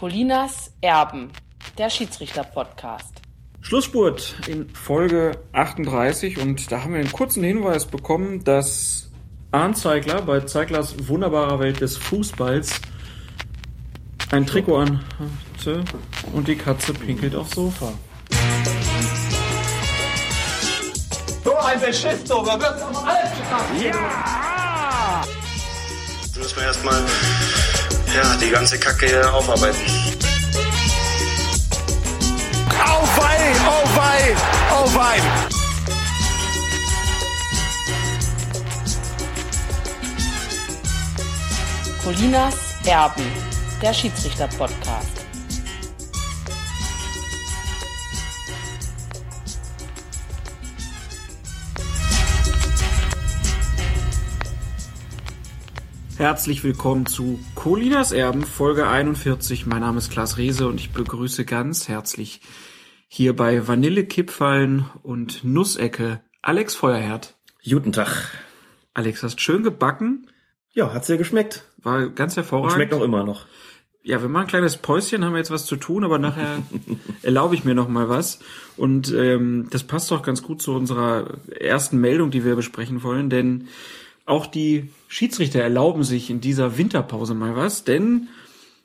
Colinas Erben, der Schiedsrichter-Podcast. Schlussspurt in Folge 38 und da haben wir einen kurzen Hinweis bekommen, dass Arndt Zeigler bei Zeiglers wunderbarer Welt des Fußballs ein Trikot anhatte und die Katze pinkelt aufs Sofa. So ein Beschiss, so, da wird noch alles geschafft. Ja! Müssen wir erstmal ja, die ganze Kacke aufarbeiten. Auf wei, auf wei, auf wei. Colinas Erben, der Schiedsrichter-Podcast. Herzlich willkommen zu Colinas Erben, Folge 41. Mein Name ist Klaas Rehse und ich begrüße ganz herzlich hier bei Vanillekipferln und Nussecke Alex Feuerherd. Guten Tag. Alex, hast schön gebacken, Ja, hat's dir geschmeckt? war ganz Und hervorragend. schmeckt auch immer noch. Ja, wir machen ein kleines Päuschen, haben wir jetzt was zu tun, aber nachher erlaube ich mir noch mal was. Und ähm, das passt doch ganz gut zu unserer ersten Meldung, die wir besprechen wollen, denn auch die Schiedsrichter erlauben sich in dieser Winterpause mal was, denn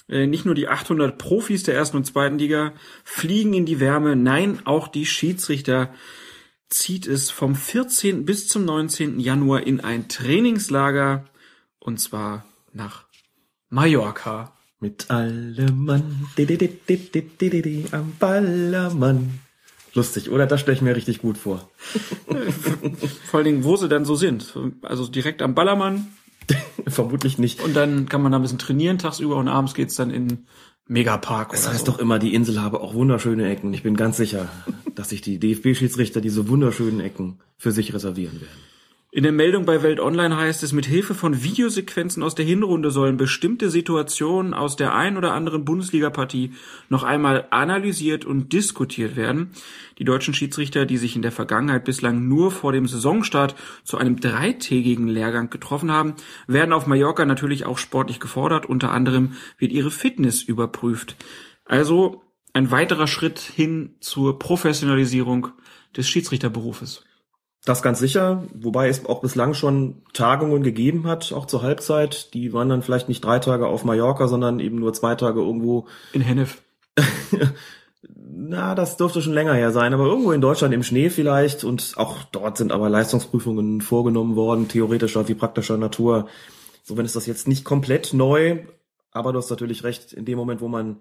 äh, nicht nur die 800 Profis der ersten und zweiten Liga fliegen in die Wärme, nein, auch die Schiedsrichter zieht es vom 14. bis zum 19. Januar in ein Trainingslager und zwar nach Mallorca. Mit allem Mann, di, di, di, am Ballermann. Lustig, oder? Das stelle ich mir richtig gut vor. Vor allen Dingen, wo sie dann so sind. Also direkt am Ballermann Vermutlich nicht. und dann kann man da ein bisschen trainieren tagsüber und abends geht's dann in Megapark Das oder heißt so. doch immer, die Insel habe auch wunderschöne Ecken. Ich bin ganz sicher, dass sich die DFB-Schiedsrichter diese wunderschönen Ecken für sich reservieren werden. In der Meldung bei Welt Online heißt es, mit Hilfe von Videosequenzen aus der Hinrunde sollen bestimmte Situationen aus der ein oder anderen Bundesliga-Partie noch einmal analysiert und diskutiert werden. Die deutschen Schiedsrichter, die sich in der Vergangenheit bislang nur vor dem Saisonstart zu einem dreitägigen Lehrgang getroffen haben, werden auf Mallorca natürlich auch sportlich gefordert. Unter anderem wird ihre Fitness überprüft. Also ein weiterer Schritt hin zur Professionalisierung des Schiedsrichterberufes. Das ganz sicher, wobei es auch bislang schon Tagungen gegeben hat, auch zur Halbzeit. Die waren dann vielleicht nicht drei Tage auf Mallorca, sondern eben nur zwei Tage irgendwo In Hennef. Na, das dürfte schon länger her sein, aber irgendwo in Deutschland im Schnee vielleicht und auch dort sind aber Leistungsprüfungen vorgenommen worden, theoretischer wie praktischer Natur. So wenn ist das jetzt nicht komplett neu, aber du hast natürlich recht, in dem Moment, wo man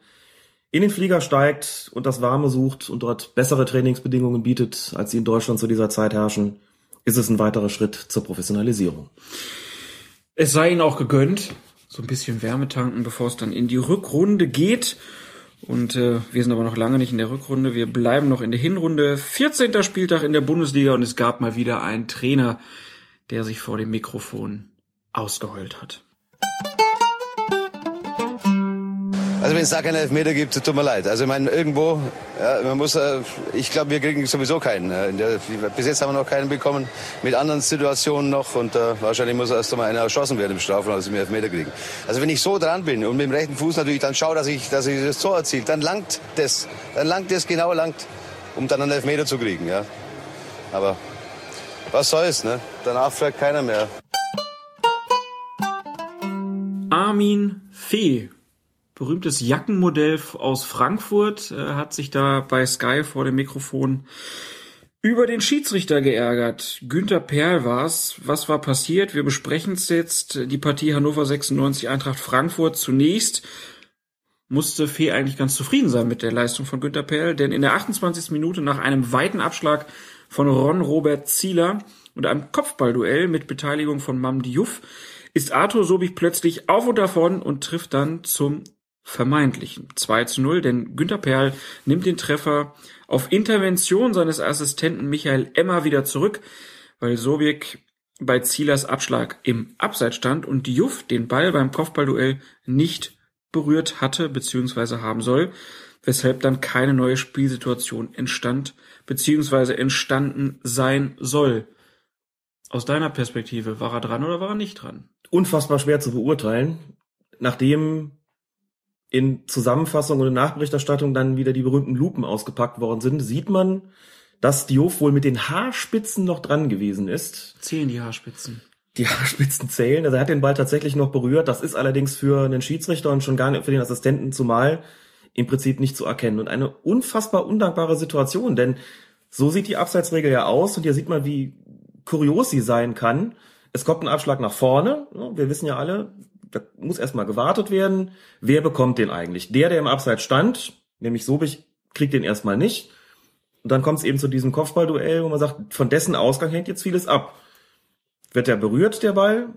in den Flieger steigt und das Warme sucht und dort bessere Trainingsbedingungen bietet, als sie in Deutschland zu dieser Zeit herrschen, ist es ein weiterer Schritt zur Professionalisierung. Es sei ihnen auch gegönnt, so ein bisschen Wärme tanken, bevor es dann in die Rückrunde geht. Und äh, wir sind aber noch lange nicht in der Rückrunde. Wir bleiben noch in der Hinrunde. 14. Spieltag in der Bundesliga und es gab mal wieder einen Trainer, der sich vor dem Mikrofon ausgeheult hat. Also wenn es da keinen Elfmeter gibt, tut mir leid. Also ich meine, irgendwo, ja, man muss, äh, ich glaube, wir kriegen sowieso keinen. äh, der, bis jetzt haben wir noch keinen bekommen, mit anderen Situationen noch und äh, wahrscheinlich muss erst einmal einer erschossen werden im Strafraum, dass wir Elfmeter kriegen. Also wenn ich so dran bin und mit dem rechten Fuß natürlich dann schaue, dass ich, dass ich das Tor erziele, dann langt das, dann langt das genau langt, um dann einen Elfmeter zu kriegen, ja. Aber was soll's, ne? Danach fragt keiner mehr. Armin Fee, berühmtes Jackenmodell aus Frankfurt, äh, hat sich da bei Sky vor dem Mikrofon über den Schiedsrichter geärgert. Günther Perl war's. Was war passiert? Wir besprechen es jetzt. Die Partie Hannover 96 Eintracht Frankfurt zunächst musste Fee eigentlich ganz zufrieden sein mit der Leistung von Günther Perl, denn in der 28. Minute nach einem weiten Abschlag von Ron Robert Zieler und einem Kopfballduell mit Beteiligung von Mam Diouf ist Arthur Sobich plötzlich auf und davon und trifft dann zum vermeintlichen 2 zu 0, denn Günther Perl nimmt den Treffer auf Intervention seines Assistenten Michael Emmer wieder zurück, weil Sobik bei Zielers Abschlag im Abseits stand und Diouf den Ball beim Kopfballduell nicht berührt hatte bzw. haben soll, weshalb dann keine neue Spielsituation entstand bzw. entstanden sein soll. Aus deiner Perspektive, war er dran oder war er nicht dran? Unfassbar schwer zu beurteilen, nachdem in Zusammenfassung und in Nachberichterstattung dann wieder die berühmten Lupen ausgepackt worden sind, sieht man, dass Diouf wohl mit den Haarspitzen noch dran gewesen ist. Zählen die Haarspitzen. Die Haarspitzen zählen. Also er hat den Ball tatsächlich noch berührt. Das ist allerdings für einen Schiedsrichter und schon gar nicht für den Assistenten zumal im Prinzip nicht zu erkennen. Und eine unfassbar undankbare Situation, denn so sieht die Abseitsregel ja aus und hier sieht man, wie kurios sie sein kann. Es kommt ein Abschlag nach vorne. Wir wissen ja alle, da muss erstmal gewartet werden. Wer bekommt den eigentlich? Der, der im Abseits stand, nämlich Sobich, kriegt den erstmal nicht. Und dann kommt es eben zu diesem Kopfballduell, wo man sagt, von dessen Ausgang hängt jetzt vieles ab. Wird er berührt, der Ball,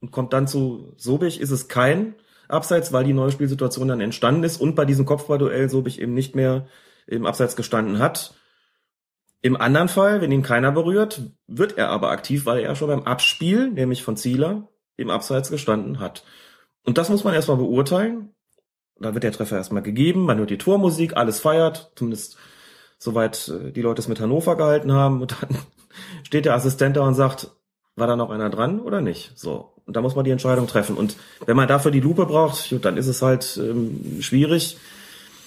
und kommt dann zu Sobich, ist es kein Abseits, weil die neue Spielsituation dann entstanden ist und bei diesem Kopfballduell Sobich eben nicht mehr im Abseits gestanden hat. Im anderen Fall, wenn ihn keiner berührt, wird er aber aktiv, weil er schon beim Abspiel, nämlich von Zieler, im Abseits gestanden hat. Und das muss man erstmal beurteilen. Dann wird der Treffer erstmal gegeben, man hört die Tormusik, alles feiert, zumindest soweit äh, die Leute es mit Hannover gehalten haben. Und dann steht der Assistent da und sagt, war da noch einer dran oder nicht? So. Und da muss man die Entscheidung treffen. Und wenn man dafür die Lupe braucht, dann ist es halt ähm, schwierig.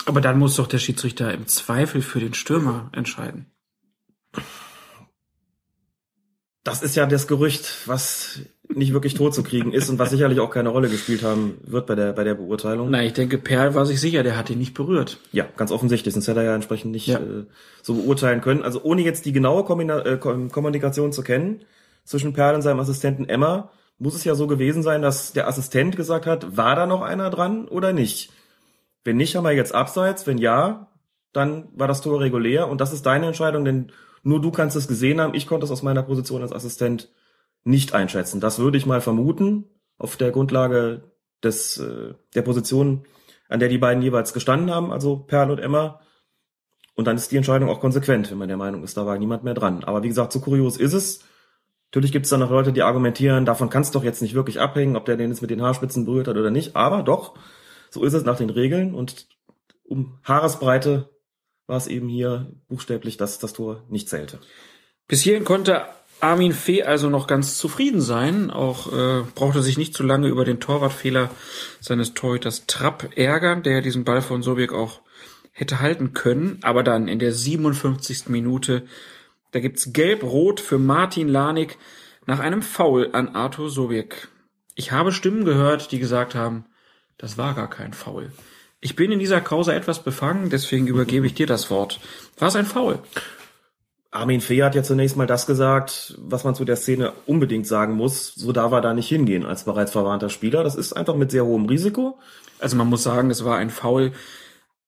Aber dann muss doch der Schiedsrichter im Zweifel für den Stürmer entscheiden. Das ist ja das Gerücht, was nicht wirklich tot zu kriegen ist und was sicherlich auch keine Rolle gespielt haben wird bei der, bei der Beurteilung. Nein, ich denke, Perl war sich sicher, der hat ihn nicht berührt. Ja, ganz offensichtlich, sonst hätte er ja entsprechend nicht ja. äh, so beurteilen können. Also ohne jetzt die genaue Kombina äh, Kommunikation zu kennen zwischen Perl und seinem Assistenten Emma, muss es ja so gewesen sein, dass der Assistent gesagt hat, war da noch einer dran oder nicht? Wenn nicht, haben wir jetzt abseits. Wenn ja, dann war das Tor regulär und das ist deine Entscheidung, denn nur du kannst es gesehen haben. Ich konnte es aus meiner Position als Assistent nicht einschätzen. Das würde ich mal vermuten, auf der Grundlage des, äh, der Position, an der die beiden jeweils gestanden haben, also Perl und Emma. Und dann ist die Entscheidung auch konsequent, wenn man der Meinung ist, da war niemand mehr dran. Aber wie gesagt, so kurios ist es. Natürlich gibt es dann noch Leute, die argumentieren, davon kann es doch jetzt nicht wirklich abhängen, ob der den jetzt mit den Haarspitzen berührt hat oder nicht. Aber doch, so ist es nach den Regeln. Und um Haaresbreite war es eben hier buchstäblich, dass das Tor nicht zählte. Bis hierhin konnte Armin Fee also noch ganz zufrieden sein. Auch äh, brauchte sich nicht zu lange über den Torwartfehler seines Torhüters Trapp ärgern, der diesen Ball von Sobek auch hätte halten können. Aber dann in der 57. Minute, da gibt's Gelb-Rot für Martin Lanik nach einem Foul an Arthur Sobek. Ich habe Stimmen gehört, die gesagt haben, das war gar kein Foul. Ich bin in dieser Causa etwas befangen, deswegen übergebe ich dir das Wort. War es ein Foul? Armin Fee hat ja zunächst mal das gesagt, was man zu der Szene unbedingt sagen muss. So darf er da nicht hingehen als bereits verwarnter Spieler. Das ist einfach mit sehr hohem Risiko. Also man muss sagen, es war ein Foul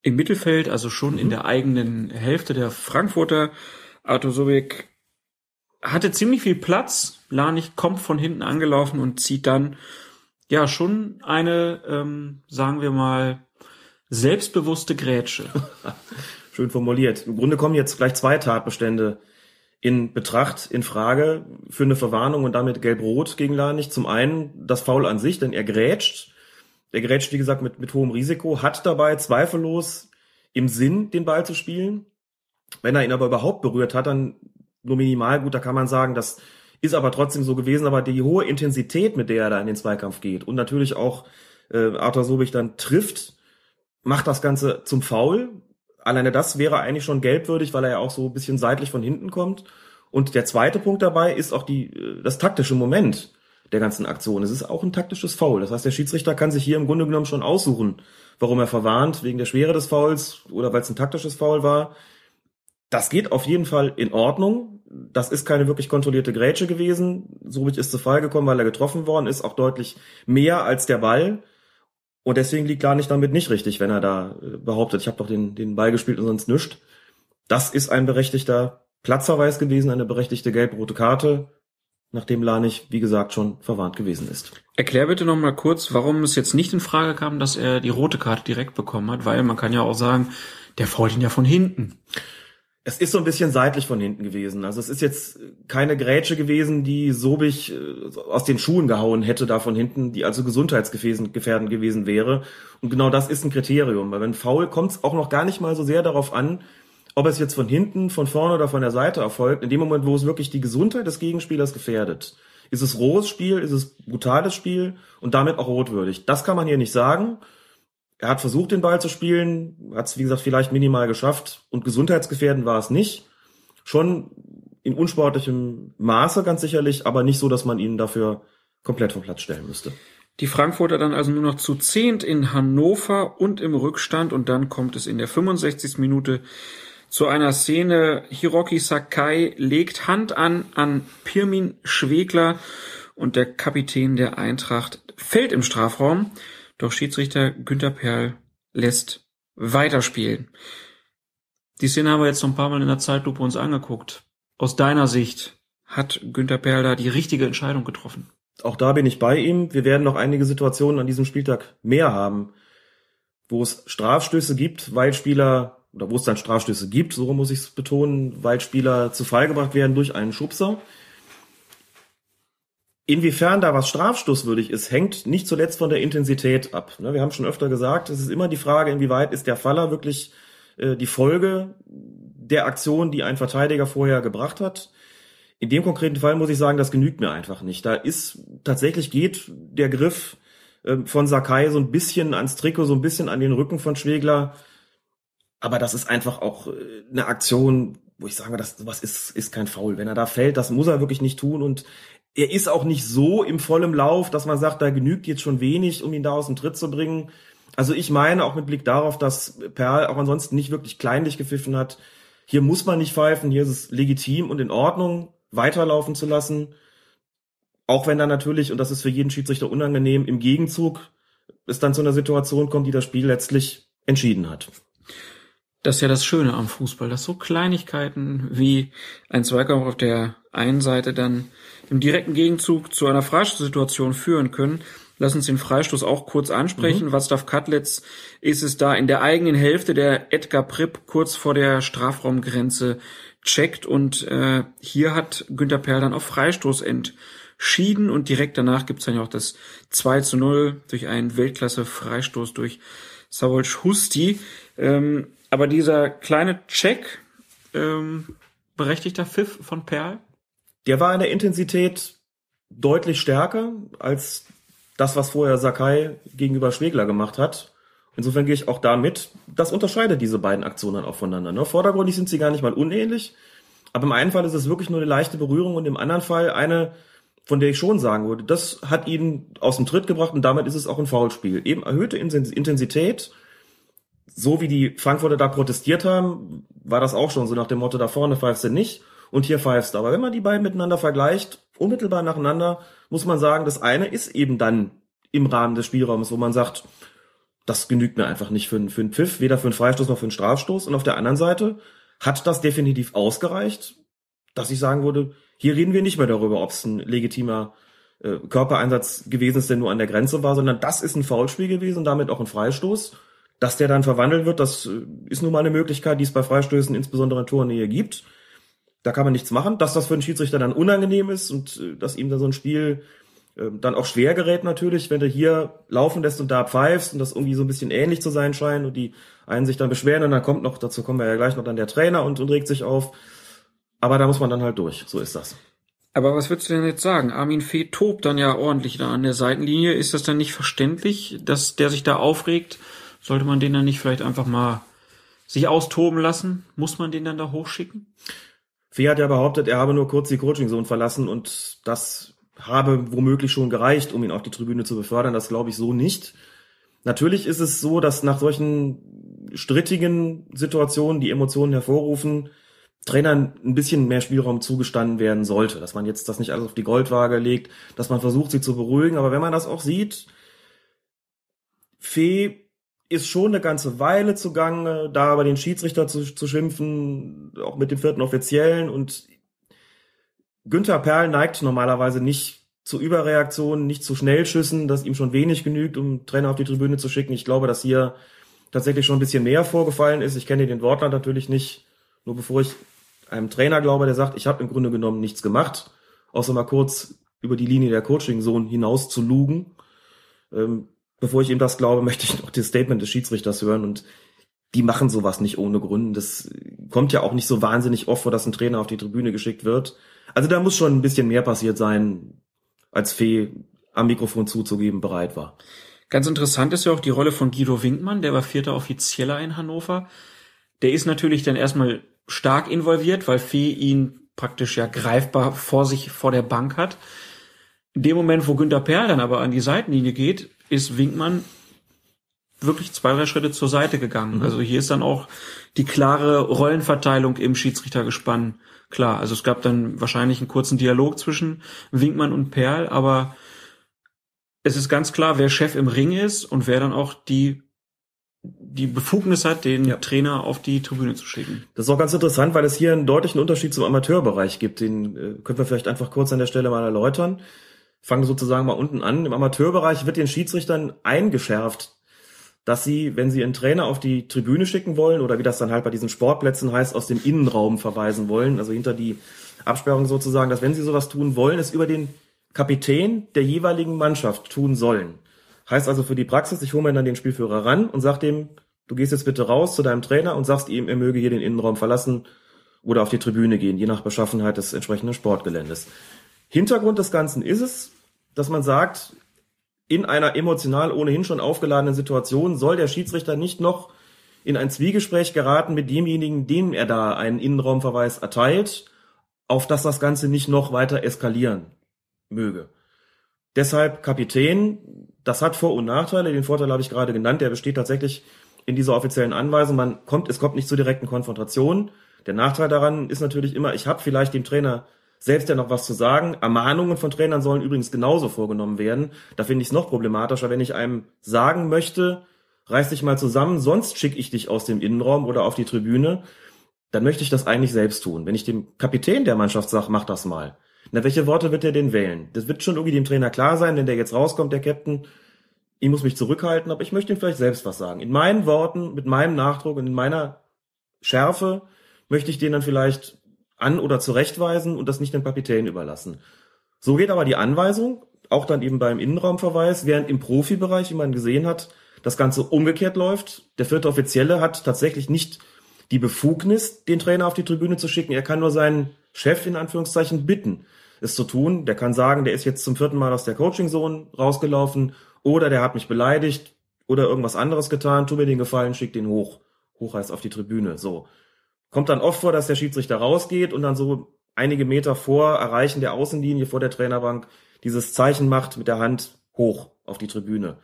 im Mittelfeld, also schon mhm. in der eigenen Hälfte der Frankfurter. Arthur Sobek hatte ziemlich viel Platz. Lanich kommt von hinten angelaufen und zieht dann ja schon eine, ähm, sagen wir mal, selbstbewusste Grätsche. Schön formuliert. Im Grunde kommen jetzt gleich zwei Tatbestände in Betracht, in Frage für eine Verwarnung und damit gelb-rot gegen Lanich. Zum einen das Foul an sich, denn er grätscht. Er grätscht, wie gesagt, mit, mit hohem Risiko, hat dabei zweifellos im Sinn, den Ball zu spielen. Wenn er ihn aber überhaupt berührt hat, dann nur minimal gut, da kann man sagen, das ist aber trotzdem so gewesen. Aber die hohe Intensität, mit der er da in den Zweikampf geht und natürlich auch äh, Arthur Sobich dann trifft, macht das Ganze zum Foul. Alleine das wäre eigentlich schon gelbwürdig, weil er ja auch so ein bisschen seitlich von hinten kommt. Und der zweite Punkt dabei ist auch die, äh, das taktische Moment der ganzen Aktion. Es ist auch ein taktisches Foul. Das heißt, der Schiedsrichter kann sich hier im Grunde genommen schon aussuchen, warum er verwarnt, wegen der Schwere des Fouls oder weil es ein taktisches Foul war. Das geht auf jeden Fall in Ordnung. Das ist keine wirklich kontrollierte Grätsche gewesen. Sobich ist zu Fall gekommen, weil er getroffen worden ist, auch deutlich mehr als der Ball. Und deswegen liegt gar nicht damit nicht richtig, wenn er da äh, behauptet, ich habe doch den, den Ball gespielt und sonst nischt. Das ist ein berechtigter Platzverweis gewesen, eine berechtigte gelb-rote Karte, nachdem Lanich, wie gesagt, schon verwarnt gewesen ist. Erklär bitte nochmal kurz, warum es jetzt nicht in Frage kam, dass er die rote Karte direkt bekommen hat, weil man kann ja auch sagen, der fault ihn ja von hinten. Es ist so ein bisschen seitlich von hinten gewesen. Also es ist jetzt keine Grätsche gewesen, die Sobich äh, aus den Schuhen gehauen hätte da von hinten, die also gesundheitsgefährdend gewesen wäre. Und genau das ist ein Kriterium, weil wenn faul kommt es auch noch gar nicht mal so sehr darauf an, ob es jetzt von hinten, von vorne oder von der Seite erfolgt. In dem Moment, wo es wirklich die Gesundheit des Gegenspielers gefährdet, ist es rohes Spiel, ist es brutales Spiel und damit auch rotwürdig. Das kann man hier nicht sagen er hat versucht, den Ball zu spielen, hat es, wie gesagt, vielleicht minimal geschafft und gesundheitsgefährdend war es nicht. Schon in unsportlichem Maße ganz sicherlich, aber nicht so, dass man ihn dafür komplett vom Platz stellen müsste. Die Frankfurter dann also nur noch zu zehnt in Hannover und im Rückstand und dann kommt es in der 65. Minute zu einer Szene. Hiroki Sakai legt Hand an an Pirmin Schwegler und der Kapitän der Eintracht fällt im Strafraum. Doch Schiedsrichter Günther Perl lässt weiterspielen. Die Szene haben wir jetzt noch ein paar Mal in der Zeitlupe uns angeguckt. Aus deiner Sicht hat Günther Perl da die richtige Entscheidung getroffen? Auch da bin ich bei ihm. Wir werden noch einige Situationen an diesem Spieltag mehr haben, wo es Strafstöße gibt, weil Spieler, oder wo es dann Strafstöße gibt, so muss ich es betonen, weil Spieler zu Fall gebracht werden durch einen Schubser. Inwiefern da was strafstoßwürdig ist, hängt nicht zuletzt von der Intensität ab. Ne, wir haben schon öfter gesagt, es ist immer die Frage, inwieweit ist der Faller wirklich äh, die Folge der Aktion, die ein Verteidiger vorher gebracht hat. In dem konkreten Fall muss ich sagen, das genügt mir einfach nicht. Da ist tatsächlich geht der Griff ähm, von Sakai so ein bisschen ans Trikot, so ein bisschen an den Rücken von Schwegler. Aber das ist einfach auch äh, eine Aktion, wo ich sage, das sowas ist, ist kein Foul. Wenn er da fällt, das muss er wirklich nicht tun. Und er ist auch nicht so im vollen Lauf, dass man sagt, da genügt jetzt schon wenig, um ihn da aus dem Tritt zu bringen. Also ich meine, auch mit Blick darauf, dass Perl auch ansonsten nicht wirklich kleinlich gepfiffen hat, hier muss man nicht pfeifen, hier ist es legitim und in Ordnung weiterlaufen zu lassen. Auch wenn dann natürlich, und das ist für jeden Schiedsrichter unangenehm, im Gegenzug es dann zu einer Situation kommt, die das Spiel letztlich entschieden hat. Das ist ja das Schöne am Fußball, dass so Kleinigkeiten wie ein Zweikampf auf der einen Seite dann im direkten Gegenzug zu einer Freistoßsituation führen können. Lass uns den Freistoß auch kurz ansprechen. Mhm. Václav Katlitz ist es da in der eigenen Hälfte, der Edgar Pripp kurz vor der Strafraumgrenze checkt und äh, hier hat Günter Perl dann auf Freistoß entschieden und direkt danach gibt's dann ja auch das 2 zu 0 durch einen Weltklasse-Freistoß durch Savolc Husti. Ähm, aber dieser kleine Check, ähm, berechtigter Pfiff von Perl? Der war in der Intensität deutlich stärker als das, was vorher Sakai gegenüber Schwegler gemacht hat. Insofern gehe ich auch da mit. Das unterscheidet diese beiden Aktionen auch voneinander. Ne? Vordergründig sind sie gar nicht mal unähnlich. Aber im einen Fall ist es wirklich nur eine leichte Berührung und im anderen Fall eine, von der ich schon sagen würde, das hat ihn aus dem Tritt gebracht und damit ist es auch ein Foulspiel. Eben erhöhte Intensität, so wie die Frankfurter da protestiert haben, war das auch schon so nach dem Motto, da vorne pfeifst du nicht und hier pfeifst du. Aber wenn man die beiden miteinander vergleicht, unmittelbar nacheinander, muss man sagen, das eine ist eben dann im Rahmen des Spielraums, wo man sagt, das genügt mir einfach nicht für, für einen Pfiff, weder für einen Freistoß noch für einen Strafstoß. Und auf der anderen Seite hat das definitiv ausgereicht, dass ich sagen würde, hier reden wir nicht mehr darüber, ob es ein legitimer äh, Körpereinsatz gewesen ist, der nur an der Grenze war, sondern das ist ein Foulspiel gewesen damit auch ein Freistoß. Dass der dann verwandelt wird, das äh, ist nun mal eine Möglichkeit, die es bei Freistößen insbesondere in Tornähe gibt. Da kann man nichts machen. Dass das für einen Schiedsrichter dann unangenehm ist und äh, dass ihm da so ein Spiel ähm, dann auch schwer gerät natürlich, wenn du hier laufen lässt und da pfeifst und das irgendwie so ein bisschen ähnlich zu sein scheint und die einen sich dann beschweren und dann kommt noch, dazu kommen wir ja gleich noch dann der Trainer und, und regt sich auf. Aber da muss man dann halt durch. So ist das. Aber was würdest du denn jetzt sagen? Armin Fee tobt dann ja ordentlich da an der Seitenlinie. Ist das dann nicht verständlich, dass der sich da aufregt? Sollte man den dann nicht vielleicht einfach mal sich austoben lassen? Muss man den dann da hochschicken? Fee hat ja behauptet, er habe nur kurz die Coaching-Zone verlassen und das habe womöglich schon gereicht, um ihn auf die Tribüne zu befördern. Das glaube ich so nicht. Natürlich ist es so, dass nach solchen strittigen Situationen, die Emotionen hervorrufen, Trainern ein bisschen mehr Spielraum zugestanden werden sollte, dass man jetzt das nicht alles auf die Goldwaage legt, dass man versucht, sie zu beruhigen. Aber wenn man das auch sieht, Fee ist schon eine ganze Weile zugange, da aber den Schiedsrichter zu, zu schimpfen, auch mit dem vierten Offiziellen und Günther Perl neigt normalerweise nicht zu Überreaktionen, nicht zu Schnellschüssen, dass ihm schon wenig genügt, um Trainer auf die Tribüne zu schicken. Ich glaube, dass hier tatsächlich schon ein bisschen mehr vorgefallen ist. Ich kenne den Wortlaut natürlich nicht, nur bevor ich einem Trainer glaube, der sagt, ich habe im Grunde genommen nichts gemacht, außer mal kurz über die Linie der Coaching-Zone hinaus zu lugen. Ähm, bevor ich ihm das glaube, möchte ich noch das Statement des Schiedsrichters hören und die machen sowas nicht ohne Grund. Das kommt ja auch nicht so wahnsinnig oft vor, dass ein Trainer auf die Tribüne geschickt wird. Also da muss schon ein bisschen mehr passiert sein, als Fee am Mikrofon zuzugeben bereit war. Ganz interessant ist ja auch die Rolle von Guido Winkmann, der war vierter Offizieller in Hannover. Der ist natürlich dann erstmal stark involviert, weil Fee ihn praktisch ja greifbar vor sich vor der Bank hat. In dem Moment, wo Günter Perl dann aber an die Seitenlinie geht, ist Winkmann wirklich zwei, drei Schritte zur Seite gegangen. Also hier ist dann auch die klare Rollenverteilung im Schiedsrichtergespann klar. Also es gab dann wahrscheinlich einen kurzen Dialog zwischen Winkmann und Perl, aber es ist ganz klar, wer Chef im Ring ist und wer dann auch die die Befugnis hat, den Ja. Trainer auf die Tribüne zu schicken. Das ist auch ganz interessant, weil es hier einen deutlichen Unterschied zum Amateurbereich gibt. Den äh, können wir vielleicht einfach kurz an der Stelle mal erläutern. Fangen sozusagen mal unten an. Im Amateurbereich wird den Schiedsrichtern eingeschärft, dass sie, wenn sie einen Trainer auf die Tribüne schicken wollen oder wie das dann halt bei diesen Sportplätzen heißt, aus dem Innenraum verweisen wollen, also hinter die Absperrung sozusagen, dass wenn sie sowas tun wollen, es über den Kapitän der jeweiligen Mannschaft tun sollen. Heißt also für die Praxis, ich hole mir dann den Spielführer ran und sag dem, du gehst jetzt bitte raus zu deinem Trainer und sagst ihm, er möge hier den Innenraum verlassen oder auf die Tribüne gehen, je nach Beschaffenheit des entsprechenden Sportgeländes. Hintergrund des Ganzen ist es, dass man sagt, in einer emotional ohnehin schon aufgeladenen Situation soll der Schiedsrichter nicht noch in ein Zwiegespräch geraten mit demjenigen, dem er da einen Innenraumverweis erteilt, auf dass das Ganze nicht noch weiter eskalieren möge. Deshalb Kapitän, das hat Vor- und Nachteile. Den Vorteil habe ich gerade genannt, der besteht tatsächlich in dieser offiziellen Anweisung. Man kommt, es kommt nicht zu direkten Konfrontationen. Der Nachteil daran ist natürlich immer, ich habe vielleicht dem Trainer selbst ja noch was zu sagen. Ermahnungen von Trainern sollen übrigens genauso vorgenommen werden. Da finde ich es noch problematischer, wenn ich einem sagen möchte, reiß dich mal zusammen, sonst schicke ich dich aus dem Innenraum oder auf die Tribüne. Dann möchte ich das eigentlich selbst tun. Wenn ich dem Kapitän der Mannschaft sage, mach das mal. Na, welche Worte wird er denn wählen? Das wird schon irgendwie dem Trainer klar sein, wenn der jetzt rauskommt, der Captain. Ich muss mich zurückhalten, aber ich möchte ihm vielleicht selbst was sagen. In meinen Worten, mit meinem Nachdruck und in meiner Schärfe möchte ich den dann vielleicht an- oder zurechtweisen und das nicht dem Kapitän überlassen. So geht aber die Anweisung, auch dann eben beim Innenraumverweis, während im Profibereich, wie man gesehen hat, das Ganze umgekehrt läuft. Der vierte Offizielle hat tatsächlich nicht die Befugnis, den Trainer auf die Tribüne zu schicken. Er kann nur seinen Chef in Anführungszeichen bitten, es zu tun. Der kann sagen, der ist jetzt zum vierten Mal aus der Coaching-Zone rausgelaufen oder der hat mich beleidigt oder irgendwas anderes getan. Tu mir den Gefallen, schick den hoch. Hoch heißt auf die Tribüne. So. Kommt dann oft vor, dass der Schiedsrichter rausgeht und dann so einige Meter vor Erreichen der Außenlinie vor der Trainerbank dieses Zeichen macht mit der Hand hoch auf die Tribüne.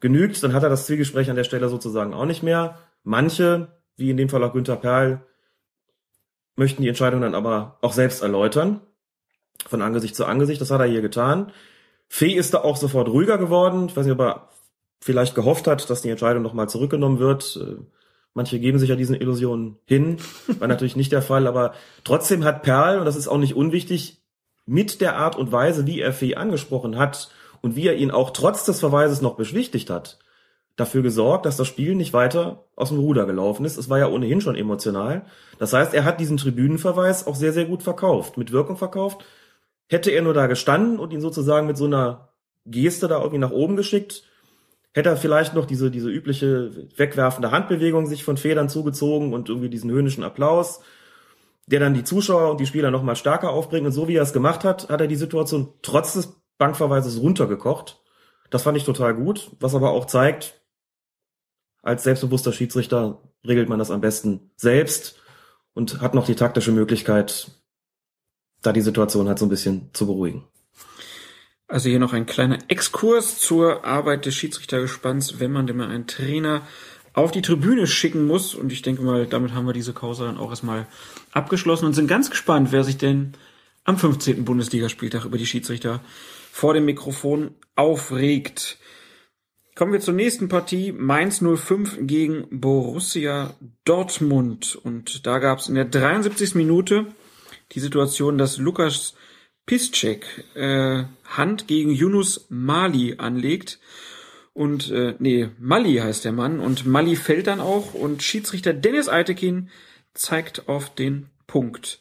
Genügt, dann hat er das Zwiegespräch an der Stelle sozusagen auch nicht mehr. Manche, wie in dem Fall auch Günther Perl, möchten die Entscheidung dann aber auch selbst erläutern. Von Angesicht zu Angesicht, das hat er hier getan. Fee ist da auch sofort ruhiger geworden. Ich weiß nicht, ob er vielleicht gehofft hat, dass die Entscheidung nochmal zurückgenommen wird. Manche geben sich ja diesen Illusionen hin. War natürlich nicht der Fall, aber trotzdem hat Perl, und das ist auch nicht unwichtig, mit der Art und Weise, wie er Fee angesprochen hat und wie er ihn auch trotz des Verweises noch beschwichtigt hat, dafür gesorgt, dass das Spiel nicht weiter aus dem Ruder gelaufen ist. Es war ja ohnehin schon emotional. Das heißt, er hat diesen Tribünenverweis auch sehr, sehr gut verkauft, mit Wirkung verkauft. Hätte er nur da gestanden und ihn sozusagen mit so einer Geste da irgendwie nach oben geschickt, hätte er vielleicht noch diese, diese übliche wegwerfende Handbewegung sich von Federn zugezogen und irgendwie diesen höhnischen Applaus, der dann die Zuschauer und die Spieler noch mal stärker aufbringt. Und so wie er es gemacht hat, hat er die Situation trotz des Bankverweises runtergekocht. Das fand ich total gut, was aber auch zeigt, als selbstbewusster Schiedsrichter regelt man das am besten selbst und hat noch die taktische Möglichkeit, da die Situation halt so ein bisschen zu beruhigen. Also hier noch ein kleiner Exkurs zur Arbeit des Schiedsrichtergespanns, wenn man denn mal einen Trainer auf die Tribüne schicken muss. Und ich denke mal, damit haben wir diese Causa dann auch erstmal abgeschlossen und sind ganz gespannt, wer sich denn am 15. Bundesligaspieltag über die Schiedsrichter vor dem Mikrofon aufregt. Kommen wir zur nächsten Partie. Mainz 05 gegen Borussia Dortmund. Und da gab es in der 73. Minute die Situation, dass Lukas Piszczek äh, Hand gegen Yunus Mali anlegt. Und äh, nee, Mali heißt der Mann. Und Mali fällt dann auch. Und Schiedsrichter Dennis Eitekin zeigt auf den Punkt.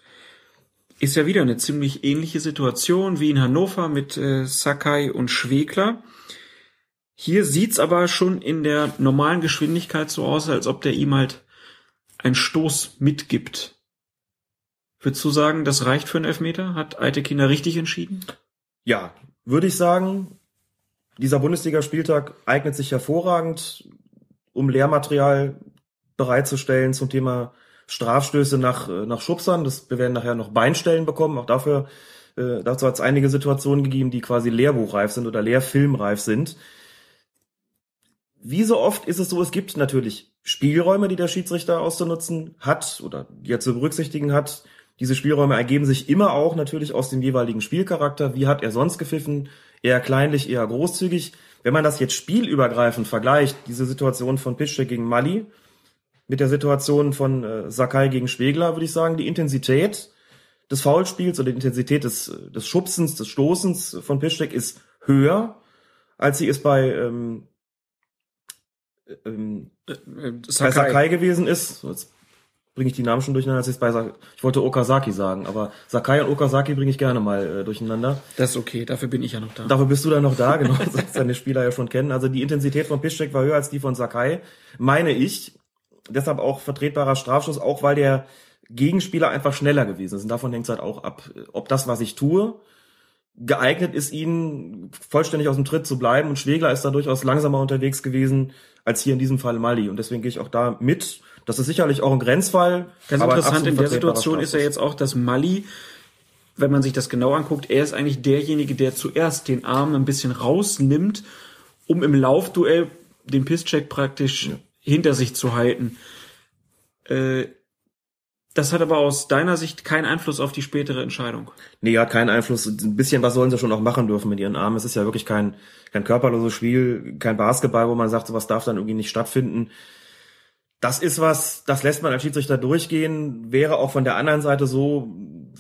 Ist ja wieder eine ziemlich ähnliche Situation wie in Hannover mit äh, Sakai und Schwegler. Hier sieht's aber schon in der normalen Geschwindigkeit so aus, als ob der ihm halt einen Stoß mitgibt. Würdest du sagen, das reicht für einen Elfmeter? Hat Eitekin da richtig entschieden? Ja, würde ich sagen. dieser Bundesligaspieltag eignet sich hervorragend, um Lehrmaterial bereitzustellen zum Thema Strafstöße nach, äh, nach Schubsern. Das, wir werden nachher noch Beinstellen bekommen. Auch dafür, äh, dazu hat es einige Situationen gegeben, die quasi lehrbuchreif sind oder lehrfilmreif sind. Wie so oft ist es so, es gibt natürlich Spielräume, die der Schiedsrichter auszunutzen hat oder die er zu berücksichtigen hat. Diese Spielräume ergeben sich immer auch natürlich aus dem jeweiligen Spielcharakter. Wie hat er sonst gepfiffen? Eher kleinlich, eher großzügig. Wenn man das jetzt spielübergreifend vergleicht, diese Situation von Piszczek gegen Mali, mit der Situation von äh, Sakai gegen Schwegler, würde ich sagen, die Intensität des Foulspiels oder die Intensität des, des Schubsens, des Stoßens von Piszczek ist höher, als sie es bei, ähm, ähm, Äh, bei Sakai gewesen ist. Jetzt bringe ich die Namen schon durcheinander, als ich es bei Sa ich wollte Okazaki sagen, aber Sakai und Okazaki bringe ich gerne mal äh, durcheinander. Das ist okay, dafür bin ich ja noch da. Dafür bist du dann noch da, genau, das deine Spieler ja schon kennen. Also die Intensität von Piszczek war höher als die von Sakai, meine ich. Deshalb auch vertretbarer Strafschuss, auch weil der Gegenspieler einfach schneller gewesen ist. Und davon hängt es halt auch ab, ob das, was ich tue, geeignet ist, ihn vollständig aus dem Tritt zu bleiben. Und Schwegler ist da durchaus langsamer unterwegs gewesen als hier in diesem Fall Mali. Und deswegen gehe ich auch da mit. Das ist sicherlich auch ein Grenzfall. Ganz interessant in der Situation ist ja jetzt auch, dass Mali, wenn man sich das genau anguckt, er ist eigentlich derjenige, der zuerst den Arm ein bisschen rausnimmt, um im Laufduell den Pisscheck praktisch hinter sich zu halten. Äh, das hat aber aus deiner Sicht keinen Einfluss auf die spätere Entscheidung. Nee, hat keinen Einfluss. Ein bisschen was sollen sie schon auch machen dürfen mit ihren Armen. Es ist ja wirklich kein, kein körperloses Spiel, kein Basketball, wo man sagt, sowas darf dann irgendwie nicht stattfinden. Das ist was, das lässt man als Schiedsrichter durchgehen. Wäre auch von der anderen Seite so,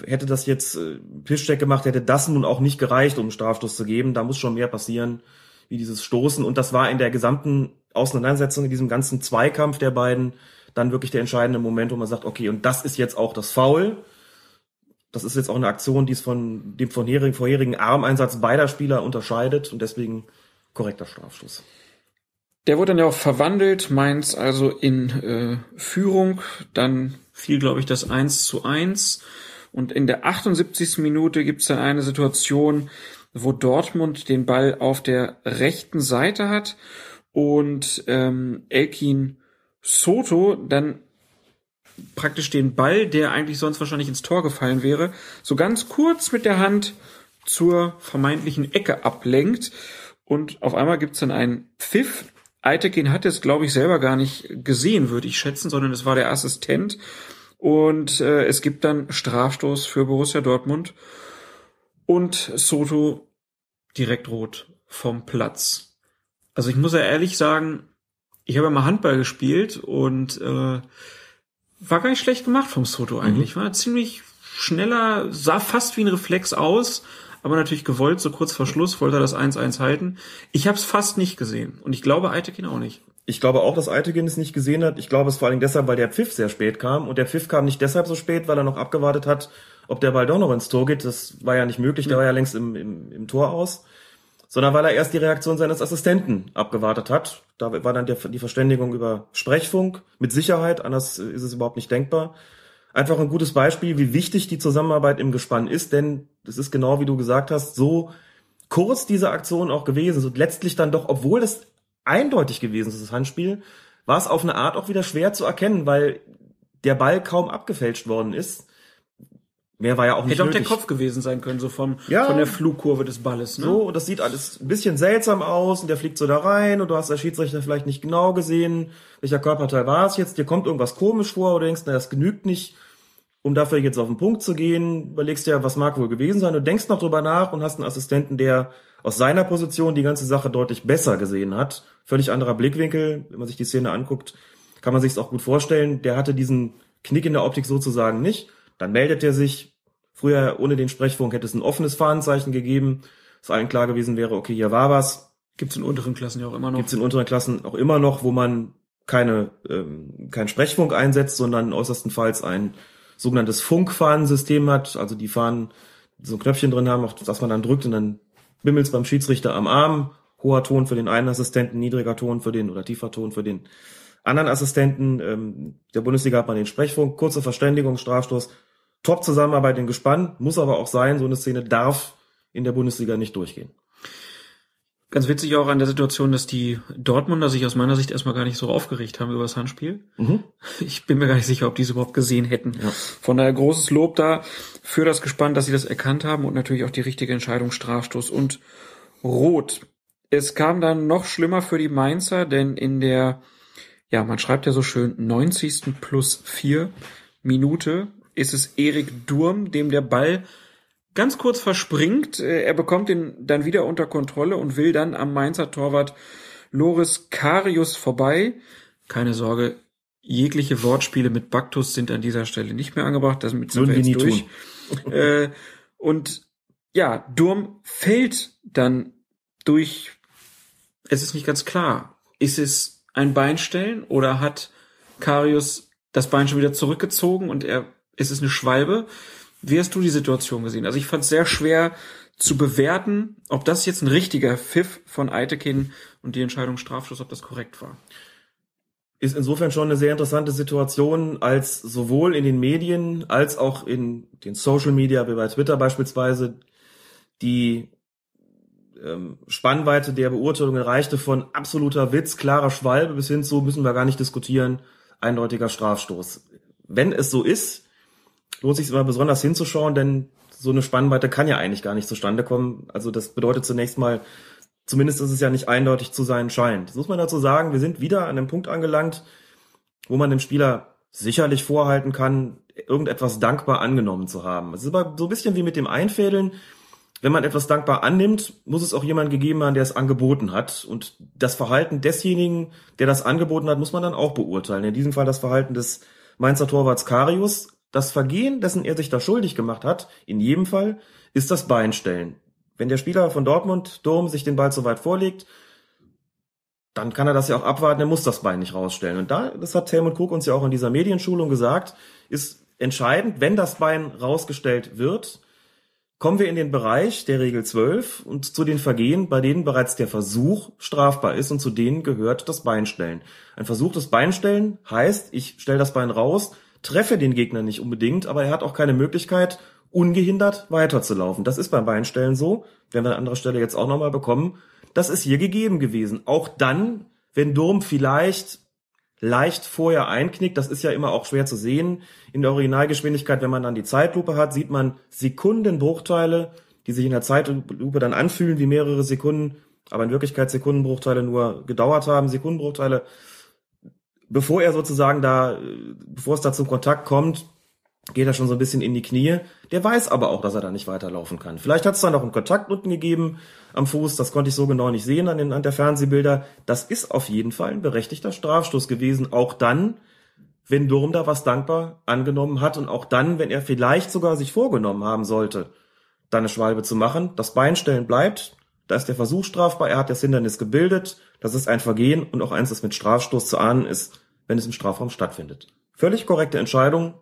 hätte das jetzt äh, Piszczek gemacht, hätte das nun auch nicht gereicht, um einen Strafstoß zu geben. Da muss schon mehr passieren, wie dieses Stoßen. Und das war in der gesamten Auseinandersetzung, in diesem ganzen Zweikampf der beiden, dann wirklich der entscheidende Moment, wo man sagt, okay, und das ist jetzt auch das Foul. Das ist jetzt auch eine Aktion, die es von dem vorherigen, vorherigen Armeinsatz beider Spieler unterscheidet und deswegen korrekter Strafstoß. Der wurde dann ja auch verwandelt, Mainz also in äh, Führung. Dann fiel, glaube ich, das 1 zu 1. Und in der 78. Minute gibt es dann eine Situation, wo Dortmund den Ball auf der rechten Seite hat und ähm, Elkin Soto dann praktisch den Ball, der eigentlich sonst wahrscheinlich ins Tor gefallen wäre, so ganz kurz mit der Hand zur vermeintlichen Ecke ablenkt. Und auf einmal gibt's dann einen Pfiff. Eitekin hat es, glaube ich, selber gar nicht gesehen, würde ich schätzen, sondern es war der Assistent. Und äh, es gibt dann Strafstoß für Borussia Dortmund und Soto direkt rot vom Platz. Also ich muss ja ehrlich sagen, ich habe ja mal Handball gespielt und äh, war gar nicht schlecht gemacht vom Soto eigentlich. War ziemlich schneller, sah fast wie ein Reflex aus, aber natürlich gewollt, so kurz vor Schluss wollte er das 1-1 halten. Ich habe es fast nicht gesehen und ich glaube Eitekin auch nicht. Ich glaube auch, dass Eitekin es nicht gesehen hat. Ich glaube es vor allem deshalb, weil der Pfiff sehr spät kam. Und der Pfiff kam nicht deshalb so spät, weil er noch abgewartet hat, ob der Ball doch noch ins Tor geht. Das war ja nicht möglich, der war ja längst im, im, im Tor aus. Sondern weil er erst die Reaktion seines Assistenten abgewartet hat. Da war dann der, die Verständigung über Sprechfunk. Mit Sicherheit, anders ist es überhaupt nicht denkbar. Einfach ein gutes Beispiel, wie wichtig die Zusammenarbeit im Gespann ist, denn es ist genau wie du gesagt hast, so kurz diese Aktion auch gewesen ist und letztlich dann doch, obwohl das eindeutig gewesen ist, das Handspiel, war es auf eine Art auch wieder schwer zu erkennen, weil der Ball kaum abgefälscht worden ist. Mehr war ja auch nicht Hätte auch der. Kopf gewesen sein können, so vom, Ja. von der Flugkurve des Balles. Ne? So, und das sieht alles ein bisschen seltsam aus und der fliegt so da rein und du hast als Schiedsrichter vielleicht nicht genau gesehen, welcher Körperteil war es jetzt, dir kommt irgendwas komisch vor oder denkst, na, das genügt nicht, um dafür jetzt auf den Punkt zu gehen, überlegst dir, was mag wohl gewesen sein, du denkst noch drüber nach und hast einen Assistenten, der aus seiner Position die ganze Sache deutlich besser gesehen hat. Völlig anderer Blickwinkel, wenn man sich die Szene anguckt, kann man sich auch gut vorstellen. Der hatte diesen Knick in der Optik sozusagen nicht. Dann meldet er sich. Früher ohne den Sprechfunk hätte es ein offenes Fahnenzeichen gegeben, dass allen klar gewesen wäre, okay, hier war was. Gibt's in unteren Klassen ja auch immer noch. Gibt's in unteren Klassen auch immer noch, wo man keine ähm, kein Sprechfunk einsetzt, sondern äußerstenfalls ein sogenanntes Funkfahnensystem hat, also die Fahnen so ein Knöpfchen drin haben, auf das man dann drückt und dann bimmelt's beim Schiedsrichter am Arm, hoher Ton für den einen Assistenten, niedriger Ton für den oder tiefer Ton für den anderen Assistenten. Ähm, der Bundesliga hat man den Sprechfunk, kurze Verständigung, Strafstoß, top Zusammenarbeit in Gespann, muss aber auch sein, so eine Szene darf in der Bundesliga nicht durchgehen. Ganz witzig auch an der Situation, dass die Dortmunder sich aus meiner Sicht erstmal gar nicht so aufgeregt haben über das Handspiel. Mhm. Ich bin mir gar nicht sicher, ob die es überhaupt gesehen hätten. Von daher großes Lob da für das Gespann, dass sie das erkannt haben und natürlich auch die richtige Entscheidung Strafstoß und Rot. Es kam dann noch schlimmer für die Mainzer, denn in der, ja, man schreibt ja so schön, 90. plus 4 Minute ist es Erik Durm, dem der Ball ganz kurz verspringt. Äh, Er bekommt ihn dann wieder unter Kontrolle und will dann am Mainzer Torwart Loris Karius vorbei. Keine Sorge, jegliche Wortspiele mit Baktus sind an dieser Stelle nicht mehr angebracht. Damit sind wir jetzt durch. äh, und ja, Durm fällt dann durch, es ist nicht ganz klar, ist es ein Beinstellen oder hat Karius das Bein schon wieder zurückgezogen und er, ist es eine Schwalbe? Wie hast du die Situation gesehen? Also ich fand es sehr schwer zu bewerten, ob das jetzt ein richtiger Pfiff von Eitekin und die Entscheidung Strafstoß, ob das korrekt war. ist insofern schon eine sehr interessante Situation, als sowohl in den Medien als auch in den Social Media, wie bei Twitter beispielsweise, die ähm, Spannweite der Beurteilung erreichte von absoluter Witz, klarer Schwalbe bis hin zu, müssen wir gar nicht diskutieren, eindeutiger Strafstoß. Wenn es so ist, lohnt sich immer besonders hinzuschauen, denn so eine Spannweite kann ja eigentlich gar nicht zustande kommen. Also das bedeutet zunächst mal, zumindest ist es ja nicht eindeutig zu sein scheint. Das muss man dazu sagen, wir sind wieder an einem Punkt angelangt, wo man dem Spieler sicherlich vorhalten kann, irgendetwas dankbar angenommen zu haben. Es ist aber so ein bisschen wie mit dem Einfädeln. Wenn man etwas dankbar annimmt, muss es auch jemand gegeben haben, der es angeboten hat. Und das Verhalten desjenigen, der das angeboten hat, muss man dann auch beurteilen. In diesem Fall das Verhalten des Mainzer Torwarts Karius. Das Vergehen, dessen er sich da schuldig gemacht hat, in jedem Fall, ist das Beinstellen. Wenn der Spieler von Dortmund, Dom, sich den Ball zu weit vorlegt, dann kann er das ja auch abwarten, er muss das Bein nicht rausstellen. Und da, das hat Helmut Krug uns ja auch in dieser Medienschulung gesagt, ist entscheidend, wenn das Bein rausgestellt wird, kommen wir in den Bereich der Regel 12 und zu den Vergehen, bei denen bereits der Versuch strafbar ist und zu denen gehört das Beinstellen. Ein versuchtes Beinstellen heißt, ich stelle das Bein raus, treffe den Gegner nicht unbedingt, aber er hat auch keine Möglichkeit, ungehindert weiterzulaufen. Das ist beim Beinstellen so, werden wir an anderer Stelle jetzt auch nochmal bekommen. Das ist hier gegeben gewesen. Auch dann, wenn Durm vielleicht leicht vorher einknickt, das ist ja immer auch schwer zu sehen. In der Originalgeschwindigkeit, wenn man dann die Zeitlupe hat, sieht man Sekundenbruchteile, die sich in der Zeitlupe dann anfühlen wie mehrere Sekunden, aber in Wirklichkeit Sekundenbruchteile nur gedauert haben. Sekundenbruchteile, bevor er sozusagen da, bevor es da zum Kontakt kommt, geht er schon so ein bisschen in die Knie. Der weiß aber auch, dass er da nicht weiterlaufen kann. Vielleicht hat es da noch einen Kontakt unten gegeben am Fuß, das konnte ich so genau nicht sehen an den an der Fernsehbilder. Das ist auf jeden Fall ein berechtigter Strafstoß gewesen, auch dann, wenn Durm da was dankbar angenommen hat und auch dann, wenn er vielleicht sogar sich vorgenommen haben sollte, da eine Schwalbe zu machen. Das Beinstellen bleibt, da ist der Versuch strafbar, er hat das Hindernis gebildet, das ist ein Vergehen und auch eins, das mit Strafstoß zu ahnen ist, wenn es im Strafraum stattfindet. Völlig korrekte Entscheidung,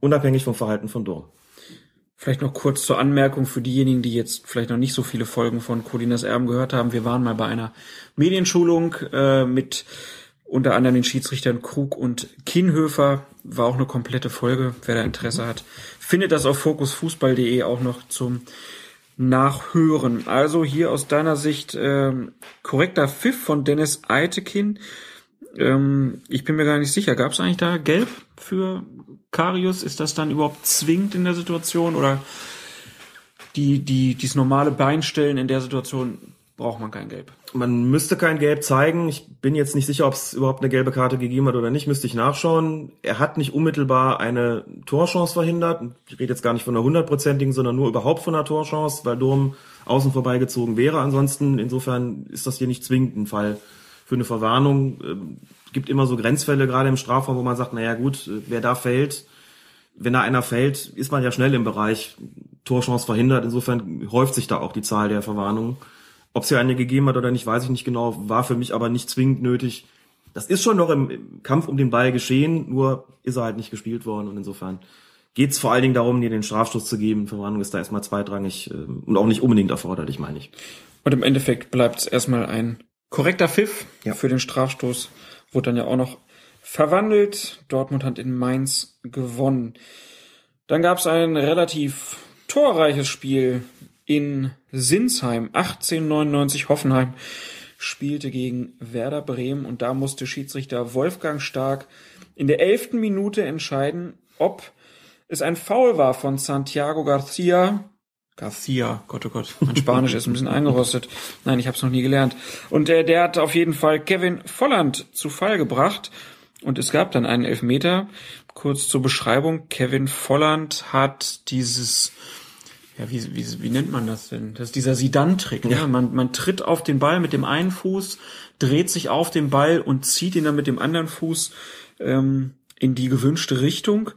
unabhängig vom Verhalten von Durm. Vielleicht noch kurz zur Anmerkung für diejenigen, die jetzt vielleicht noch nicht so viele Folgen von Colinas Erben gehört haben. Wir waren mal bei einer Medienschulung äh, mit unter anderem den Schiedsrichtern Krug und Kienhöfer. War auch eine komplette Folge. Wer da Interesse hat, findet das auf fokusfußball.de auch noch zum Nachhören. Also hier aus deiner Sicht ähm, korrekter Pfiff von Dennis Eitekin. Ähm, ich bin mir gar nicht sicher. Gab es eigentlich da Gelb für Karius? Ist das dann überhaupt zwingend in der Situation oder die, die, dieses normale Beinstellen in der Situation braucht man kein Gelb? Man müsste kein Gelb zeigen. Ich bin jetzt nicht sicher, ob es überhaupt eine gelbe Karte gegeben hat oder nicht. Müsste ich nachschauen. Er hat nicht unmittelbar eine Torchance verhindert. Ich rede jetzt gar nicht von einer hundertprozentigen, sondern nur überhaupt von einer Torchance, weil Durm außen vorbeigezogen wäre. Ansonsten, insofern ist das hier nicht zwingend ein Fall für eine Verwarnung. Ähm, gibt immer so Grenzfälle, gerade im Strafraum, wo man sagt, naja gut, wer da fällt, wenn da einer fällt, ist man ja schnell im Bereich Torchance verhindert. Insofern häuft sich da auch die Zahl der Verwarnungen. Ob es hier eine gegeben hat oder nicht, weiß ich nicht genau, war für mich aber nicht zwingend nötig. Das ist schon noch im, im Kampf um den Ball geschehen, nur ist er halt nicht gespielt worden und insofern geht es vor allen Dingen darum, dir den Strafstoß zu geben. Verwarnung ist da erstmal zweitrangig äh, und auch nicht unbedingt erforderlich, meine ich. Und im Endeffekt bleibt es erstmal ein korrekter Pfiff Ja. für den Strafstoß. Wurde dann ja auch noch verwandelt. Dortmund hat in Mainz gewonnen. Dann gab es ein relativ torreiches Spiel in Sinsheim 1899 Hoffenheim spielte gegen Werder Bremen und da musste Schiedsrichter Wolfgang Stark in der elften Minute entscheiden, ob es ein Foul war von Santiago Garcia. Garcia, Gott oh Gott, mein Spanisch ist ein bisschen eingerostet. Nein, ich habe es noch nie gelernt. Und der, der hat auf jeden Fall Kevin Volland zu Fall gebracht. Und es gab dann einen Elfmeter. Kurz zur Beschreibung. Kevin Volland hat dieses ja, wie, wie, wie nennt man das denn? Das ist dieser Sidan-Trick. Ne? Man, man tritt auf den Ball mit dem einen Fuß, dreht sich auf den Ball und zieht ihn dann mit dem anderen Fuß ähm, in die gewünschte Richtung.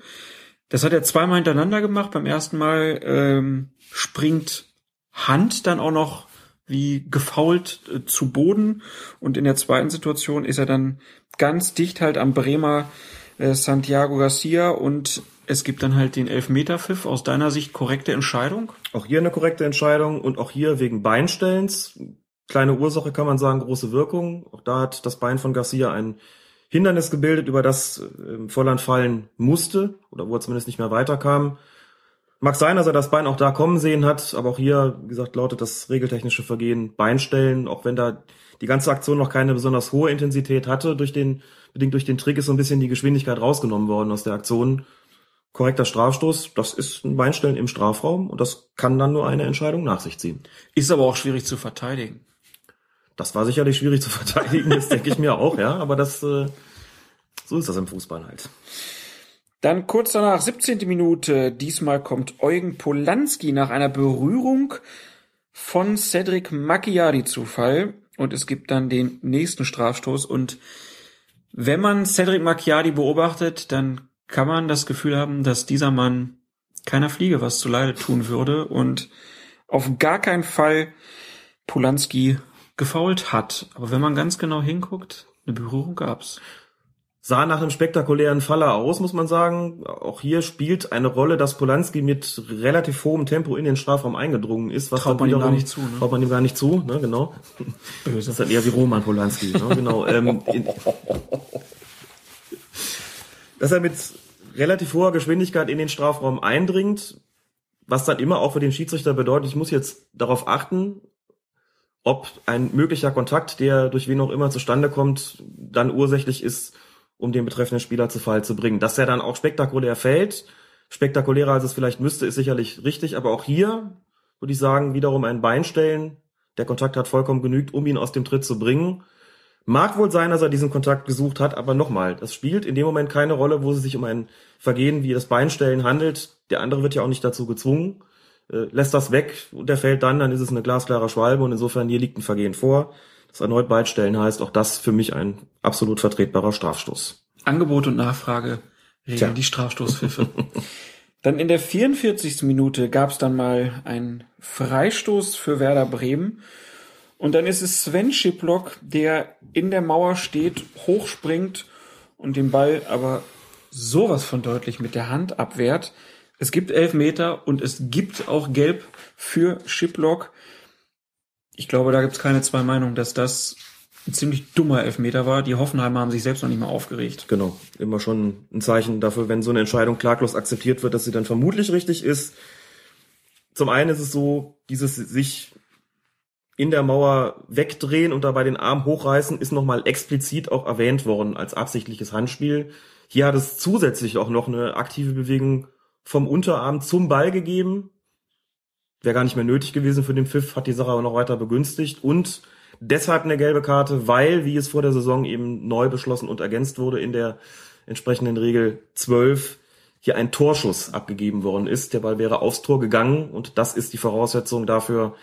Das hat er zweimal hintereinander gemacht. Beim ersten Mal ähm, springt Hand dann auch noch wie gefault äh, zu Boden und in der zweiten Situation ist er dann ganz dicht halt am Bremer äh, Santiago Garcia und es gibt dann halt den Elfmeterpfiff. Aus deiner Sicht korrekte Entscheidung? Auch hier eine korrekte Entscheidung und auch hier wegen Beinstellens. Kleine Ursache kann man sagen, große Wirkung. Auch da hat das Bein von Garcia ein Hindernis gebildet, über das äh, Volland fallen musste oder wo er zumindest nicht mehr weiterkam. Mag sein, dass er das Bein auch da kommen sehen hat, aber auch hier, wie gesagt, lautet das regeltechnische Vergehen Beinstellen, auch wenn da die ganze Aktion noch keine besonders hohe Intensität hatte, durch den, bedingt durch den Trick ist so ein bisschen die Geschwindigkeit rausgenommen worden aus der Aktion korrekter Strafstoß, das ist ein Beinstellen im Strafraum und das kann dann nur eine Entscheidung nach sich ziehen. Ist aber auch schwierig zu verteidigen. Das war sicherlich schwierig zu verteidigen, das denke ich mir auch, ja, aber das äh, so ist das im Fußball halt. Dann kurz danach, 17. Minute, diesmal kommt Eugen Polanski nach einer Berührung von Cedric Macchiari zu Fall und es gibt dann den nächsten Strafstoß und wenn man Cedric Macchiari beobachtet, dann kann man das Gefühl haben, dass dieser Mann keiner Fliege was zu Leide tun würde und auf gar keinen Fall Polanski gefault hat. Aber wenn man ganz genau hinguckt, eine Berührung gab's. Sah nach einem spektakulären Faller aus, muss man sagen. Auch hier spielt eine Rolle, dass Polanski mit relativ hohem Tempo in den Strafraum eingedrungen ist. Was traut man ihm gar nicht zu. Ne? Traut man ihm gar nicht zu, ne? genau. Böse. Das ist dann eher wie Roman Polanski. Ne? Genau. Ähm, in, dass er mit relativ hoher Geschwindigkeit in den Strafraum eindringt, was dann immer auch für den Schiedsrichter bedeutet, ich muss jetzt darauf achten, ob ein möglicher Kontakt, der durch wen auch immer zustande kommt, dann ursächlich ist, um den betreffenden Spieler zu Fall zu bringen. Dass er dann auch spektakulär fällt, spektakulärer als es vielleicht müsste, ist sicherlich richtig, aber auch hier würde ich sagen, wiederum ein Bein stellen. Der Kontakt hat vollkommen genügt, um ihn aus dem Tritt zu bringen. Mag wohl sein, dass er diesen Kontakt gesucht hat, aber nochmal, das spielt in dem Moment keine Rolle, wo es sich um ein Vergehen wie das Beinstellen handelt. Der andere wird ja auch nicht dazu gezwungen, äh, lässt das weg und der fällt dann, dann ist es eine glasklare Schwalbe und insofern hier liegt ein Vergehen vor. Das erneut Beinstellen heißt auch das für mich ein absolut vertretbarer Strafstoß. Angebot und Nachfrage regeln die Strafstoßpfiffe. dann in der 44. Minute gab es dann mal einen Freistoß für Werder Bremen und dann ist es Sven Schiplock, der in der Mauer steht, hochspringt und den Ball aber sowas von deutlich mit der Hand abwehrt. Es gibt elf Meter und es gibt auch Gelb für Schiplock. Ich glaube, da gibt es keine zwei Meinungen, dass das ein ziemlich dummer Elfmeter war. Die Hoffenheimer haben sich selbst noch nicht mal aufgeregt. Genau, immer schon ein Zeichen dafür, wenn so eine Entscheidung klaglos akzeptiert wird, dass sie dann vermutlich richtig ist. Zum einen ist es so, dieses sich in der Mauer wegdrehen und dabei den Arm hochreißen, ist nochmal explizit auch erwähnt worden als absichtliches Handspiel. Hier hat es zusätzlich auch noch eine aktive Bewegung vom Unterarm zum Ball gegeben. Wäre gar nicht mehr nötig gewesen für den Pfiff, hat die Sache aber noch weiter begünstigt und deshalb eine gelbe Karte, weil, wie es vor der Saison eben neu beschlossen und ergänzt wurde in der entsprechenden Regel 12, hier ein Torschuss abgegeben worden ist. Der Ball wäre aufs Tor gegangen und das ist die Voraussetzung dafür,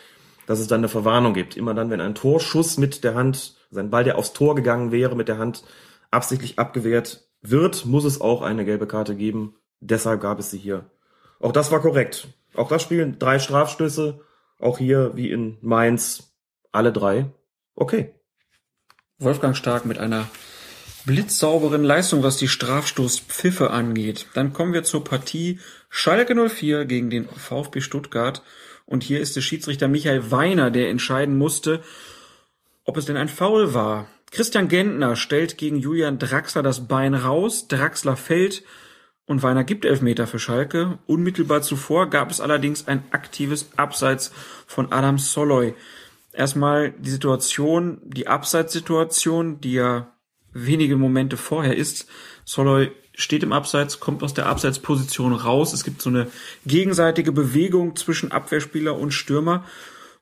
dass es dann eine Verwarnung gibt. Immer dann, wenn ein Torschuss mit der Hand, sein Ball, der aufs Tor gegangen wäre, mit der Hand absichtlich abgewehrt wird, muss es auch eine gelbe Karte geben. Deshalb gab es sie hier. Auch das war korrekt. Auch das spielen drei Strafstöße. Auch hier, wie in Mainz, alle drei. Okay. Wolfgang Stark mit einer blitzsauberen Leistung, was die Strafstoßpfiffe angeht. Dann kommen wir zur Partie Schalke 04 gegen den VfB Stuttgart. Und hier ist der Schiedsrichter Michael Weiner, der entscheiden musste, ob es denn ein Foul war. Christian Gentner stellt gegen Julian Draxler das Bein raus, Draxler fällt und Weiner gibt Elfmeter für Schalke. Unmittelbar zuvor gab es allerdings ein aktives Abseits von Adam Soloy. Erstmal die Situation, die Abseitssituation, die ja wenige Momente vorher ist. Soloy steht im Abseits, kommt aus der Abseitsposition raus. Es gibt so eine gegenseitige Bewegung zwischen Abwehrspieler und Stürmer.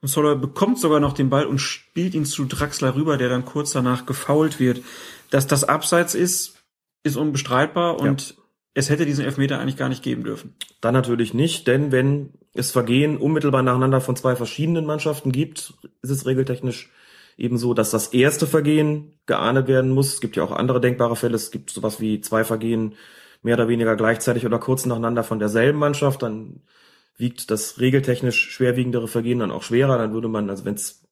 Und Soloy bekommt sogar noch den Ball und spielt ihn zu Draxler rüber, der dann kurz danach gefault wird. Dass das Abseits ist, ist unbestreitbar und ja. es hätte diesen Elfmeter eigentlich gar nicht geben dürfen. Dann natürlich nicht, denn wenn es Vergehen unmittelbar nacheinander von zwei verschiedenen Mannschaften gibt, ist es regeltechnisch ebenso, dass das erste Vergehen geahndet werden muss. Es gibt ja auch andere denkbare Fälle. Es gibt sowas wie zwei Vergehen mehr oder weniger gleichzeitig oder kurz nacheinander von derselben Mannschaft. Dann wiegt das regeltechnisch schwerwiegendere Vergehen dann auch schwerer. Dann würde man, also wenn es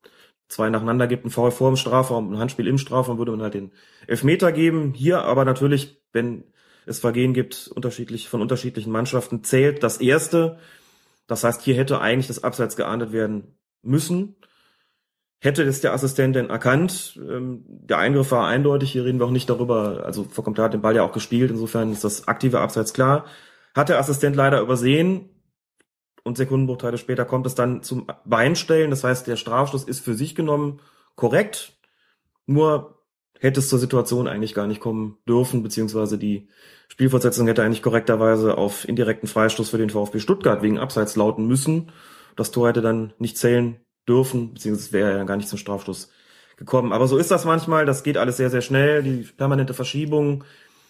zwei nacheinander gibt, ein Foul vor dem Strafraum, ein Handspiel im Strafraum, würde man halt den Elfmeter geben. Hier aber natürlich, wenn es Vergehen gibt, unterschiedlich, von unterschiedlichen Mannschaften, zählt das erste. Das heißt, hier hätte eigentlich das Abseits geahndet werden müssen. Hätte es der Assistent denn erkannt, ähm, der Eingriff war eindeutig, hier reden wir auch nicht darüber, also Komtar hat den Ball ja auch gespielt, insofern ist das aktive Abseits klar. Hat der Assistent leider übersehen. Und Sekundenbruchteile später kommt es dann zum Beinstellen, das heißt, der Strafstoß ist für sich genommen korrekt, nur hätte es zur Situation eigentlich gar nicht kommen dürfen, beziehungsweise die Spielfortsetzung hätte eigentlich korrekterweise auf indirekten Freistoß für den VfB Stuttgart wegen Abseits lauten müssen. Das Tor hätte dann nicht zählen dürfen, beziehungsweise wäre ja gar nicht zum Strafstoß gekommen. Aber so ist das manchmal, das geht alles sehr, sehr schnell, die permanente Verschiebung,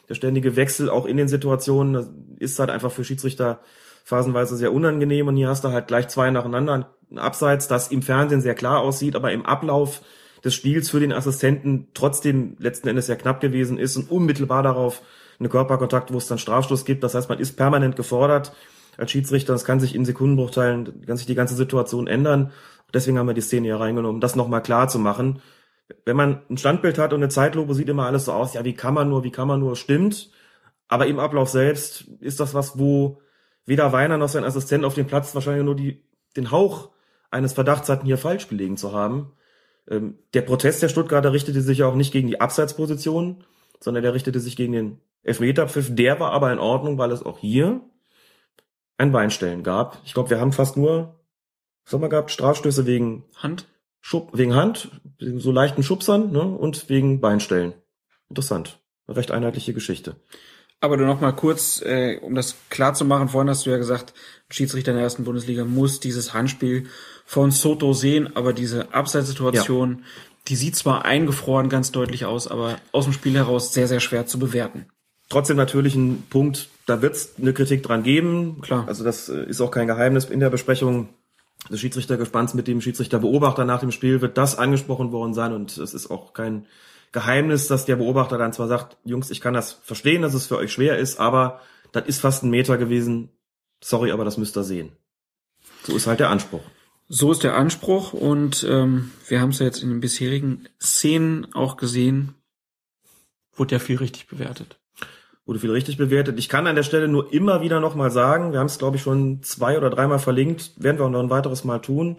der ständige Wechsel auch in den Situationen, das ist halt einfach für Schiedsrichter phasenweise sehr unangenehm und hier hast du halt gleich zwei nacheinander ein Abseits, das im Fernsehen sehr klar aussieht, aber im Ablauf des Spiels für den Assistenten trotzdem letzten Endes sehr knapp gewesen ist und unmittelbar darauf eine Körperkontakt, wo es dann Strafstoß gibt. Das heißt, man ist permanent gefordert als Schiedsrichter. Das kann sich in Sekundenbruchteilen, kann sich die ganze Situation ändern. Deswegen haben wir die Szene hier reingenommen, um das nochmal klar zu machen. Wenn man ein Standbild hat und eine Zeitlupe, sieht immer alles so aus, ja, wie kann man nur, wie kann man nur, stimmt. Aber im Ablauf selbst ist das was, wo weder Weiner noch sein Assistent auf dem Platz wahrscheinlich nur die, den Hauch eines Verdachts hatten, hier falsch gelegen zu haben. Ähm, der Protest der Stuttgarter richtete sich auch nicht gegen die Abseitsposition, sondern der richtete sich gegen den Elfmeterpfiff. Der war aber in Ordnung, weil es auch hier ein Beinstellen gab. Ich glaube, wir haben fast nur Sommer gehabt, Strafstöße wegen Hand, Schub, wegen Hand, wegen so leichten Schubsern ne, und wegen Beinstellen. Interessant. Eine recht einheitliche Geschichte. Aber nur noch mal kurz, äh, um das klar zu machen, vorhin hast du ja gesagt, Schiedsrichter in der ersten Bundesliga muss dieses Handspiel von Soto sehen, aber diese Abseitssituation, ja. die sieht zwar eingefroren ganz deutlich aus, aber aus dem Spiel heraus sehr, sehr schwer zu bewerten. Trotzdem natürlich ein Punkt, da wird es eine Kritik dran geben. Klar. Also das äh, ist auch kein Geheimnis in der Besprechung des Schiedsrichtergespanns mit dem Schiedsrichterbeobachter nach dem Spiel wird das angesprochen worden sein und es ist auch kein Geheimnis, dass der Beobachter dann zwar sagt, Jungs, ich kann das verstehen, dass es für euch schwer ist, aber das ist fast ein Meter gewesen. Sorry, aber das müsst ihr sehen. So ist halt der Anspruch. So ist der Anspruch und ähm, wir haben es ja jetzt in den bisherigen Szenen auch gesehen, wurde ja viel richtig bewertet wurde viel richtig bewertet. Ich kann an der Stelle nur immer wieder nochmal sagen, wir haben es, glaube ich, schon zwei oder dreimal verlinkt, werden wir auch noch ein weiteres Mal tun.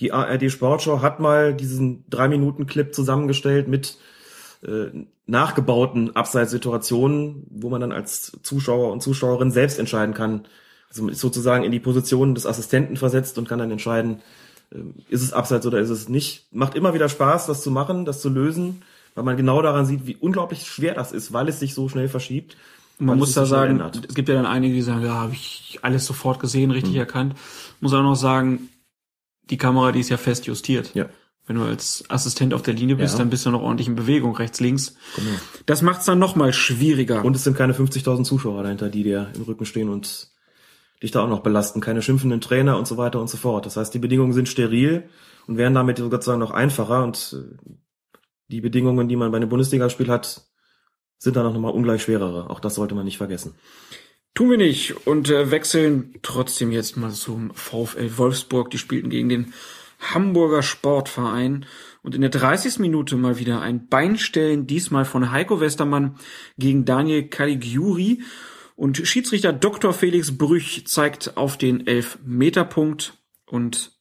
Die ARD Sportschau hat mal diesen drei Minuten Clip zusammengestellt mit äh, nachgebauten Abseitssituationen, wo man dann als Zuschauer und Zuschauerin selbst entscheiden kann. Also man ist sozusagen in die Position des Assistenten versetzt und kann dann entscheiden, äh, ist es Abseits oder ist es nicht. Macht immer wieder Spaß, das zu machen, das zu lösen weil man genau daran sieht, wie unglaublich schwer das ist, weil es sich so schnell verschiebt. Man muss da sagen, ändert. es gibt ja dann einige, die sagen, ja, habe ich alles sofort gesehen, richtig mhm. erkannt. Muss auch noch sagen, die Kamera, die ist ja fest justiert. Ja. Wenn du als Assistent auf der Linie bist, ja. dann bist du noch ordentlich in Bewegung, rechts, links. Genau. Das macht's dann noch mal schwieriger. Und es sind keine 50.000 Zuschauer dahinter, die dir im Rücken stehen und dich da auch noch belasten. Keine schimpfenden Trainer und so weiter und so fort. Das heißt, die Bedingungen sind steril und werden damit sozusagen noch einfacher und äh, die Bedingungen, die man bei einem Bundesligaspiel hat, sind dann auch nochmal ungleich schwerere. Auch das sollte man nicht vergessen. Tun wir nicht und äh, wechseln trotzdem jetzt mal zum VfL Wolfsburg. Die spielten gegen den Hamburger Sportverein und in der 30. Minute mal wieder ein Beinstellen, diesmal von Heiko Westermann gegen Daniel Caligiuri. Und Schiedsrichter Dr. Felix Brüch zeigt auf den Elf-Meter-Punkt und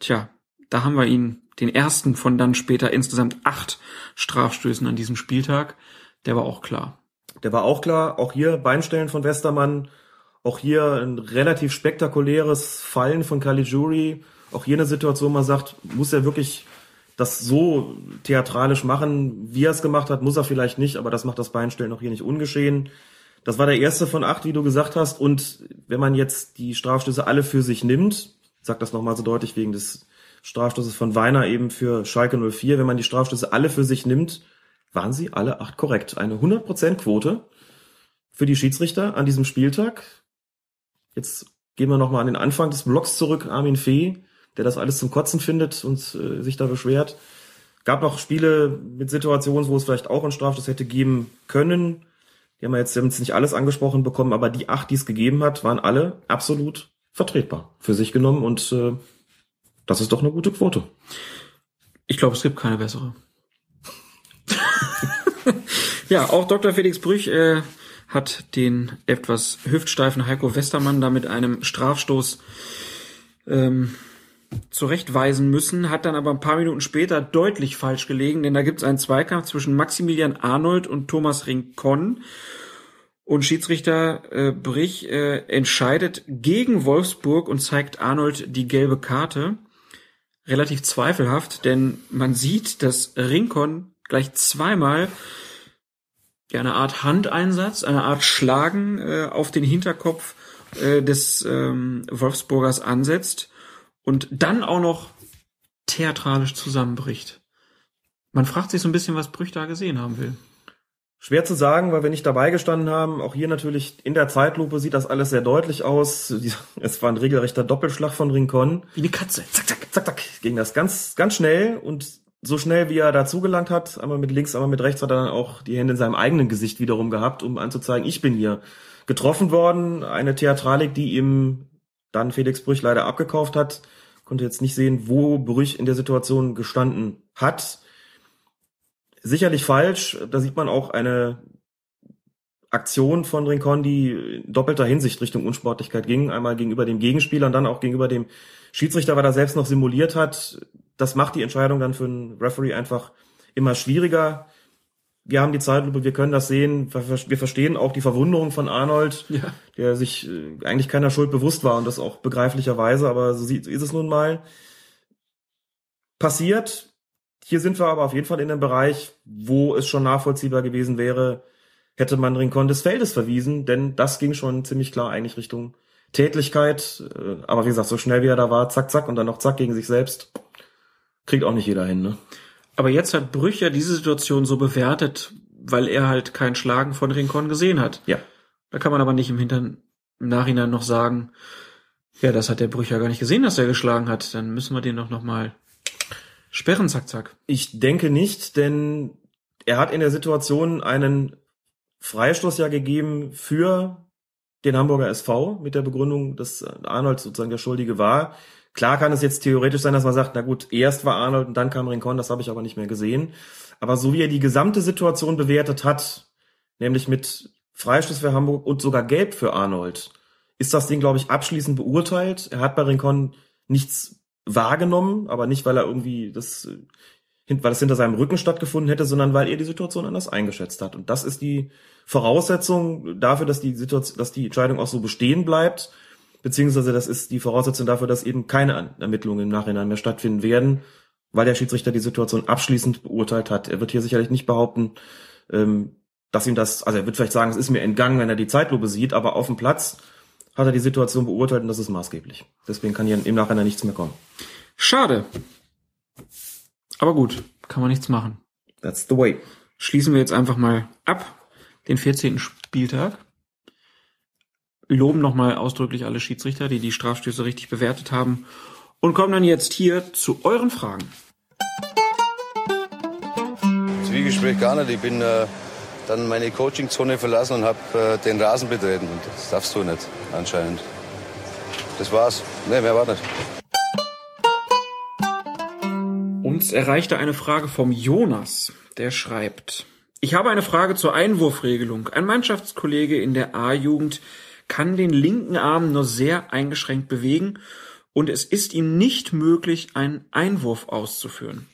tja, da haben wir ihn den ersten von dann später insgesamt acht Strafstößen an diesem Spieltag. Der war auch klar. Der war auch klar, auch hier Beinstellen von Westermann, auch hier ein relativ spektakuläres Fallen von Caligiuri, auch hier eine Situation, man sagt, muss er wirklich das so theatralisch machen, wie er es gemacht hat, muss er vielleicht nicht, aber das macht das Beinstellen auch hier nicht ungeschehen. Das war der erste von acht, wie du gesagt hast. Und wenn man jetzt die Strafstöße alle für sich nimmt, sag das nochmal so deutlich wegen des Strafstoßes von Weiner eben für Schalke 04, wenn man die Strafstöße alle für sich nimmt, waren sie alle acht korrekt. Eine 100% Quote für die Schiedsrichter an diesem Spieltag. Jetzt gehen wir nochmal an den Anfang des Blocks zurück. Armin Fee, der das alles zum Kotzen findet und äh, sich da beschwert. Gab noch Spiele mit Situationen, wo es vielleicht auch einen Strafstoß hätte geben können. Die haben wir jetzt, haben jetzt nicht alles angesprochen bekommen, aber die acht, die es gegeben hat, waren alle absolut vertretbar für sich genommen und äh, das ist doch eine gute Quote. Ich glaube, es gibt keine bessere. ja, auch Dr. Felix Brüch äh, hat den etwas hüftsteifen Heiko Westermann da mit einem Strafstoß ähm, zurechtweisen müssen, hat dann aber ein paar Minuten später deutlich falsch gelegen, denn da gibt es einen Zweikampf zwischen Maximilian Arnold und Thomas Rincon. Und Schiedsrichter äh, Brich äh, entscheidet gegen Wolfsburg und zeigt Arnold die gelbe Karte. Relativ zweifelhaft, denn man sieht, dass Rincon gleich zweimal ja, eine Art Handeinsatz, eine Art Schlagen äh, auf den Hinterkopf äh, des ähm, Wolfsburgers ansetzt und dann auch noch theatralisch zusammenbricht. Man fragt sich so ein bisschen, was Brüch da gesehen haben will. Schwer zu sagen, weil wir nicht dabei gestanden haben. Auch hier natürlich in der Zeitlupe sieht das alles sehr deutlich aus. Es war ein regelrechter Doppelschlag von Rincon. Wie eine Katze. Zack, zack, zack, zack. Ging das ganz, ganz schnell und so schnell, wie er dazu gelangt hat, einmal mit links, einmal mit rechts, hat er dann auch die Hände in seinem eigenen Gesicht wiederum gehabt, um anzuzeigen, ich bin hier getroffen worden. Eine Theatralik, die ihm dann Felix Brüch leider abgekauft hat konnte jetzt nicht sehen, wo Brüch in der Situation gestanden hat. Sicherlich falsch. Da sieht man auch eine Aktion von Rincon, die in doppelter Hinsicht Richtung Unsportlichkeit ging. Einmal gegenüber dem Gegenspieler und dann auch gegenüber dem Schiedsrichter, weil er selbst noch simuliert hat. Das macht die Entscheidung dann für einen Referee einfach immer schwieriger wir haben die Zeitlupe, wir können das sehen, wir verstehen auch die Verwunderung von Arnold, ja. der sich äh, eigentlich keiner Schuld bewusst war und das auch begreiflicherweise, aber so ist es nun mal. Passiert. Hier sind wir aber auf jeden Fall in einem Bereich, wo es schon nachvollziehbar gewesen wäre, hätte man Rincon des Feldes verwiesen, denn das ging schon ziemlich klar eigentlich Richtung Tätlichkeit. Äh, aber wie gesagt, so schnell wie er da war, zack, zack und dann noch zack gegen sich selbst, kriegt auch nicht jeder hin, ne? Aber jetzt hat Brücher diese Situation so bewertet, weil er halt kein Schlagen von Rincon gesehen hat. Ja. Da kann man aber nicht im, Hintern, im Nachhinein noch sagen, ja, das hat der Brücher gar nicht gesehen, dass er geschlagen hat. Dann müssen wir den doch noch mal sperren, zack, zack. Ich denke nicht, denn er hat in der Situation einen Freistoß ja gegeben für den Hamburger SV mit der Begründung, dass Arnold sozusagen der Schuldige war. Klar kann es jetzt theoretisch sein, dass man sagt, na gut, erst war Arnold und dann kam Rincon, das habe ich aber nicht mehr gesehen. Aber so wie er die gesamte Situation bewertet hat, nämlich mit Freistoß für Hamburg und sogar Gelb für Arnold, ist das Ding, glaube ich, abschließend beurteilt. Er hat bei Rincon nichts wahrgenommen, aber nicht, weil er irgendwie das, weil es hinter seinem Rücken stattgefunden hätte, sondern weil er die Situation anders eingeschätzt hat. Und das ist die Voraussetzung dafür, dass die Situation, dass die Entscheidung auch so bestehen bleibt beziehungsweise das ist die Voraussetzung dafür, dass eben keine Ermittlungen im Nachhinein mehr stattfinden werden, weil der Schiedsrichter die Situation abschließend beurteilt hat. Er wird hier sicherlich nicht behaupten, ähm, dass ihm das, also er wird vielleicht sagen, es ist mir entgangen, wenn er die Zeitlupe sieht, aber auf dem Platz hat er die Situation beurteilt und das ist maßgeblich. Deswegen kann hier im Nachhinein nichts mehr kommen. Schade. Aber gut, kann man nichts machen. That's the way. Schließen wir jetzt einfach mal ab, den 14. Spieltag loben nochmal ausdrücklich alle Schiedsrichter, die die Strafstöße richtig bewertet haben und kommen dann jetzt hier zu euren Fragen. Zwiegespräch gar nicht. Ich bin äh, dann meine Coachingzone verlassen und habe äh, den Rasen betreten. Und das darfst du nicht, anscheinend. Das war's. Nee, mehr war nicht. Uns erreichte eine Frage vom Jonas, der schreibt, ich habe eine Frage zur Einwurfregelung. Ein Mannschaftskollege in der A-Jugend kann den linken Arm nur sehr eingeschränkt bewegen und es ist ihm nicht möglich, einen Einwurf auszuführen.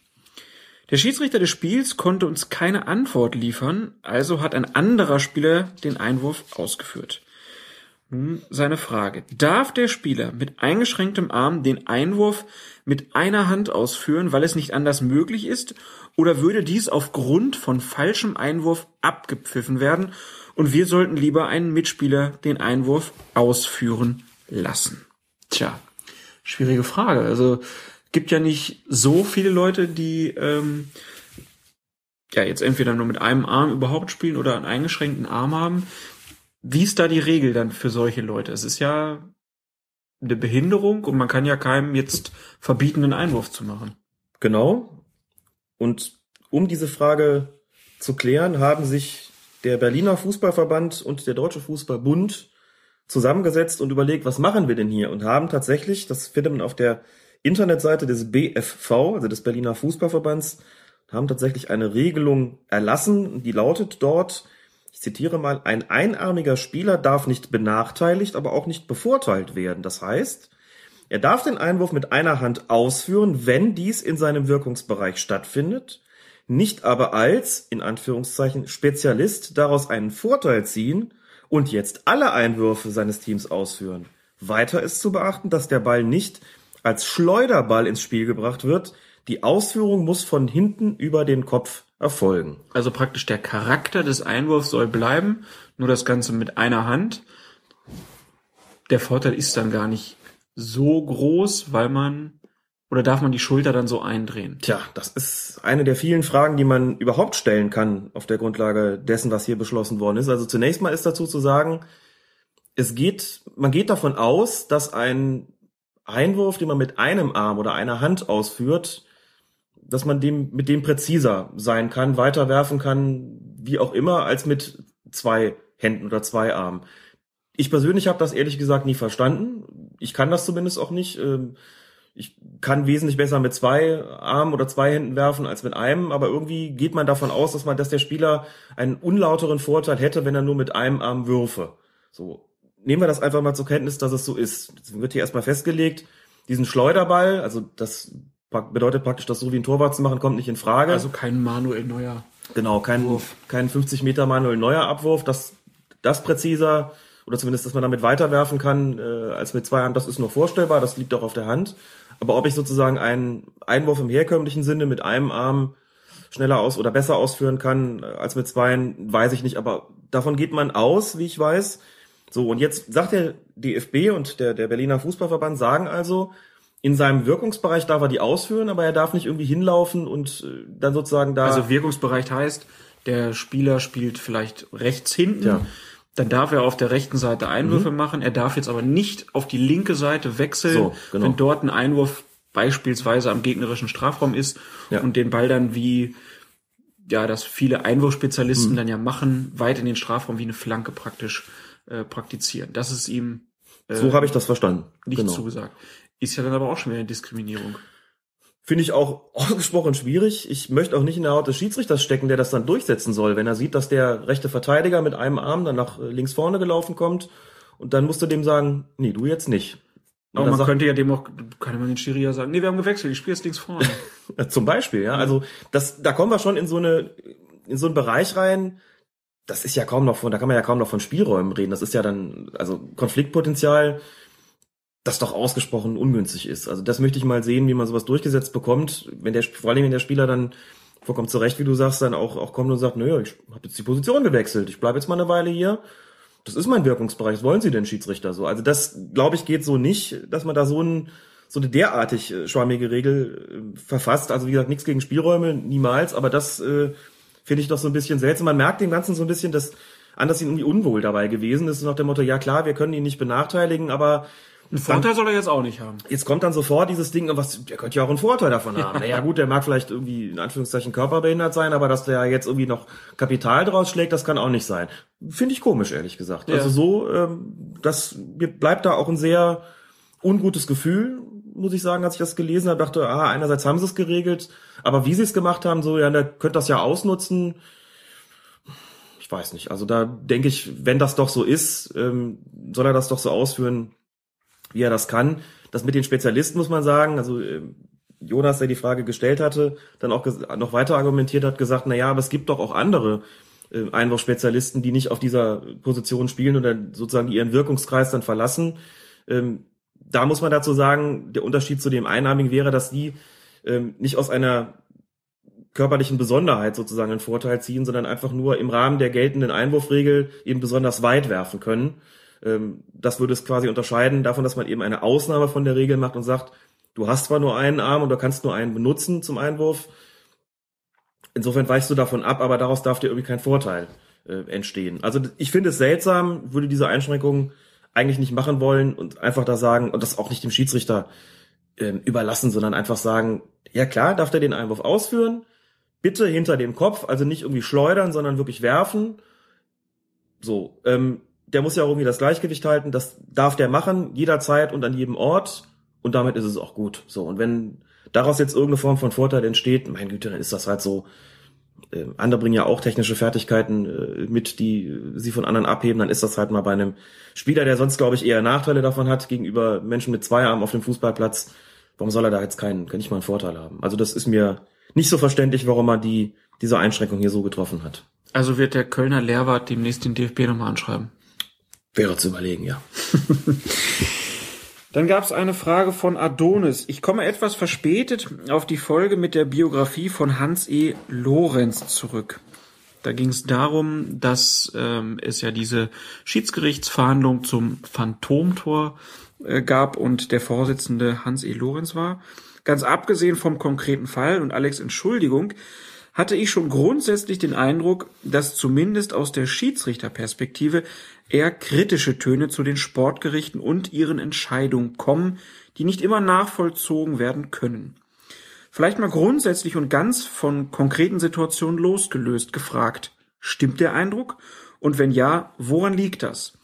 Der Schiedsrichter des Spiels konnte uns keine Antwort liefern, also hat ein anderer Spieler den Einwurf ausgeführt. Nun seine Frage. Darf der Spieler mit eingeschränktem Arm den Einwurf mit einer Hand ausführen, weil es nicht anders möglich ist, oder würde dies aufgrund von falschem Einwurf abgepfiffen werden und wir sollten lieber einen Mitspieler den Einwurf ausführen lassen? Tja, schwierige Frage. Also gibt ja nicht so viele Leute, die ähm, ja jetzt entweder nur mit einem Arm überhaupt spielen oder einen eingeschränkten Arm haben. Wie ist da die Regel dann für solche Leute? Es ist ja eine Behinderung und man kann ja keinem jetzt verbieten, einen Einwurf zu machen. Genau. Und um diese Frage zu klären, haben sich der Berliner Fußballverband und der Deutsche Fußballbund zusammengesetzt und überlegt, was machen wir denn hier? Und haben tatsächlich, das findet man auf der Internetseite des BFV, also des Berliner Fußballverbands, haben tatsächlich eine Regelung erlassen, die lautet dort, ich zitiere mal, ein einarmiger Spieler darf nicht benachteiligt, aber auch nicht bevorteilt werden. Das heißt, er darf den Einwurf mit einer Hand ausführen, wenn dies in seinem Wirkungsbereich stattfindet, nicht aber als, in Anführungszeichen, Spezialist daraus einen Vorteil ziehen und jetzt alle Einwürfe seines Teams ausführen. Weiter ist zu beachten, dass der Ball nicht als Schleuderball ins Spiel gebracht wird. Die Ausführung muss von hinten über den Kopf erfolgen. Also praktisch der Charakter des Einwurfs soll bleiben, nur das Ganze mit einer Hand. Der Vorteil ist dann gar nicht so groß, weil man oder darf man die Schulter dann so eindrehen? Tja, das ist eine der vielen Fragen, die man überhaupt stellen kann auf der Grundlage dessen, was hier beschlossen worden ist. Also zunächst mal ist dazu zu sagen, es geht, man geht davon aus, dass ein Einwurf, den man mit einem Arm oder einer Hand ausführt, dass man dem mit dem präziser sein kann, weiterwerfen kann, wie auch immer, als mit zwei Händen oder zwei Armen. Ich persönlich habe das ehrlich gesagt nie verstanden. Ich kann das zumindest auch nicht. Ähm, ich kann wesentlich besser mit zwei Armen oder zwei Händen werfen als mit einem, aber irgendwie geht man davon aus, dass man, dass der Spieler einen unlauteren Vorteil hätte, wenn er nur mit einem Arm würfe. So nehmen wir das einfach mal zur Kenntnis, dass es so ist. Jetzt wird hier erstmal festgelegt, diesen Schleuderball, also das bedeutet praktisch, das so wie ein Torwart zu machen, kommt nicht in Frage. Also kein Manuel Neuer. Genau, kein, Wurf. kein 50 Meter Manuel Neuer Abwurf, das, das präziser, oder zumindest, dass man damit weiterwerfen kann, äh, als mit zwei Hand, das ist nur vorstellbar, das liegt auch auf der Hand. Aber ob ich sozusagen einen Einwurf im herkömmlichen Sinne mit einem Arm schneller aus oder besser ausführen kann als mit zweien, weiß ich nicht. Aber davon geht man aus, wie ich weiß. So, und jetzt sagt der DFB und der, der Berliner Fußballverband sagen also, in seinem Wirkungsbereich darf er die ausführen, aber er darf nicht irgendwie hinlaufen und äh, dann sozusagen da. Also Wirkungsbereich heißt, der Spieler spielt vielleicht rechts hinten. Ja. Dann darf er auf der rechten Seite Einwürfe mhm. machen. Er darf jetzt aber nicht auf die linke Seite wechseln, so, genau. wenn dort ein Einwurf beispielsweise am gegnerischen Strafraum ist Ja. und den Ball dann wie ja, das viele Einwurfspezialisten Mhm. dann ja machen, weit in den Strafraum wie eine Flanke praktisch äh, praktizieren. Das ist ihm äh, so habe ich das verstanden. nicht genau. zugesagt. Ist ja dann aber auch schon wieder eine Diskriminierung. Finde ich auch ausgesprochen schwierig. Ich möchte auch nicht in der Haut des Schiedsrichters stecken, der das dann durchsetzen soll, wenn er sieht, dass der rechte Verteidiger mit einem Arm dann nach äh, links vorne gelaufen kommt und dann musst du dem sagen, nee, du jetzt nicht. Aber man sagt- könnte ja dem auch, kann man den Schiri ja sagen, nee, wir haben gewechselt, ich spiele jetzt links vorne. Zum Beispiel, ja. Also das, da kommen wir schon in so eine, in so einen Bereich rein. Das ist ja kaum noch von, da kann man ja kaum noch von Spielräumen reden. Das ist ja dann, also Konfliktpotenzial, das doch ausgesprochen ungünstig ist. Also das möchte ich mal sehen, wie man sowas durchgesetzt bekommt, wenn der, vor allem wenn der Spieler dann vollkommen zurecht, wie du sagst, dann auch, auch kommt und sagt, naja, ich habe jetzt die Position gewechselt, ich bleibe jetzt mal eine Weile hier. Das ist mein Wirkungsbereich. Was wollen Sie denn, Schiedsrichter? So, also das, glaube ich, geht so nicht, dass man da so ein, so eine derartig äh, schwammige Regel äh, verfasst. Also wie gesagt, nichts gegen Spielräume, niemals, aber das äh, finde ich doch so ein bisschen seltsam. Man merkt dem Ganzen so ein bisschen, dass Anders ihn irgendwie unwohl dabei gewesen ist, nach dem Motto, ja klar, wir können ihn nicht benachteiligen, aber Einen Vorteil soll er jetzt auch nicht haben. jetzt kommt dann sofort dieses Ding, was, der könnte ja auch einen Vorteil davon haben. Naja gut, der mag vielleicht irgendwie in Anführungszeichen körperbehindert sein, aber dass der jetzt irgendwie noch Kapital draus schlägt, das kann auch nicht sein. Finde ich komisch, ehrlich gesagt. Ja. Also so, ähm, das mir bleibt da auch ein sehr ungutes Gefühl, muss ich sagen, als ich das gelesen habe, dachte, ah, einerseits haben sie es geregelt, aber wie sie es gemacht haben, so, ja, der könnte das ja ausnutzen. Ich weiß nicht. Also da denke ich, wenn das doch so ist, ähm, soll er das doch so ausführen, wie er das kann. Das mit den Spezialisten muss man sagen, also ähm, Jonas, der die Frage gestellt hatte, dann auch noch weiter argumentiert hat, gesagt, na ja, aber es gibt doch auch andere äh, Einwurfspezialisten, die nicht auf dieser Position spielen oder sozusagen ihren Wirkungskreis dann verlassen. Ähm, da muss man dazu sagen, der Unterschied zu dem Einnahmigen wäre, dass die ähm, nicht aus einer körperlichen Besonderheit sozusagen einen Vorteil ziehen, sondern einfach nur im Rahmen der geltenden Einwurfregel eben besonders weit werfen können. Ähm, das würde es quasi unterscheiden davon, dass man eben eine Ausnahme von der Regel macht und sagt, du hast zwar nur einen Arm und du kannst nur einen benutzen zum Einwurf. Insofern weichst du davon ab, aber daraus darf dir irgendwie kein Vorteil äh, entstehen. Also ich finde es seltsam, würde diese Einschränkung eigentlich nicht machen wollen und einfach da sagen und das auch nicht dem Schiedsrichter äh, überlassen, sondern einfach sagen, ja klar, darf der den Einwurf ausführen, bitte hinter dem Kopf, also nicht irgendwie schleudern, sondern wirklich werfen. So, ähm, der muss ja auch irgendwie das Gleichgewicht halten, das darf der machen, jederzeit und an jedem Ort und damit ist es auch gut. So, und wenn daraus jetzt irgendeine Form von Vorteil entsteht, mein Güte, dann ist das halt so. Äh, andere bringen ja auch technische Fertigkeiten äh, mit, die sie von anderen abheben, dann ist das halt mal bei einem Spieler, der sonst, glaube ich, eher Nachteile davon hat, gegenüber Menschen mit zwei Armen auf dem Fußballplatz, warum soll er da jetzt keinen, kann nicht mal einen Vorteil haben? Also das ist mir nicht so verständlich, warum er die, diese Einschränkung hier so getroffen hat. Also wird der Kölner Lehrwart demnächst den DFB nochmal anschreiben. Wäre zu überlegen, ja. Dann gab es eine Frage von Adonis. Ich komme etwas verspätet auf die Folge mit der Biografie von Hans E. Lorenz zurück. Da ging es darum, dass ähm, es ja diese Schiedsgerichtsverhandlung zum Phantomtor äh, gab und der Vorsitzende Hans E. Lorenz war. Ganz abgesehen vom konkreten Fall und Alex Entschuldigung, hatte ich schon grundsätzlich den Eindruck, dass zumindest aus der Schiedsrichterperspektive eher kritische Töne zu den Sportgerichten und ihren Entscheidungen kommen, die nicht immer nachvollzogen werden können. Vielleicht mal grundsätzlich und ganz von konkreten Situationen losgelöst gefragt, stimmt der Eindruck? Und wenn ja, woran liegt das?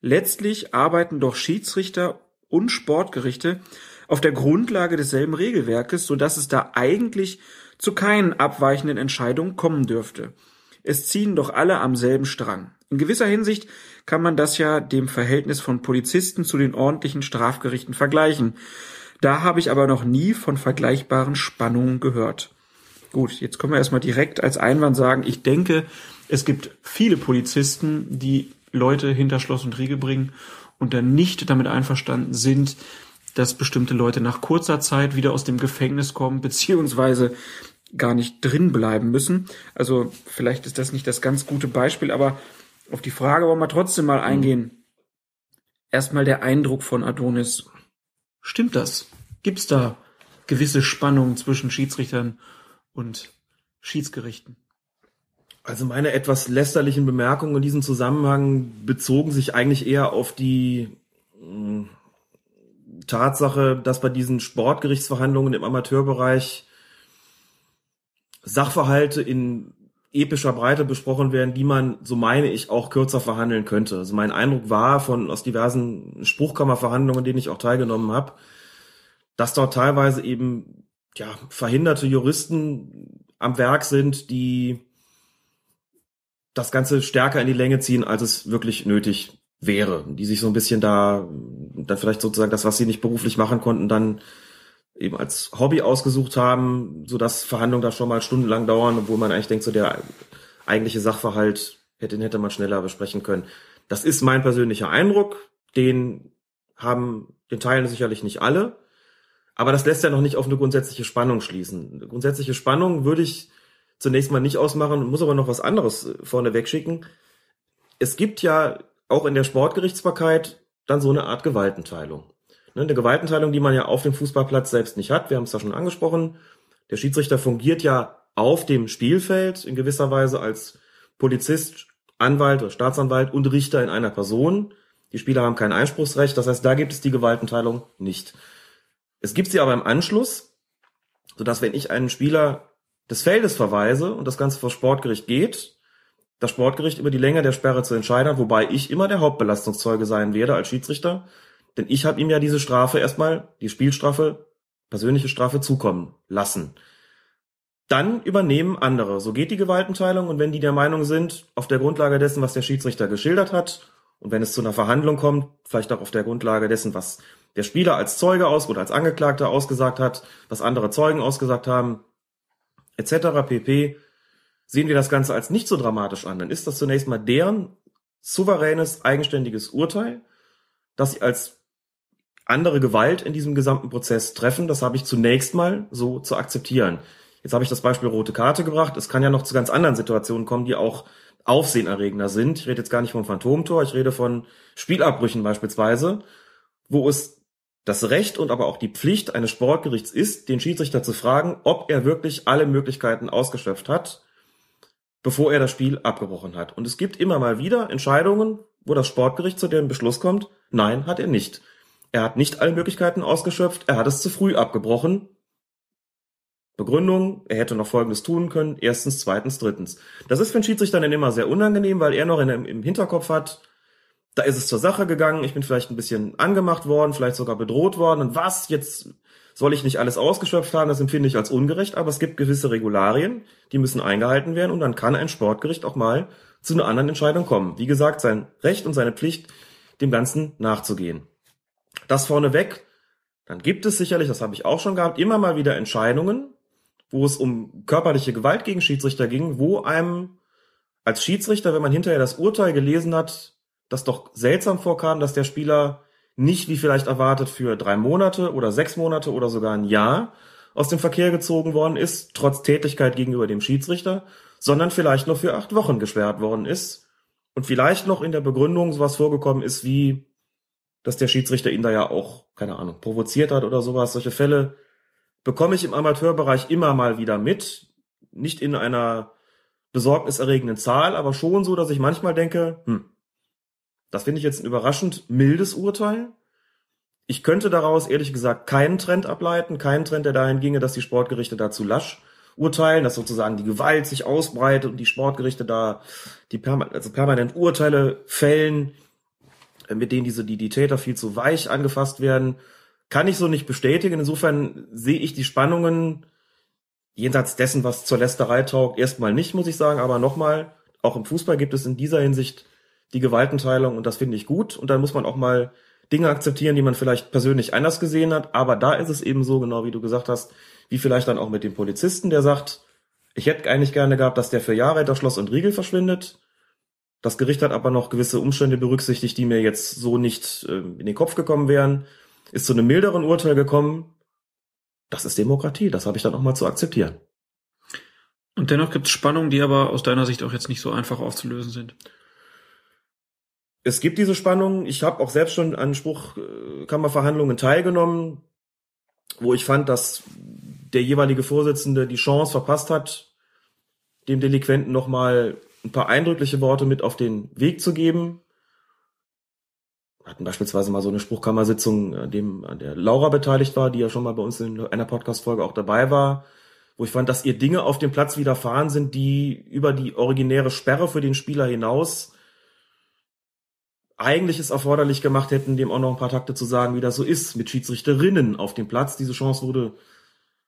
Letztlich arbeiten doch Schiedsrichter und Sportgerichte auf der Grundlage desselben Regelwerkes, so dass es da eigentlich zu keinen abweichenden Entscheidungen kommen dürfte. Es ziehen doch alle am selben Strang. In gewisser Hinsicht kann man das ja dem Verhältnis von Polizisten zu den ordentlichen Strafgerichten vergleichen. Da habe ich aber noch nie von vergleichbaren Spannungen gehört. Gut, jetzt können wir erstmal direkt als Einwand sagen, ich denke, es gibt viele Polizisten, die Leute hinter Schloss und Riegel bringen und dann nicht damit einverstanden sind, dass bestimmte Leute nach kurzer Zeit wieder aus dem Gefängnis kommen, beziehungsweise gar nicht drin bleiben müssen. Also vielleicht ist das nicht das ganz gute Beispiel, aber auf die Frage wollen wir trotzdem mal eingehen. Erstmal der Eindruck von Adonis. Stimmt das? Gibt's da gewisse Spannungen zwischen Schiedsrichtern und Schiedsgerichten? Also meine etwas lästerlichen Bemerkungen in diesem Zusammenhang bezogen sich eigentlich eher auf die mh, hm, Tatsache, dass bei diesen Sportgerichtsverhandlungen im Amateurbereich Sachverhalte in epischer Breite besprochen werden, die man, so meine ich, auch kürzer verhandeln könnte. Also mein Eindruck war von aus diversen Spruchkammerverhandlungen, denen ich auch teilgenommen habe, dass dort teilweise eben ja verhinderte Juristen am Werk sind, die das Ganze stärker in die Länge ziehen, als es wirklich nötig wäre, die sich so ein bisschen da, dann vielleicht sozusagen das, was sie nicht beruflich machen konnten, dann eben als Hobby ausgesucht haben, so dass Verhandlungen da schon mal stundenlang dauern, obwohl man eigentlich denkt, so der eigentliche Sachverhalt hätte, hätte man schneller besprechen können. Das ist mein persönlicher Eindruck. Den haben, den teilen sicherlich nicht alle. Aber das lässt ja noch nicht auf eine grundsätzliche Spannung schließen. Eine grundsätzliche Spannung würde ich zunächst mal nicht ausmachen, muss aber noch was anderes vorne wegschicken. Es gibt ja auch in der Sportgerichtsbarkeit dann so eine Art Gewaltenteilung. Ne, eine Gewaltenteilung, die man ja auf dem Fußballplatz selbst nicht hat. Wir haben es da schon angesprochen. Der Schiedsrichter fungiert ja auf dem Spielfeld in gewisser Weise als Polizist, Anwalt oder Staatsanwalt und Richter in einer Person. Die Spieler haben kein Einspruchsrecht. Das heißt, da gibt es die Gewaltenteilung nicht. Es gibt sie aber im Anschluss, sodass wenn ich einen Spieler des Feldes verweise und das Ganze vor Sportgericht geht, das Sportgericht über die Länge der Sperre zu entscheiden, wobei ich immer der Hauptbelastungszeuge sein werde als Schiedsrichter, denn ich habe ihm ja diese Strafe erstmal, die Spielstrafe, persönliche Strafe zukommen lassen. Dann übernehmen andere. So geht die Gewaltenteilung und wenn die der Meinung sind, auf der Grundlage dessen, was der Schiedsrichter geschildert hat, und wenn es zu einer Verhandlung kommt, vielleicht auch auf der Grundlage dessen, was der Spieler als Zeuge aus oder als Angeklagter ausgesagt hat, was andere Zeugen ausgesagt haben, etc. pp. Sehen wir das Ganze als nicht so dramatisch an, dann ist das zunächst mal deren souveränes, eigenständiges Urteil, dass sie als andere Gewalt in diesem gesamten Prozess treffen. Das habe ich zunächst mal so zu akzeptieren. Jetzt habe ich das Beispiel rote Karte gebracht. Es kann ja noch zu ganz anderen Situationen kommen, die auch aufsehenerregender sind. Ich rede jetzt gar nicht vom Phantomtor, ich rede von Spielabbrüchen beispielsweise, wo es das Recht und aber auch die Pflicht eines Sportgerichts ist, den Schiedsrichter zu fragen, ob er wirklich alle Möglichkeiten ausgeschöpft hat, bevor er das Spiel abgebrochen hat. Und es gibt immer mal wieder Entscheidungen, wo das Sportgericht zu dem Beschluss kommt, nein, hat er nicht. Er hat nicht alle Möglichkeiten ausgeschöpft, er hat es zu früh abgebrochen. Begründung, er hätte noch Folgendes tun können. Erstens, zweitens, drittens. Das ist für den Schiedsrichter dann immer sehr unangenehm, weil er noch in, im Hinterkopf hat, da ist es zur Sache gegangen, ich bin vielleicht ein bisschen angemacht worden, vielleicht sogar bedroht worden. Und was, jetzt soll ich nicht alles ausgeschöpft haben, das empfinde ich als ungerecht, aber es gibt gewisse Regularien, die müssen eingehalten werden und dann kann ein Sportgericht auch mal zu einer anderen Entscheidung kommen. Wie gesagt, sein Recht und seine Pflicht, dem Ganzen nachzugehen. Das vorneweg, dann gibt es sicherlich, das habe ich auch schon gehabt, immer mal wieder Entscheidungen, wo es um körperliche Gewalt gegen Schiedsrichter ging, wo einem als Schiedsrichter, wenn man hinterher das Urteil gelesen hat, das doch seltsam vorkam, dass der Spieler nicht wie vielleicht erwartet für drei Monate oder sechs Monate oder sogar ein Jahr aus dem Verkehr gezogen worden ist, trotz Tätigkeit gegenüber dem Schiedsrichter, sondern vielleicht noch für acht Wochen gesperrt worden ist und vielleicht noch in der Begründung sowas vorgekommen ist wie, dass der Schiedsrichter ihn da ja auch, keine Ahnung, provoziert hat oder sowas. Solche Fälle bekomme ich im Amateurbereich immer mal wieder mit. Nicht in einer besorgniserregenden Zahl, aber schon so, dass ich manchmal denke, hm, das finde ich jetzt ein überraschend mildes Urteil. Ich könnte daraus ehrlich gesagt keinen Trend ableiten, keinen Trend, der dahin ginge, dass die Sportgerichte dazu lasch urteilen, dass sozusagen die Gewalt sich ausbreitet und die Sportgerichte da die perma also permanent Urteile fällen, mit denen diese die, die Täter viel zu weich angefasst werden, kann ich so nicht bestätigen. Insofern sehe ich die Spannungen jenseits dessen, was zur Lästerei taugt, erstmal nicht, muss ich sagen. Aber nochmal, auch im Fußball gibt es in dieser Hinsicht die Gewaltenteilung und das finde ich gut. Und dann muss man auch mal Dinge akzeptieren, die man vielleicht persönlich anders gesehen hat. Aber da ist es eben so, genau wie du gesagt hast, wie vielleicht dann auch mit dem Polizisten, der sagt, ich hätte eigentlich gerne gehabt, dass der für Jahre hinter Schloss und Riegel verschwindet. Das Gericht hat aber noch gewisse Umstände berücksichtigt, die mir jetzt so nicht äh, in den Kopf gekommen wären. Ist zu einem milderen Urteil gekommen. Das ist Demokratie, das habe ich dann auch mal zu akzeptieren. Und dennoch gibt es Spannungen, die aber aus deiner Sicht auch jetzt nicht so einfach aufzulösen sind es gibt diese Spannung. Ich habe auch selbst schon an Spruchkammerverhandlungen teilgenommen, wo ich fand, dass der jeweilige Vorsitzende die Chance verpasst hat, dem Delinquenten nochmal ein paar eindrückliche Worte mit auf den Weg zu geben. Wir hatten beispielsweise mal so eine Spruchkammersitzung, an dem an der Laura beteiligt war, die ja schon mal bei uns in einer Podcast-Folge auch dabei war, wo ich fand, dass ihr Dinge auf dem Platz widerfahren sind, die über die originäre Sperre für den Spieler hinaus eigentlich es erforderlich gemacht hätten, dem auch noch ein paar Takte zu sagen, wie das so ist mit Schiedsrichterinnen auf dem Platz. Diese Chance wurde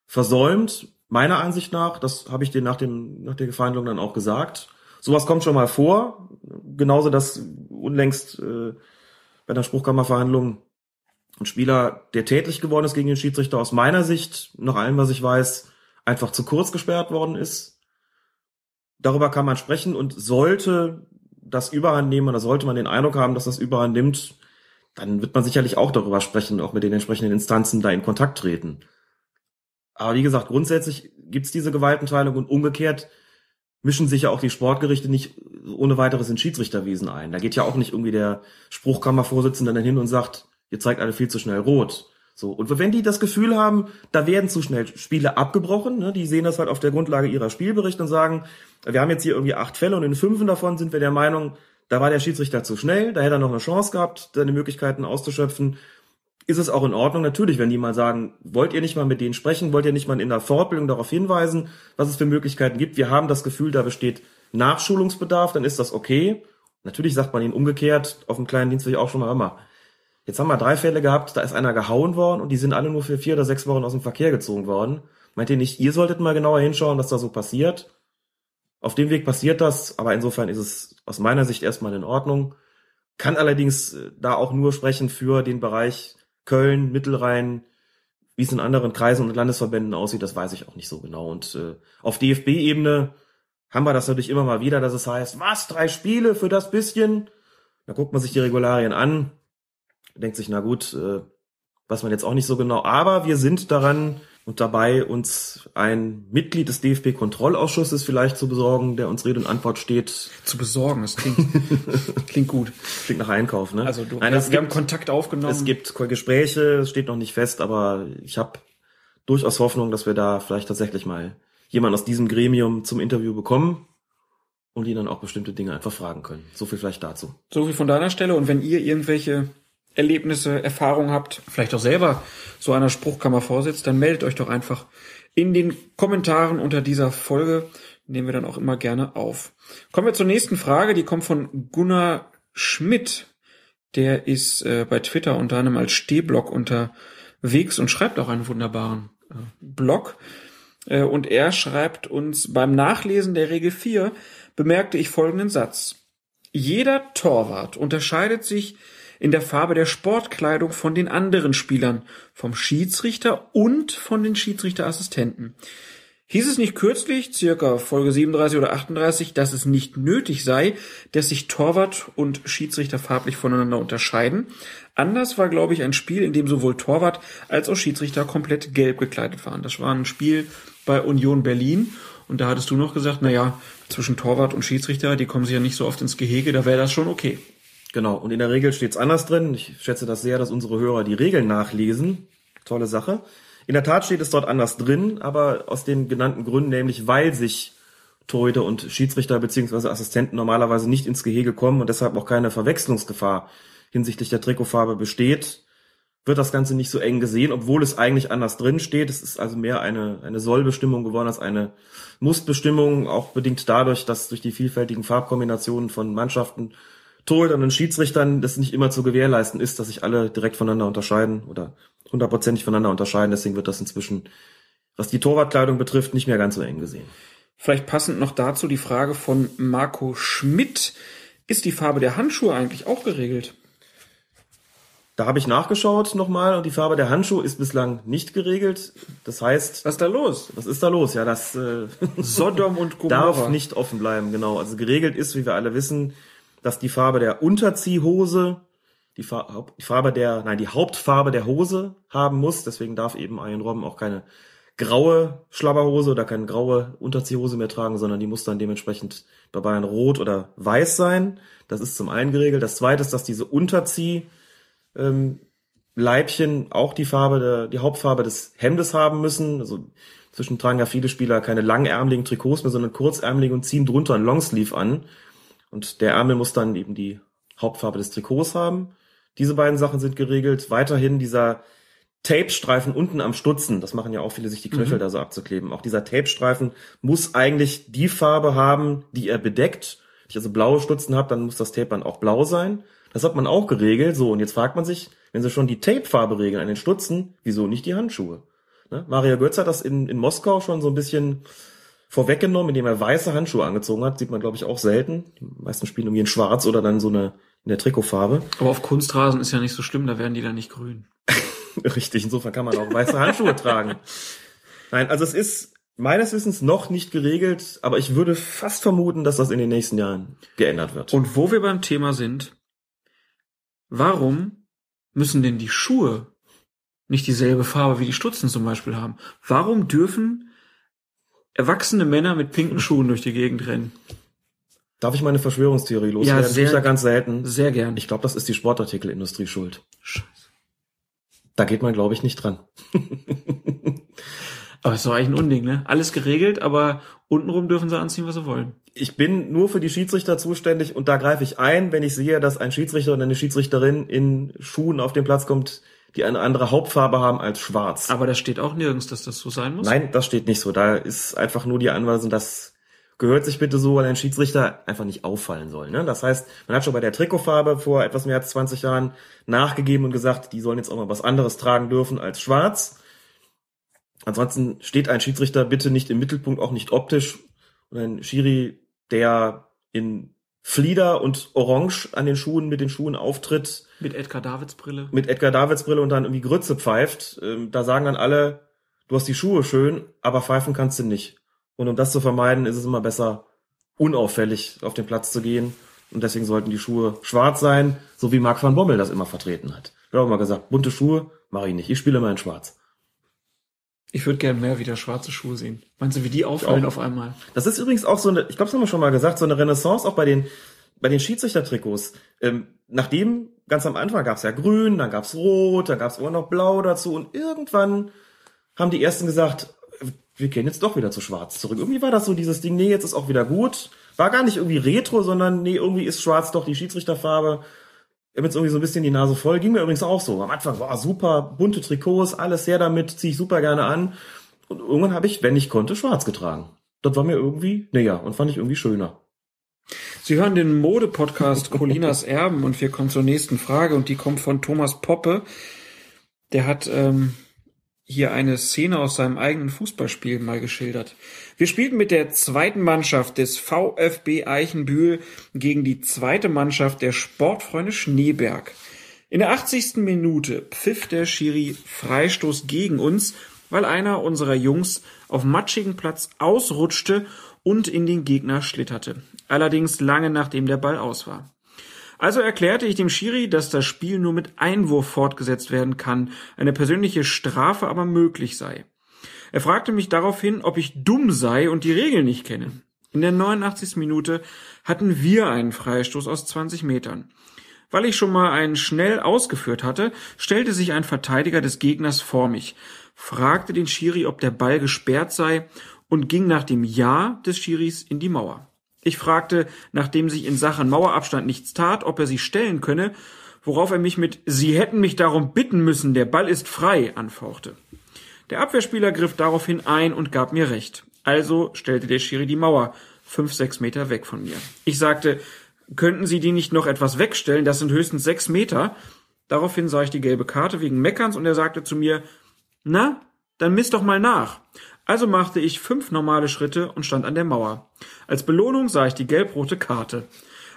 versäumt, meiner Ansicht nach. Das habe ich dir nach, dem, nach der Verhandlung dann auch gesagt. Sowas kommt schon mal vor. Genauso, dass unlängst äh, bei der Spruchkammerverhandlung ein Spieler, der tätlich geworden ist gegen den Schiedsrichter, aus meiner Sicht, nach allem, was ich weiß, einfach zu kurz gesperrt worden ist. Darüber kann man sprechen und sollte das Überhand nehmen oder sollte man den Eindruck haben, dass das Überhand nimmt, dann wird man sicherlich auch darüber sprechen, auch mit den entsprechenden Instanzen da in Kontakt treten. Aber wie gesagt, grundsätzlich gibt's diese Gewaltenteilung und umgekehrt mischen sich ja auch die Sportgerichte nicht ohne weiteres in Schiedsrichterwesen ein. Da geht ja auch nicht irgendwie der Spruchkammervorsitzende dann hin und sagt, ihr zeigt alle viel zu schnell rot. So. Und wenn die das Gefühl haben, da werden zu schnell Spiele abgebrochen, ne, die sehen das halt auf der Grundlage ihrer Spielberichte und sagen, wir haben jetzt hier irgendwie acht Fälle und in fünf davon sind wir der Meinung, da war der Schiedsrichter zu schnell, da hätte er noch eine Chance gehabt, seine Möglichkeiten auszuschöpfen. Ist es auch in Ordnung? Natürlich, wenn die mal sagen, wollt ihr nicht mal mit denen sprechen, wollt ihr nicht mal in der Fortbildung darauf hinweisen, was es für Möglichkeiten gibt. Wir haben das Gefühl, da besteht Nachschulungsbedarf, dann ist das okay. Natürlich sagt man ihnen umgekehrt, auf dem kleinen Dienst will ich auch schon mal immer, Jetzt haben wir drei Fälle gehabt, da ist einer gehauen worden und die sind alle nur für vier oder sechs Wochen aus dem Verkehr gezogen worden. Meint ihr nicht, ihr solltet mal genauer hinschauen, was da so passiert? Auf dem Weg passiert das, aber insofern ist es aus meiner Sicht erstmal in Ordnung. Kann allerdings äh, da auch nur sprechen für den Bereich Köln, Mittelrhein, wie es in anderen Kreisen und Landesverbänden aussieht, das weiß ich auch nicht so genau. Und äh, auf DFB-Ebene haben wir das natürlich immer mal wieder, dass es heißt, was, drei Spiele für das bisschen? Da guckt man sich die Regularien an, denkt sich, na gut, äh, weiß man jetzt auch nicht so genau. Aber wir sind daran und dabei, uns ein Mitglied des DFB-Kontrollausschusses vielleicht zu besorgen, der uns Rede und Antwort steht. Zu besorgen, das klingt, klingt gut. Klingt nach Einkauf, ne? Also du, Nein, wir, wir gibt, haben Kontakt aufgenommen. es gibt Gespräche, es steht noch nicht fest, aber ich habe durchaus Hoffnung, dass wir da vielleicht tatsächlich mal jemanden aus diesem Gremium zum Interview bekommen und ihn dann auch bestimmte Dinge einfach fragen können. So viel vielleicht dazu. So viel von deiner Stelle. Und wenn ihr irgendwelche Erlebnisse, Erfahrungen habt, vielleicht auch selber so einer Spruchkammer vorsitzt, dann meldet euch doch einfach in den Kommentaren unter dieser Folge. Nehmen wir dann auch immer gerne auf. Kommen wir zur nächsten Frage. Die kommt von Gunnar Schmidt. Der ist äh, bei Twitter unter anderem als Stehblock unterwegs und schreibt auch einen wunderbaren äh, Blog. Äh, und er schreibt uns, beim Nachlesen der Regel 4 bemerkte ich folgenden Satz. Jeder Torwart unterscheidet sich in der Farbe der Sportkleidung von den anderen Spielern, vom Schiedsrichter und von den Schiedsrichterassistenten. Hieß es nicht kürzlich, circa Folge 37 oder 38, dass es nicht nötig sei, dass sich Torwart und Schiedsrichter farblich voneinander unterscheiden? Anders war, glaube ich, ein Spiel, in dem sowohl Torwart als auch Schiedsrichter komplett gelb gekleidet waren. Das war ein Spiel bei Union Berlin. Und da hattest du noch gesagt, na ja, zwischen Torwart und Schiedsrichter, die kommen sich ja nicht so oft ins Gehege, da wäre das schon okay. Genau, und in der Regel steht's anders drin. Ich schätze das sehr, dass unsere Hörer die Regeln nachlesen. Tolle Sache. In der Tat steht es dort anders drin, aber aus den genannten Gründen, nämlich weil sich Torhüter und Schiedsrichter beziehungsweise Assistenten normalerweise nicht ins Gehege kommen und deshalb auch keine Verwechslungsgefahr hinsichtlich der Trikotfarbe besteht, wird das Ganze nicht so eng gesehen, obwohl es eigentlich anders drin steht. Es ist also mehr eine, eine Sollbestimmung geworden als eine Mussbestimmung, auch bedingt dadurch, dass durch die vielfältigen Farbkombinationen von Mannschaften Torhütern und Schiedsrichtern das nicht immer zu gewährleisten ist, dass sich alle direkt voneinander unterscheiden oder hundertprozentig voneinander unterscheiden. Deswegen wird das inzwischen, was die Torwartkleidung betrifft, nicht mehr ganz so eng gesehen. Vielleicht passend noch dazu die Frage von Marco Schmidt. Ist die Farbe der Handschuhe eigentlich auch geregelt? Da habe ich nachgeschaut nochmal und die Farbe der Handschuhe ist bislang nicht geregelt. Das heißt, Was ist da los? was ist da los? Ja, das äh, Sodom und Gomorra. darf nicht offen bleiben, genau. Also geregelt ist, wie wir alle wissen, dass die Farbe der Unterziehhose, die, Farbe der, nein, die Hauptfarbe der Hose haben muss. Deswegen darf eben Iron Robben auch keine graue Schlabberhose oder keine graue Unterziehhose mehr tragen, sondern die muss dann dementsprechend bei Bayern rot oder weiß sein. Das ist zum einen geregelt. Das zweite ist, dass diese Unterzieh ähm, Leibchen auch die Farbe der, die Hauptfarbe des Hemdes haben müssen. Also zwischen tragen ja viele Spieler keine langärmeligen Trikots mehr, sondern kurzärmelige und ziehen drunter ein Longsleeve an. Und der Ärmel muss dann eben die Hauptfarbe des Trikots haben. Diese beiden Sachen sind geregelt. Weiterhin dieser Tape-Streifen unten am Stutzen, das machen ja auch viele, sich die Knöchel da so abzukleben. Auch dieser Tape-Streifen muss eigentlich die Farbe haben, die er bedeckt. Wenn ich also blaue Stutzen habe, dann muss das Tape dann auch blau sein. Das hat man auch geregelt. So, und jetzt fragt man sich, wenn sie schon die Tape-Farbe regeln an den Stutzen, wieso nicht die Handschuhe? Ne? Mario Götz hat das in, in Moskau schon so ein bisschen vorweggenommen, indem er weiße Handschuhe angezogen hat. Sieht man, glaube ich, auch selten. Die meisten spielen irgendwie in schwarz oder dann so eine in der Trikotfarbe. Aber auf Kunstrasen ist ja nicht so schlimm, da werden die dann nicht grün. Richtig, insofern kann man auch weiße Handschuhe tragen. Nein, also es ist meines Wissens noch nicht geregelt, aber ich würde fast vermuten, dass das in den nächsten Jahren geändert wird. Und wo wir beim Thema sind, warum müssen denn die Schuhe nicht dieselbe Farbe wie die Stutzen zum Beispiel haben? Warum dürfen erwachsene Männer mit pinken Schuhen durch die Gegend rennen? Darf ich meine Verschwörungstheorie loswerden? Ja, sehr- ich ja ganz selten. Sehr gern. Ich glaube, das ist die Sportartikelindustrie schuld. Scheiße. Da geht man, glaube ich, nicht dran. Aber ist doch eigentlich ein Unding, ne? Alles geregelt, aber untenrum dürfen sie anziehen, was sie wollen. Ich bin nur für die Schiedsrichter zuständig und da greife ich ein, wenn ich sehe, dass ein Schiedsrichter oder eine Schiedsrichterin in Schuhen auf den Platz kommt, die eine andere Hauptfarbe haben als schwarz. Aber da steht auch nirgends, dass das so sein muss. Nein, das steht nicht so. Da ist einfach nur die Anweisung, das gehört sich bitte so, weil ein Schiedsrichter einfach nicht auffallen soll. Ne? Das heißt, man hat schon bei der Trikotfarbe vor etwas mehr als 20 Jahren nachgegeben und gesagt, die sollen jetzt auch mal was anderes tragen dürfen als schwarz. Ansonsten steht ein Schiedsrichter bitte nicht im Mittelpunkt, auch nicht optisch. Und ein Schiri, der in Flieder und Orange an den Schuhen mit den Schuhen auftritt. Mit Edgar Davids Brille. Mit Edgar Davids Brille und dann irgendwie Grütze pfeift. Ähm, da sagen dann alle, du hast die Schuhe schön, aber pfeifen kannst du nicht. Und um das zu vermeiden, ist es immer besser, unauffällig auf den Platz zu gehen. Und deswegen sollten die Schuhe schwarz sein, so wie Marc van Bommel das immer vertreten hat. Ich habe auch mal gesagt, bunte Schuhe mache ich nicht. Ich spiele immer in schwarz. Ich würde gerne mehr wieder schwarze Schuhe sehen. Meinst du, wie die auffallen auf einmal? Das ist übrigens auch so eine, ich glaube, das haben wir schon mal gesagt, so eine Renaissance auch bei den, bei den Schiedsrichtertrikots. Ähm, nachdem, ganz am Anfang gab's ja grün, dann gab's rot, dann gab's auch noch blau dazu und irgendwann haben die ersten gesagt, wir gehen jetzt doch wieder zu schwarz zurück. Irgendwie war das so dieses Ding, nee, jetzt ist auch wieder gut. War gar nicht irgendwie retro, sondern nee, irgendwie ist schwarz doch die Schiedsrichterfarbe. Ich habe jetzt irgendwie so ein bisschen die Nase voll. Ging mir übrigens auch so. Am Anfang war super, bunte Trikots, alles sehr damit, ziehe ich super gerne an. Und irgendwann habe ich, wenn ich konnte, schwarz getragen. Das war mir irgendwie näher und fand ich irgendwie schöner. Sie hören den Mode-Podcast Colinas Erben und wir kommen zur nächsten Frage und die kommt von Thomas Poppe. Der hat ähm, hier eine Szene aus seinem eigenen Fußballspiel mal geschildert. Wir spielten mit der zweiten Mannschaft des VfB Eichenbühl gegen die zweite Mannschaft der Sportfreunde Schneeberg. In der 80. Minute pfiff der Schiri Freistoß gegen uns, weil einer unserer Jungs auf matschigen Platz ausrutschte und in den Gegner schlitterte. Allerdings lange nachdem der Ball aus war. Also erklärte ich dem Schiri, dass das Spiel nur mit Einwurf fortgesetzt werden kann, eine persönliche Strafe aber möglich sei. Er fragte mich daraufhin, ob ich dumm sei und die Regeln nicht kenne. In der 89. Minute hatten wir einen Freistoß aus 20 Metern. Weil ich schon mal einen schnell ausgeführt hatte, stellte sich ein Verteidiger des Gegners vor mich, fragte den Schiri, ob der Ball gesperrt sei und ging nach dem Ja des Schiris in die Mauer. Ich fragte, nachdem sich in Sachen Mauerabstand nichts tat, ob er sie stellen könne, worauf er mich mit Sie hätten mich darum bitten müssen, der Ball ist frei anfauchte. Der Abwehrspieler griff daraufhin ein und gab mir recht. Also stellte der Schiri die Mauer fünf, sechs Meter weg von mir. Ich sagte, könnten Sie die nicht noch etwas wegstellen? Das sind höchstens sechs Meter. Daraufhin sah ich die gelbe Karte wegen Meckerns und er sagte zu mir, na, dann misst doch mal nach. Also machte ich fünf normale Schritte und stand an der Mauer. Als Belohnung sah ich die gelb-rote Karte.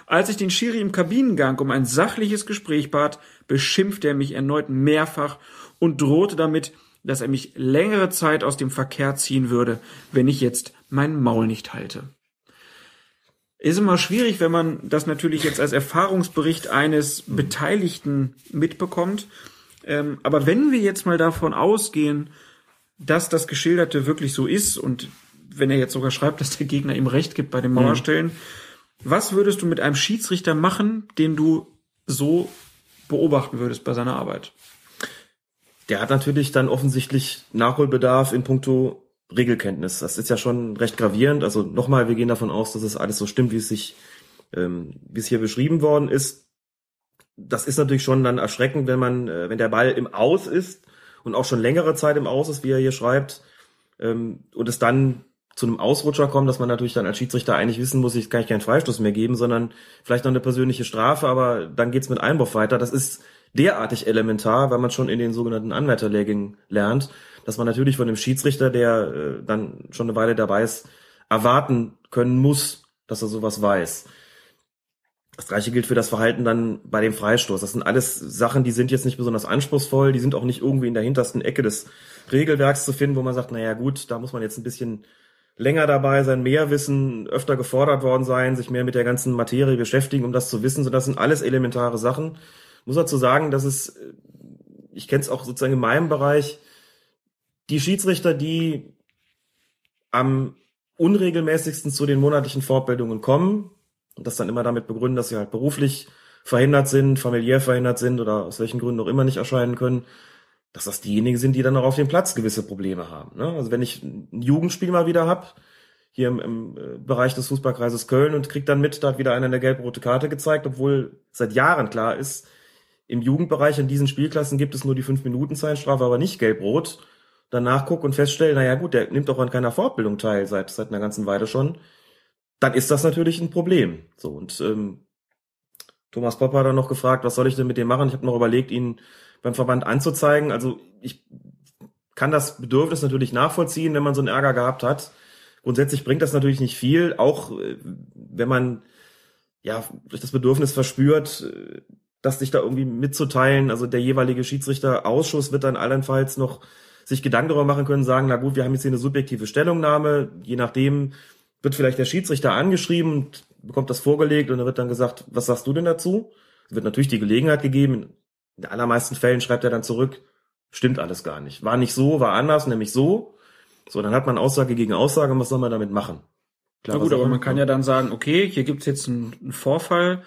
Als ich den Schiri im Kabinengang um ein sachliches Gespräch bat, beschimpfte er mich erneut mehrfach und drohte damit, dass er mich längere Zeit aus dem Verkehr ziehen würde, wenn ich jetzt mein Maul nicht halte. Ist immer schwierig, wenn man das natürlich jetzt als Erfahrungsbericht eines Beteiligten mitbekommt. Ähm, aber wenn wir jetzt mal davon ausgehen, dass das Geschilderte wirklich so ist und wenn er jetzt sogar schreibt, dass der Gegner ihm recht gibt bei dem Mauerstellen, mhm. was würdest du mit einem Schiedsrichter machen, den du so beobachten würdest bei seiner Arbeit? Der hat natürlich dann offensichtlich Nachholbedarf in puncto Regelkenntnis. Das ist ja schon recht gravierend. Also nochmal, wir gehen davon aus, dass es alles so stimmt, wie es sich, ähm, wie es hier beschrieben worden ist. Das ist natürlich schon dann erschreckend, wenn man, äh, wenn der Ball im Aus ist und auch schon längere Zeit im Aus ist, wie er hier schreibt, ähm, und es dann zu einem Ausrutscher kommt, dass man natürlich dann als Schiedsrichter eigentlich wissen muss, ich kann ich keinen Freistoß mehr geben, sondern vielleicht noch eine persönliche Strafe, aber dann geht's mit Einwurf weiter. Das ist derartig elementar, weil man schon in den sogenannten Anwärterlehrgängen lernt, dass man natürlich von dem Schiedsrichter, der äh, dann schon eine Weile dabei ist, erwarten können muss, dass er sowas weiß. Das gleiche gilt für das Verhalten dann bei dem Freistoß. Das sind alles Sachen, die sind jetzt nicht besonders anspruchsvoll, die sind auch nicht irgendwie in der hintersten Ecke des Regelwerks zu finden, wo man sagt, naja gut, da muss man jetzt ein bisschen länger dabei sein, mehr wissen, öfter gefordert worden sein, sich mehr mit der ganzen Materie beschäftigen, um das zu wissen. So, das sind alles elementare Sachen. Muss dazu sagen, dass es, ich kenne es auch sozusagen in meinem Bereich, die Schiedsrichter, die am unregelmäßigsten zu den monatlichen Fortbildungen kommen, und das dann immer damit begründen, dass sie halt beruflich verhindert sind, familiär verhindert sind oder aus welchen Gründen auch immer nicht erscheinen können, dass das diejenigen sind, die dann auch auf dem Platz gewisse Probleme haben. Ne? Also wenn ich ein Jugendspiel mal wieder hab, hier im, im äh, Bereich des Fußballkreises Köln und krieg dann mit, da hat wieder einer eine gelb-rote Karte gezeigt, obwohl seit Jahren klar ist, im Jugendbereich in diesen Spielklassen gibt es nur die fünf Minuten Zeitstrafe, aber nicht gelb-rot. Danach guck und feststelle, naja gut, der nimmt doch an keiner Fortbildung teil seit seit einer ganzen Weile schon dann ist das natürlich ein Problem. So und ähm, Thomas Popper hat dann noch gefragt, was soll ich denn mit dem machen? Ich habe noch überlegt, ihn beim Verband anzuzeigen. Also ich kann das Bedürfnis natürlich nachvollziehen, wenn man so einen Ärger gehabt hat. Grundsätzlich bringt das natürlich nicht viel, auch äh, wenn man ja, das Bedürfnis verspürt, äh, das sich da irgendwie mitzuteilen. Also der jeweilige Schiedsrichterausschuss wird dann allenfalls noch sich Gedanken darüber machen können, sagen, na gut, wir haben jetzt hier eine subjektive Stellungnahme, je nachdem wird vielleicht der Schiedsrichter angeschrieben und bekommt das vorgelegt und dann wird dann gesagt, was sagst du denn dazu? Es wird natürlich die Gelegenheit gegeben, in den allermeisten Fällen schreibt er dann zurück, stimmt alles gar nicht. War nicht so, war anders, nämlich so. So, dann hat man Aussage gegen Aussage und was soll man damit machen? Na gut, aber man kann ja dann sagen, okay, hier gibt's jetzt einen, einen Vorfall,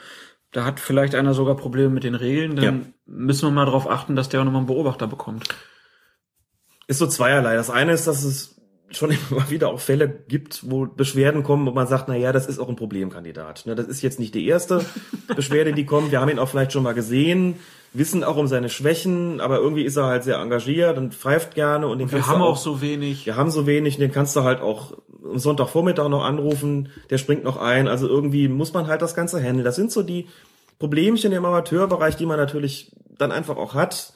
da hat vielleicht einer sogar Probleme mit den Regeln, dann Ja. müssen wir mal darauf achten, dass der auch nochmal einen Beobachter bekommt. ist so zweierlei. Das eine ist, dass es schon immer wieder auch Fälle gibt, wo Beschwerden kommen, wo man sagt, na ja, das ist auch ein Problemkandidat. Ne, Das ist jetzt nicht die erste Beschwerde, die kommt. Wir haben ihn auch vielleicht schon mal gesehen, wissen auch um seine Schwächen, aber irgendwie ist er halt sehr engagiert und pfeift gerne und den Wir kannst haben du auch so wenig. wir haben so wenig, den kannst du halt auch am Sonntagvormittag noch anrufen, der springt noch ein. Also irgendwie muss man halt das Ganze handeln. Das sind so die Problemchen im Amateurbereich, die man natürlich dann einfach auch hat.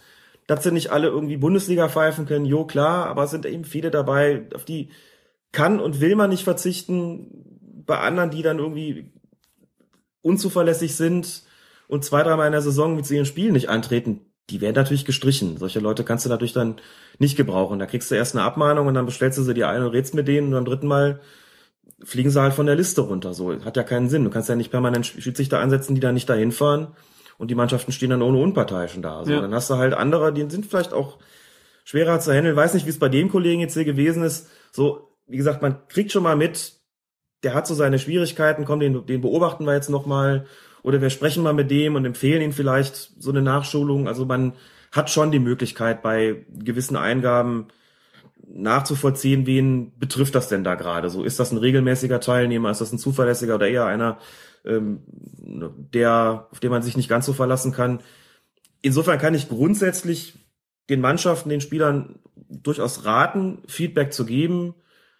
Dass sie nicht alle irgendwie Bundesliga pfeifen können, jo klar, aber es sind eben viele dabei, auf die kann und will man nicht verzichten. Bei anderen, die dann irgendwie unzuverlässig sind und zwei, dreimal in der Saison mit ihren Spielen nicht antreten, die werden natürlich gestrichen. Solche Leute kannst du natürlich dann nicht gebrauchen. Da kriegst du erst eine Abmahnung und dann bestellst du sie dir ein und redst mit denen und beim dritten Mal fliegen sie halt von der Liste runter. So hat ja keinen Sinn. Du kannst ja nicht permanent Schiedsrichter einsetzen, die da nicht dahin fahren und die Mannschaften stehen dann ohne Unparteiischen da. So, Ja. Dann hast du halt andere, die sind vielleicht auch schwerer zu handeln. Weiß nicht, wie es bei dem Kollegen jetzt hier gewesen ist. So, wie gesagt, man kriegt schon mal mit, der hat so seine Schwierigkeiten, komm, den, den beobachten wir jetzt noch mal oder wir sprechen mal mit dem und empfehlen ihm vielleicht so eine Nachschulung. Also man hat schon die Möglichkeit bei gewissen Eingaben nachzuvollziehen, wen betrifft das denn da gerade? So ist das ein regelmäßiger Teilnehmer, ist das ein zuverlässiger oder eher einer, ähm, der auf den man sich nicht ganz so verlassen kann? Insofern kann ich grundsätzlich den Mannschaften, den Spielern durchaus raten, Feedback zu geben,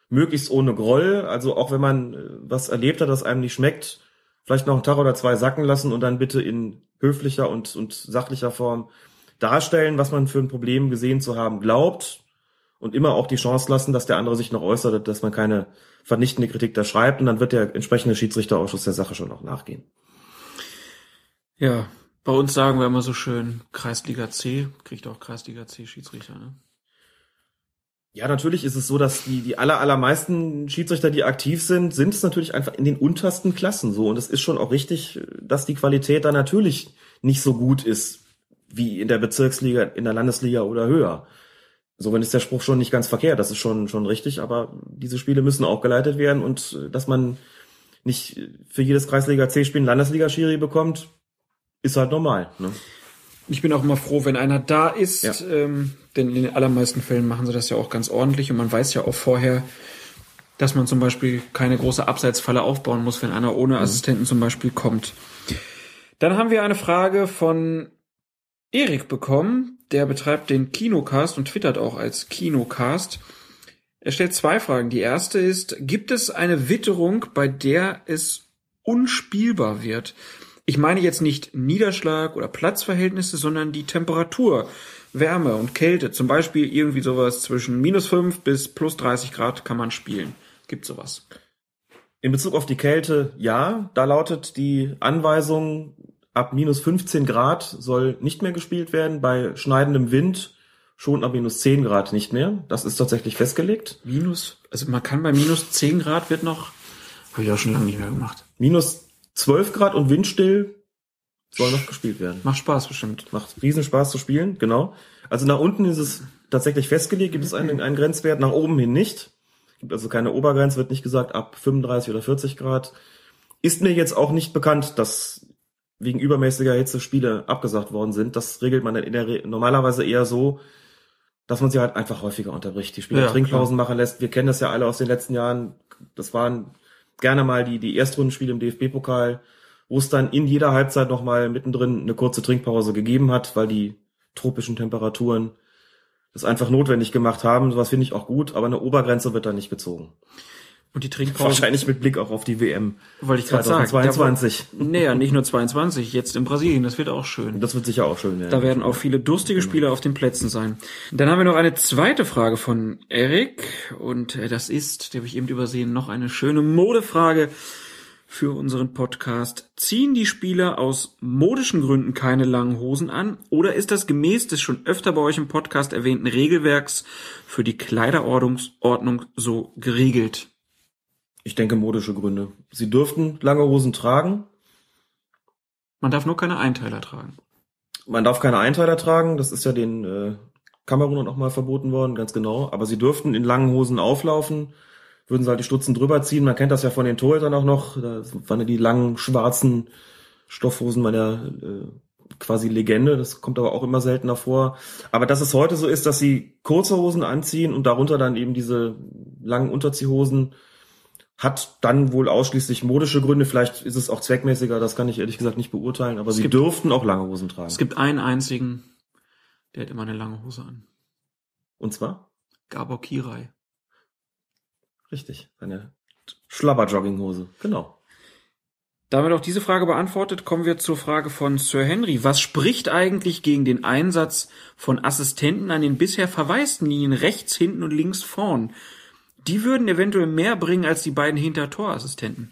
möglichst ohne Groll. Also auch wenn man äh, was erlebt hat, das einem nicht schmeckt, vielleicht noch einen Tag oder zwei sacken lassen und dann bitte in höflicher und, und sachlicher Form darstellen, was man für ein Problem gesehen zu haben glaubt und immer auch die Chance lassen, dass der andere sich noch äußert, dass man keine vernichtende Kritik da schreibt und dann wird der entsprechende Schiedsrichterausschuss der Sache schon noch nachgehen. Ja, bei uns sagen wir immer so schön, Kreisliga C, kriegt auch Kreisliga C Schiedsrichter, ne? Ja, natürlich ist es so, dass die, die aller, allermeisten Schiedsrichter, die aktiv sind, sind es natürlich einfach in den untersten Klassen so. Und es ist schon auch richtig, dass die Qualität da natürlich nicht so gut ist wie in der Bezirksliga, in der Landesliga oder höher. Insofern ist der Spruch schon nicht ganz verkehrt, das ist schon, schon richtig, aber diese Spiele müssen auch geleitet werden und äh, dass man nicht für jedes Kreisliga C-Spiel einen Landesliga-Schiri bekommt, ist halt normal. Ne? Ich bin auch immer froh, wenn einer da ist, Ja. ähm, denn in den allermeisten Fällen machen sie das ja auch ganz ordentlich und man weiß ja auch vorher, dass man zum Beispiel keine große Abseitsfalle aufbauen muss, wenn einer ohne Assistenten zum Beispiel kommt. Dann haben wir eine Frage von Erik bekommen, der betreibt den Kinocast und twittert auch als Kinocast. Er stellt zwei Fragen. Die erste ist, gibt es eine Witterung, bei der es unspielbar wird? Ich meine jetzt nicht Niederschlag oder Platzverhältnisse, sondern die Temperatur, Wärme und Kälte. Zum Beispiel irgendwie sowas zwischen minus fünf bis plus 30 Grad kann man spielen. Gibt sowas. In Bezug auf die Kälte, ja, da lautet die Anweisung, ab minus 15 Grad soll nicht mehr gespielt werden, bei schneidendem Wind schon ab minus 10 Grad nicht mehr. Das ist tatsächlich festgelegt. Minus, also man kann bei minus 10 Grad wird noch, habe ich auch schon lange nicht mehr gemacht. Minus 12 Grad und windstill soll noch gespielt werden. Macht Spaß bestimmt. Macht riesen Spaß zu spielen, genau. Also nach unten ist es tatsächlich festgelegt, gibt es einen, einen Grenzwert, nach oben hin nicht. Gibt also keine Obergrenze, wird nicht gesagt, ab 35 oder 40 Grad. Ist mir jetzt auch nicht bekannt, dass wegen übermäßiger Hitze Spiele abgesagt worden sind. Das regelt man dann in der Re normalerweise eher so, dass man sie halt einfach häufiger unterbricht, die Spieler Ja, Trinkpausen machen lässt. Wir kennen das ja alle aus den letzten Jahren. Das waren gerne mal die, die Erstrundenspiele im DFB-Pokal, wo es dann in jeder Halbzeit nochmal mittendrin eine kurze Trinkpause gegeben hat, weil die tropischen Temperaturen das einfach notwendig gemacht haben. Sowas finde ich auch gut, aber eine Obergrenze wird da nicht gezogen. Und die Trinkpause. Wahrscheinlich mit Blick auch auf die WM. Wollte ich gerade sagen. 2022. Da- Nee, ja, nicht nur 22, jetzt in Brasilien, das wird auch schön. Das wird sicher auch schön werden. Da werden auch viele durstige Spieler auf den Plätzen sein. Dann haben wir noch eine zweite Frage von Erik und äh, das ist, die habe ich eben übersehen, noch eine schöne Modefrage für unseren Podcast. Ziehen die Spieler aus modischen Gründen keine langen Hosen an oder ist das gemäß des schon öfter bei euch im Podcast erwähnten Regelwerks für die Kleiderordnung so geregelt? Ich denke modische Gründe. Sie dürften lange Hosen tragen. Man darf nur keine Einteiler tragen. Man darf keine Einteiler tragen. Das ist ja den äh, Kamerunern auch mal verboten worden, ganz genau. Aber sie dürften in langen Hosen auflaufen würden sie halt die Stutzen drüber ziehen. Man kennt das ja von den Torhütern auch noch. Da waren ja die langen schwarzen Stoffhosen meiner äh, quasi Legende. Das kommt aber auch immer seltener vor. Aber dass es heute so ist, dass sie kurze Hosen anziehen und darunter dann eben diese langen Unterziehhosen, hat dann wohl ausschließlich modische Gründe. Vielleicht ist es auch zweckmäßiger. Das kann ich ehrlich gesagt nicht beurteilen. Aber es sie gibt, dürften auch lange Hosen tragen. Es gibt einen einzigen, der hat immer eine lange Hose an. Und zwar? Gabor Kirai. Richtig, eine Schlabber-Jogginghose, genau. Damit auch diese Frage beantwortet, kommen wir zur Frage von Sir Henry. Was spricht eigentlich gegen den Einsatz von Assistenten an den bisher verwaisten Linien rechts, hinten und links vorn? Die würden eventuell mehr bringen als die beiden Hintertorassistenten.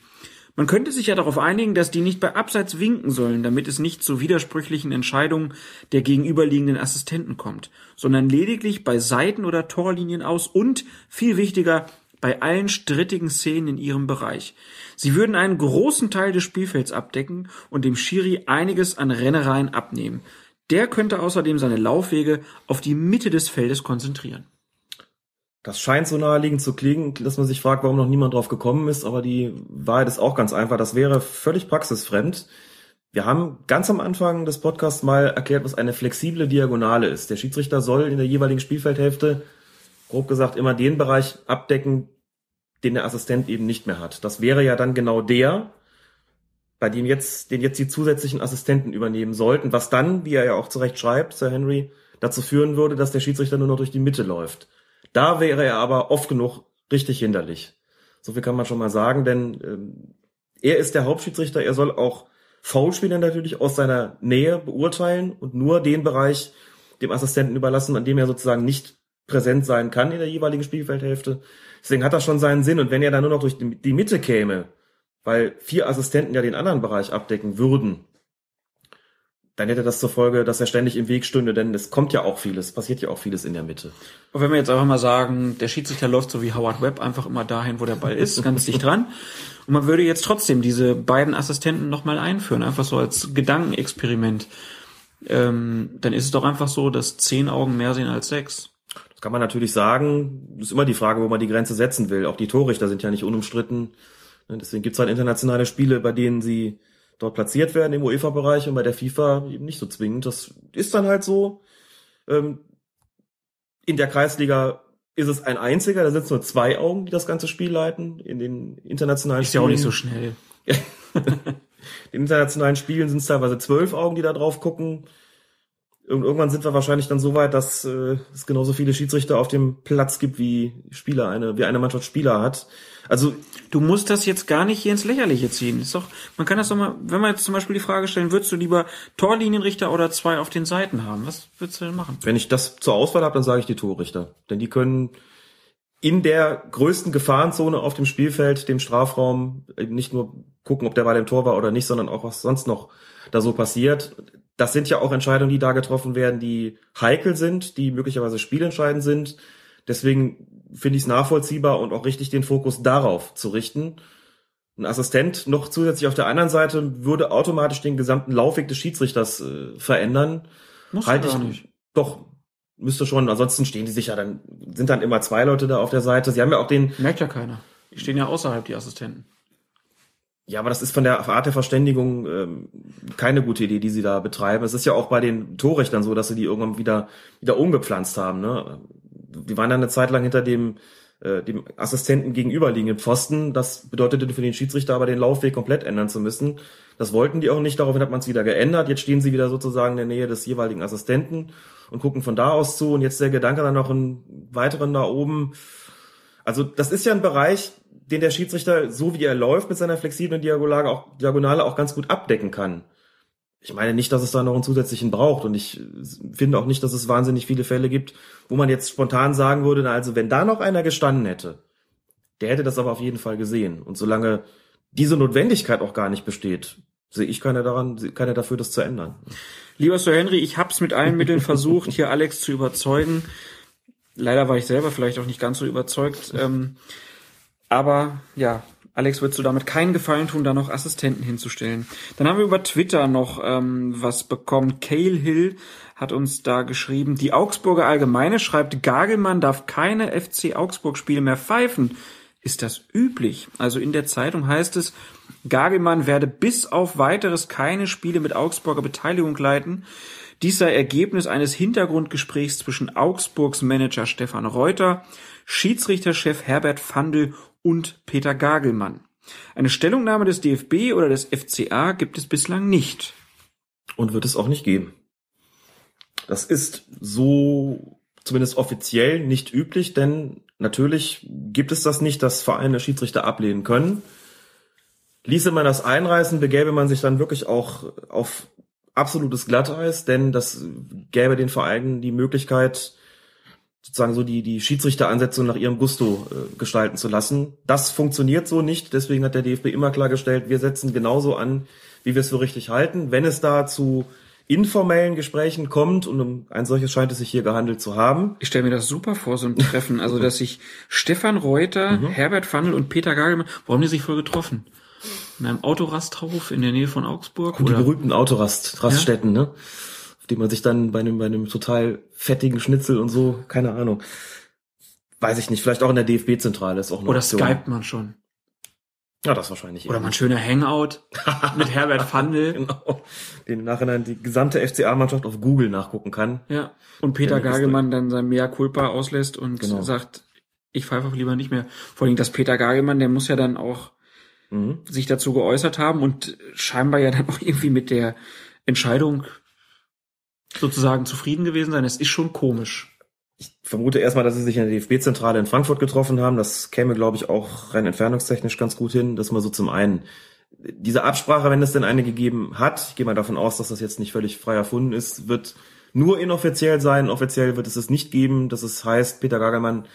Man könnte sich ja darauf einigen, dass die nicht bei Abseits winken sollen, damit es nicht zu widersprüchlichen Entscheidungen der gegenüberliegenden Assistenten kommt, sondern lediglich bei Seiten- oder Torlinien aus und, viel wichtiger, bei allen strittigen Szenen in ihrem Bereich. Sie würden einen großen Teil des Spielfelds abdecken und dem Schiri einiges an Rennereien abnehmen. Der könnte außerdem seine Laufwege auf die Mitte des Feldes konzentrieren. Das scheint so naheliegend zu klingen, dass man sich fragt, warum noch niemand drauf gekommen ist, aber die Wahrheit ist auch ganz einfach. Das wäre völlig praxisfremd. Wir haben ganz am Anfang des Podcasts mal erklärt, was eine flexible Diagonale ist. Der Schiedsrichter soll in der jeweiligen Spielfeldhälfte grob gesagt immer den Bereich abdecken, den der Assistent eben nicht mehr hat. Das wäre ja dann genau der, bei dem jetzt, den jetzt die zusätzlichen Assistenten übernehmen sollten, was dann, wie er ja auch zu Recht schreibt, Sir Henry, dazu führen würde, dass der Schiedsrichter nur noch durch die Mitte läuft. Da wäre er aber oft genug richtig hinderlich. So viel kann man schon mal sagen, denn ähm, er ist der Hauptschiedsrichter, er soll auch Foulspieler natürlich aus seiner Nähe beurteilen und nur den Bereich dem Assistenten überlassen, an dem er sozusagen nicht präsent sein kann in der jeweiligen Spielfeldhälfte. Deswegen hat das schon seinen Sinn. Und wenn er dann nur noch durch die Mitte käme, weil vier Assistenten ja den anderen Bereich abdecken würden, dann hätte das zur Folge, dass er ständig im Weg stünde, denn es kommt ja auch vieles, passiert ja auch vieles in der Mitte. Und wenn wir jetzt einfach mal sagen, der Schiedsrichter läuft so wie Howard Webb einfach immer dahin, wo der Ball ist, ganz dicht dran. Und man würde jetzt trotzdem diese beiden Assistenten nochmal einführen, einfach so als Gedankenexperiment. Ähm, dann ist es doch einfach so, dass zehn Augen mehr sehen als sechs. Das kann man natürlich sagen. Das ist immer die Frage, wo man die Grenze setzen will. Auch die Torrichter sind ja nicht unumstritten. Deswegen gibt es halt internationale Spiele, bei denen sie dort platziert werden im UEFA-Bereich und bei der FIFA eben nicht so zwingend. Das ist dann halt so. Ähm, in der Kreisliga ist es ein einziger, da sind es nur zwei Augen, die das ganze Spiel leiten. In den internationalen ist Spielen. Ist ja auch nicht so schnell. in internationalen Spielen sind es teilweise zwölf Augen, die da drauf gucken irgendwann sind wir wahrscheinlich dann so weit, dass äh, es genauso viele Schiedsrichter auf dem Platz gibt, wie Spieler eine, wie eine Mannschaft Spieler hat. Also du musst das jetzt gar nicht hier ins Lächerliche ziehen. Ist doch, man kann das doch mal, wenn wir jetzt zum Beispiel die Frage stellen, würdest du lieber Torlinienrichter oder zwei auf den Seiten haben? Was würdest du denn machen? Wenn ich das zur Auswahl habe, dann sage ich die Torrichter, denn die können in der größten Gefahrenzone auf dem Spielfeld, dem Strafraum, nicht nur gucken, ob der Ball im Tor war oder nicht, sondern auch was sonst noch da so passiert das sind ja auch Entscheidungen, die da getroffen werden, die heikel sind, die möglicherweise spielentscheidend sind. Deswegen finde ich es nachvollziehbar und auch richtig, den Fokus darauf zu richten. Ein Assistent noch zusätzlich auf der anderen Seite würde automatisch den gesamten Laufweg des Schiedsrichters äh, verändern. Muss halt ich nicht. Doch, müsste schon. Ansonsten stehen die sich ja dann, sind dann immer zwei Leute da auf der Seite. Sie haben ja auch den. Merkt ja keiner. Die stehen ja außerhalb, die Assistenten. Ja, aber das ist von der Art der Verständigung ähm, keine gute Idee, die sie da betreiben. Es ist ja auch bei den Torrichtern so, dass sie die irgendwann wieder wieder umgepflanzt haben. Ne? Die waren dann eine Zeit lang hinter dem äh, dem Assistenten gegenüberliegenden Pfosten. Das bedeutete für den Schiedsrichter aber den Laufweg komplett ändern zu müssen. Das wollten die auch nicht. Daraufhin hat man es wieder geändert. Jetzt stehen sie wieder sozusagen in der Nähe des jeweiligen Assistenten und gucken von da aus zu. Und jetzt der Gedanke dann noch einen weiteren da oben. Also das ist ja ein Bereich, den der Schiedsrichter, so wie er läuft mit seiner flexiblen Diagonale auch, Diagonale auch ganz gut abdecken kann. Ich meine nicht, dass es da noch einen zusätzlichen braucht und ich finde auch nicht, dass es wahnsinnig viele Fälle gibt, wo man jetzt spontan sagen würde, na also wenn da noch einer gestanden hätte, der hätte das aber auf jeden Fall gesehen. Und solange diese Notwendigkeit auch gar nicht besteht, sehe ich keine daran, keine dafür, das zu ändern. Lieber Sir Henry, ich hab's mit allen Mitteln versucht, hier Alex zu überzeugen. Leider war ich selber vielleicht auch nicht ganz so überzeugt. Ähm, aber ja, Alex, würdest du damit keinen Gefallen tun, da noch Assistenten hinzustellen? Dann haben wir über Twitter noch ähm, was bekommen. Cale Hill hat uns da geschrieben, die Augsburger Allgemeine schreibt, Gagelmann darf keine FC Augsburg-Spiele mehr pfeifen. Ist das üblich? Also in der Zeitung heißt es, Gagelmann werde bis auf weiteres keine Spiele mit Augsburger Beteiligung leiten. Dies sei Ergebnis eines Hintergrundgesprächs zwischen Augsburgs Manager Stefan Reuter, Schiedsrichterchef Herbert Fandl und Peter Gagelmann. Eine Stellungnahme des DFB oder des FCA gibt es bislang nicht. Und wird es auch nicht geben. Das ist so zumindest offiziell nicht üblich, denn natürlich gibt es das nicht, dass Vereine Schiedsrichter ablehnen können. Ließe man das einreißen, begäbe man sich dann wirklich auch auf absolutes Glatteis, denn das gäbe den Vereinen die Möglichkeit, sozusagen so die, die Schiedsrichteransetzung nach ihrem Gusto äh, gestalten zu lassen. Das funktioniert so nicht, deswegen hat der DFB immer klargestellt, wir setzen genauso an, wie wir es für richtig halten. Wenn es da zu informellen Gesprächen kommt, und um ein solches scheint es sich hier gehandelt zu haben. Ich stelle mir das super vor, so ein Treffen. Also, dass sich Stefan Reuter, mhm. Herbert Fandl und Peter Gagelmann, wo haben die sich voll getroffen? In einem Autorasthof in der Nähe von Augsburg? Und die berühmten Autorast, Raststätten, ja? ne? Die man sich dann bei einem, bei einem total fettigen Schnitzel und so, keine Ahnung. Weiß ich nicht, vielleicht auch in der DFB-Zentrale ist auch noch. Oder skypt man schon. Ja, das wahrscheinlich. Oder mal ein schöner Hangout mit Herbert Fandel. genau. Den im Nachhinein die gesamte FCA-Mannschaft auf Google nachgucken kann. Ja. Und Peter Gagelmann dann sein Mea Culpa auslässt und genau. sagt, ich pfeife auch lieber nicht mehr. Vor allem, dass Peter Gagelmann, der muss ja dann auch mhm. sich dazu geäußert haben und scheinbar ja dann auch irgendwie mit der Entscheidung sozusagen zufrieden gewesen sein. Es ist schon komisch. Ich vermute erstmal, dass sie sich in der DFB-Zentrale in Frankfurt getroffen haben. Das käme, glaube ich, auch rein entfernungstechnisch ganz gut hin. Das mal so zum einen. Diese Absprache, wenn es denn eine gegeben hat, ich gehe mal davon aus, dass das jetzt nicht völlig frei erfunden ist, wird nur inoffiziell sein. Offiziell wird es es nicht geben. Das es heißt, Peter Gagelmann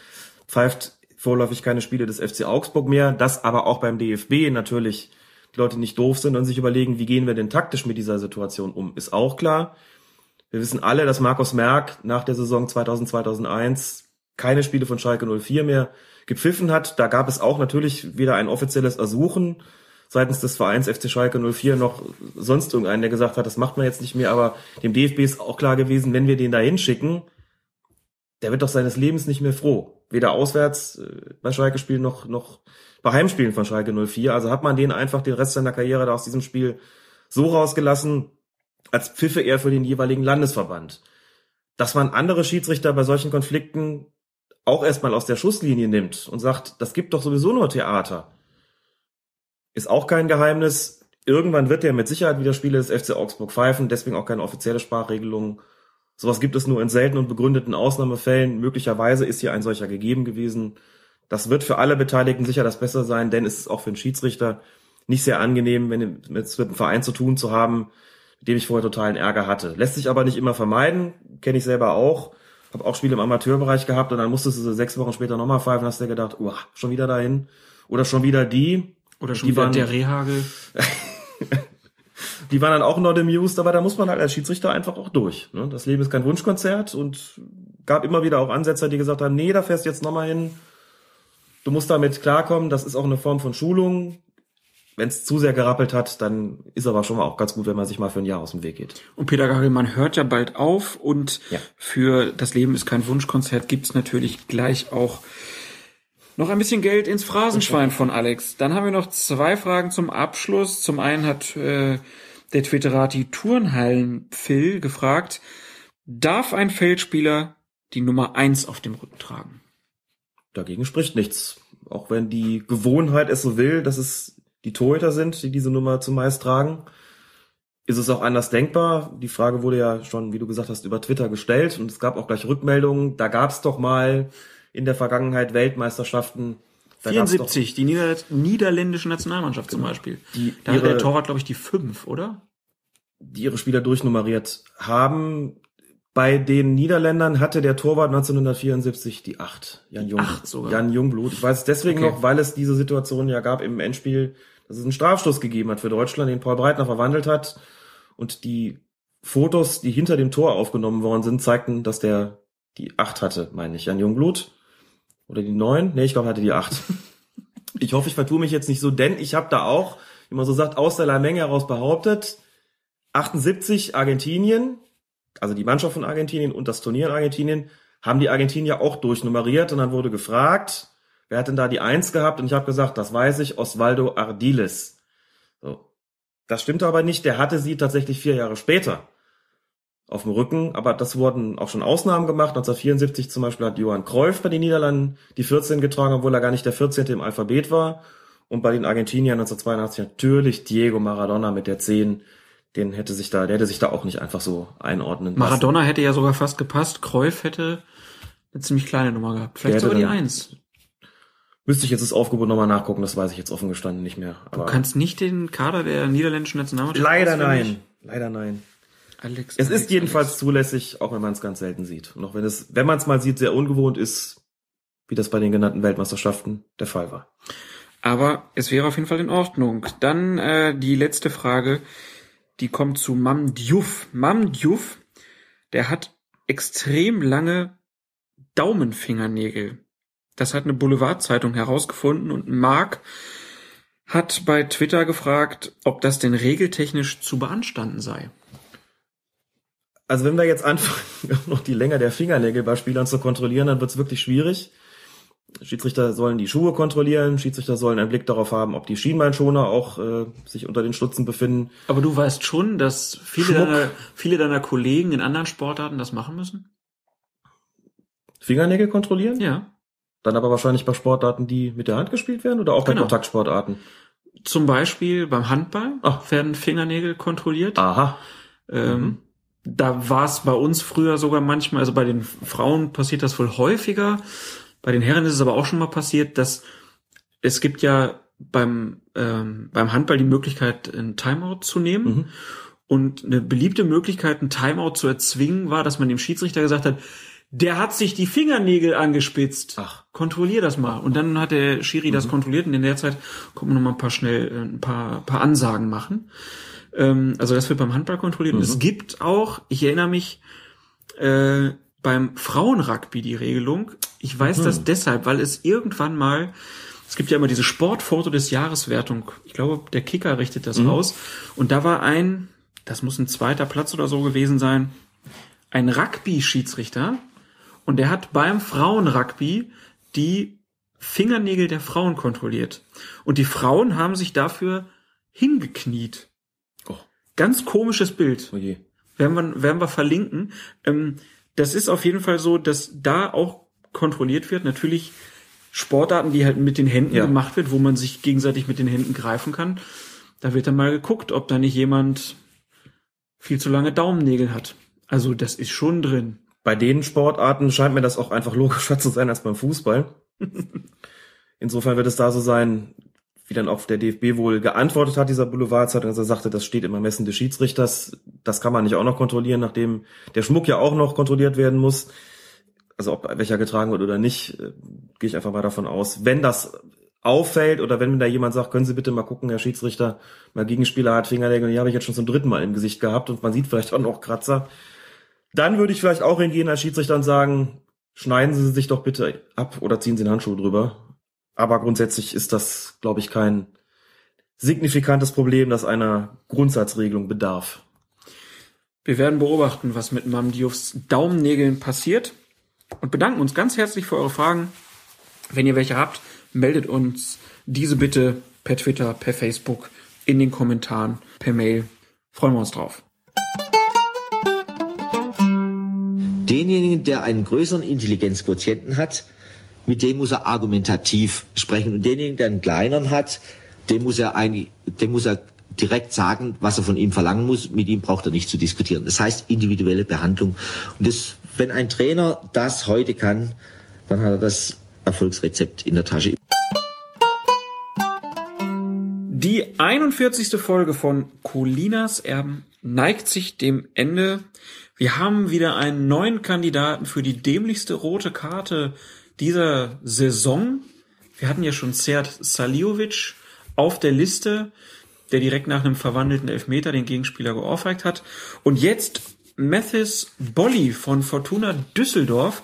pfeift vorläufig keine Spiele des FC Augsburg mehr. Das aber auch beim DFB natürlich die Leute nicht doof sind und sich überlegen, wie gehen wir denn taktisch mit dieser Situation um, ist auch klar. Wir wissen alle, dass Markus Merck nach der Saison 2000, 2001 keine Spiele von Schalke 04 mehr gepfiffen hat. Da gab es auch natürlich weder ein offizielles Ersuchen seitens des Vereins FC Schalke 04 noch sonst irgendeinen, der gesagt hat, das macht man jetzt nicht mehr. Aber dem DFB ist auch klar gewesen, wenn wir den da hinschicken, der wird doch seines Lebens nicht mehr froh. Weder auswärts äh, bei Schalke spielen noch, noch bei Heimspielen von Schalke 04. Also hat man den einfach den Rest seiner Karriere da aus diesem Spiel so rausgelassen, als Pfiffe eher für den jeweiligen Landesverband. Dass man andere Schiedsrichter bei solchen Konflikten auch erstmal aus der Schusslinie nimmt und sagt, das gibt doch sowieso nur Theater. Ist auch kein Geheimnis. Irgendwann wird der mit Sicherheit wieder Spiele des FC Augsburg pfeifen, deswegen auch keine offizielle Sprachregelung. Sowas gibt es nur in seltenen und begründeten Ausnahmefällen. Möglicherweise ist hier ein solcher gegeben gewesen. Das wird für alle Beteiligten sicher das Bessere sein, denn es ist auch für einen Schiedsrichter nicht sehr angenehm, wenn es mit einem Verein zu tun zu haben, dem ich vorher totalen Ärger hatte. Lässt sich aber nicht immer vermeiden, kenne ich selber auch. Habe auch Spiele im Amateurbereich gehabt und dann musstest du so sechs Wochen später nochmal pfeifen, hast du gedacht, uah, schon wieder dahin. Oder schon wieder die. Oder schon die wieder waren, der Rehagel. die waren dann auch not amused, aber da muss man halt als Schiedsrichter einfach auch durch. Ne? Das Leben ist kein Wunschkonzert und gab immer wieder auch Ansetzer, die gesagt haben, nee, da fährst du jetzt nochmal hin. Du musst damit klarkommen, das ist auch eine Form von Schulung wenn es zu sehr gerappelt hat, dann ist aber schon mal auch ganz gut, wenn man sich mal für ein Jahr aus dem Weg geht. Und Peter Gagelmann hört ja bald auf und ja. für Das Leben ist kein Wunschkonzert gibt's natürlich gleich auch noch ein bisschen Geld ins Phrasenschwein von Alex. Dann haben wir noch zwei Fragen zum Abschluss. Zum einen hat äh, der Twitterati Turnhallen Phil gefragt, darf ein Feldspieler die Nummer eins auf dem Rücken tragen? Dagegen spricht nichts. Auch wenn die Gewohnheit es so will, dass es die Torhüter sind, die diese Nummer zumeist tragen. Ist es auch anders denkbar? Die Frage wurde ja schon, wie du gesagt hast, über Twitter gestellt und es gab auch gleich Rückmeldungen. Da gab es doch mal in der Vergangenheit Weltmeisterschaften. Da 74, die Nieder niederländische Nationalmannschaft zum Beispiel. Die da ihre, hat der Torwart, glaube ich, die fünf, oder? Die ihre Spieler durchnummeriert haben. Bei den Niederländern hatte der Torwart 1974 die acht. Jan Jung, acht sogar. Jan Jungblut. Ich weiß es deswegen okay. noch, weil es diese Situation ja gab im Endspiel dass es einen Strafstoß gegeben hat für Deutschland, den Paul Breitner verwandelt hat. Und die Fotos, die hinter dem Tor aufgenommen worden sind, zeigten, dass der die acht hatte, meine ich, Jan Jungblut. Oder die neun? Nee, ich glaube, er hatte die acht. Ich hoffe, ich vertue mich jetzt nicht so, denn ich habe da auch, wie man so sagt, aus der Menge heraus behauptet, 78 Argentinien, also die Mannschaft von Argentinien und das Turnier in Argentinien, haben die Argentinier auch durchnummeriert und dann wurde gefragt, wer hat denn da die Eins gehabt? Und ich habe gesagt, das weiß ich, Osvaldo Ardiles. So. Das stimmte aber nicht, der hatte sie tatsächlich vier Jahre später auf dem Rücken, aber das wurden auch schon Ausnahmen gemacht. 1974 zum Beispiel hat Johann Cruyff bei den Niederlanden die 14 getragen, obwohl er gar nicht der 14. im Alphabet war. Und bei den Argentiniern 1982 natürlich Diego Maradona mit der 10. Den hätte sich da, der hätte sich da auch nicht einfach so einordnen Maradona lassen. hätte ja sogar fast gepasst. Cruyff hätte eine ziemlich kleine Nummer gehabt. Vielleicht sogar die 1. Müsste ich jetzt das Aufgebot nochmal nachgucken, das weiß ich jetzt offen gestanden nicht mehr. Aber du kannst nicht den Kader der niederländischen Nationalmannschaft Leider nein. Leider nein. Alex, es Alex, ist jedenfalls Alex. zulässig, auch wenn man es ganz selten sieht. Und auch wenn es, wenn man es mal sieht, sehr ungewohnt ist, wie das bei den genannten Weltmeisterschaften der Fall war. Aber es wäre auf jeden Fall in Ordnung. Dann äh, die letzte Frage, die kommt zu Mam Diouf. Mam Diouf, der hat extrem lange Daumenfingernägel. Das hat eine Boulevardzeitung herausgefunden und Mark hat bei Twitter gefragt, ob das denn regeltechnisch zu beanstanden sei. Also wenn wir jetzt anfangen, noch die Länge der Fingernägel bei Spielern zu kontrollieren, dann wird es wirklich schwierig. Schiedsrichter sollen die Schuhe kontrollieren, Schiedsrichter sollen einen Blick darauf haben, ob die Schienbeinschoner auch äh, sich unter den Stutzen befinden. Aber du weißt schon, dass viele deiner, viele deiner Kollegen in anderen Sportarten das machen müssen? Fingernägel kontrollieren? Ja. Dann aber wahrscheinlich bei Sportarten, die mit der Hand gespielt werden oder auch genau. bei Kontaktsportarten? Zum Beispiel beim Handball Ach. werden Fingernägel kontrolliert. Aha. Ähm, mhm da war es bei uns früher sogar manchmal, also bei den Frauen passiert das wohl häufiger. Bei den Herren ist es aber auch schon mal passiert, dass es gibt ja beim, ähm, beim Handball die Möglichkeit, ein Timeout zu nehmen. Mhm. Und eine beliebte Möglichkeit, ein Timeout zu erzwingen, war, dass man dem Schiedsrichter gesagt hat, der hat sich die Fingernägel angespitzt. Ach. Kontrollier das mal. Und dann hat der Schiri mhm. das kontrolliert und in der Zeit konnte man noch mal ein paar schnell, äh, ein paar, paar Ansagen machen. Ähm, also das wird beim Handball kontrolliert. Mhm. Und es gibt auch, ich erinnere mich, äh, beim Frauenrugby die Regelung. Ich weiß mhm. das deshalb, weil es irgendwann mal, es gibt ja immer diese Sportfoto des Jahreswertung. Ich glaube, der Kicker richtet das mhm. aus. Und da war ein, das muss ein zweiter Platz oder so gewesen sein, ein Rugby-Schiedsrichter. Und der hat beim Frauenrugby die Fingernägel der Frauen kontrolliert. Und die Frauen haben sich dafür hingekniet. Ganz komisches Bild. Oh je. Werden wir, werden wir verlinken. Ähm, das ist auf jeden Fall so, dass da auch kontrolliert wird. Natürlich Sportarten, die halt mit den Händen ja. gemacht wird, wo man sich gegenseitig mit den Händen greifen kann. Da wird dann mal geguckt, ob da nicht jemand viel zu lange Daumennägel hat. Also das ist schon drin. Bei den Sportarten scheint mir das auch einfach logischer zu sein als beim Fußball. Insofern wird es da so sein, wie dann auch der DFB wohl geantwortet hat, dieser Boulevardzeitung, also er sagte, das steht im Ermessen des Schiedsrichters, das kann man nicht auch noch kontrollieren, nachdem der Schmuck ja auch noch kontrolliert werden muss. Also ob welcher getragen wird oder nicht, äh, gehe ich einfach mal davon aus. Wenn das auffällt oder wenn da jemand sagt, können Sie bitte mal gucken, Herr Schiedsrichter, mein Gegenspieler hat Fingernägel, die habe ich jetzt schon zum dritten Mal im Gesicht gehabt und man sieht vielleicht auch noch Kratzer, dann würde ich vielleicht auch hingehen als Schiedsrichter und sagen, schneiden Sie sich doch bitte ab oder ziehen Sie einen Handschuh drüber. Aber grundsätzlich ist das, glaube ich, kein signifikantes Problem, das einer Grundsatzregelung bedarf. Wir werden beobachten, was mit Mamdiufs Daumennägeln passiert und bedanken uns ganz herzlich für eure Fragen. Wenn ihr welche habt, meldet uns diese bitte per Twitter, per Facebook, in den Kommentaren, per Mail. Freuen wir uns drauf. Denjenigen, der einen größeren Intelligenzquotienten hat, mit dem muss er argumentativ sprechen. Und denjenigen, der einen kleineren hat, dem muss er eigentlich, dem muss er direkt sagen, was er von ihm verlangen muss. Mit ihm braucht er nicht zu diskutieren. Das heißt individuelle Behandlung. Und das, wenn ein Trainer das heute kann, dann hat er das Erfolgsrezept in der Tasche. Die 41. Folge von Colinas Erben neigt sich dem Ende. Wir haben wieder einen neuen Kandidaten für die dämlichste rote Karte dieser Saison. Wir hatten ja schon Serd Saliovic auf der Liste, der direkt nach einem verwandelten Elfmeter den Gegenspieler geohrfeigt hat. Und jetzt Mathis Bolli von Fortuna Düsseldorf,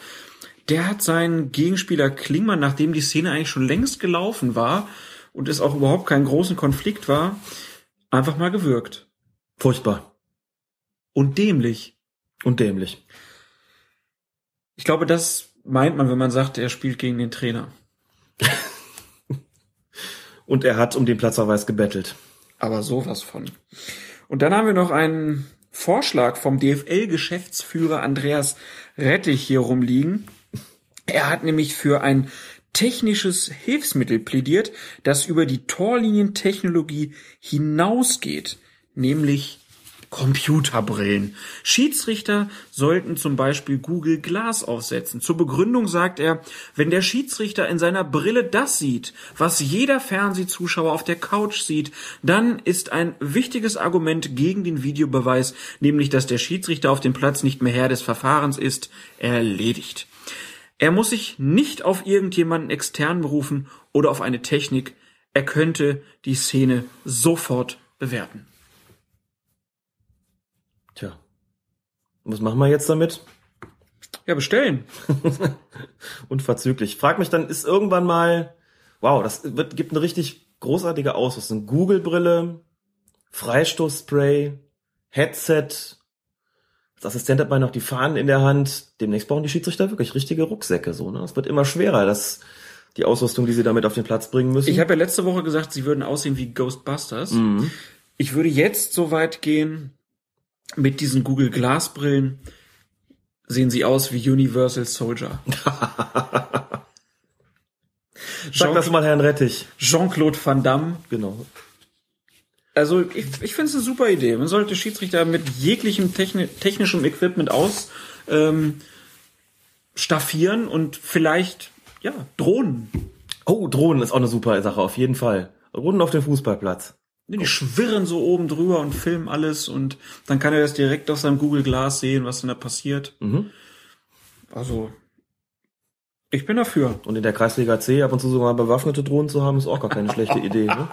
der hat seinen Gegenspieler Klingmann, nachdem die Szene eigentlich schon längst gelaufen war und es auch überhaupt keinen großen Konflikt war, einfach mal gewürgt. Furchtbar. Und dämlich. Und dämlich. Ich glaube, das meint man, wenn man sagt, er spielt gegen den Trainer. Und er hat um den Platzverweis gebettelt. Aber sowas von. Und dann haben wir noch einen Vorschlag vom DFL-Geschäftsführer Andreas Rettich hier rumliegen. Er hat nämlich für ein technisches Hilfsmittel plädiert, das über die Torlinientechnologie hinausgeht, nämlich Computerbrillen. Schiedsrichter sollten zum Beispiel Google Glass aufsetzen. Zur Begründung sagt er, wenn der Schiedsrichter in seiner Brille das sieht, was jeder Fernsehzuschauer auf der Couch sieht, dann ist ein wichtiges Argument gegen den Videobeweis, nämlich dass der Schiedsrichter auf dem Platz nicht mehr Herr des Verfahrens ist, erledigt. Er muss sich nicht auf irgendjemanden extern berufen oder auf eine Technik. Er könnte die Szene sofort bewerten. Tja. Was machen wir jetzt damit? Ja, bestellen. Unverzüglich. Frag mich dann, ist irgendwann mal, wow, das wird, gibt eine richtig großartige Ausrüstung. Google-Brille, Freistoßspray, Headset. Als Assistent hat man noch die Fahnen in der Hand. Demnächst brauchen die Schiedsrichter wirklich richtige Rucksäcke, so, ne? Es wird immer schwerer, dass die Ausrüstung, die sie damit auf den Platz bringen müssen. Ich habe ja letzte Woche gesagt, sie würden aussehen wie Ghostbusters. Mhm. Ich würde jetzt so weit gehen, mit diesen Google Glass Brillen sehen sie aus wie Universal Soldier. Sag das mal Herrn Rettich. Jean-Claude Van Damme. Genau. Also ich, ich finde es eine super Idee. Man sollte Schiedsrichter mit jeglichem techni technischem Equipment aus ähm, staffieren und vielleicht ja Drohnen. Oh, Drohnen ist auch eine super Sache, auf jeden Fall. Drohnen auf dem Fußballplatz. Die schwirren so oben drüber und filmen alles und dann kann er das direkt auf seinem Google Glass sehen, was denn da passiert. Mhm. Also, ich bin dafür. Und in der Kreisliga C ab und zu sogar bewaffnete Drohnen zu haben, ist auch gar keine schlechte Idee. Ne?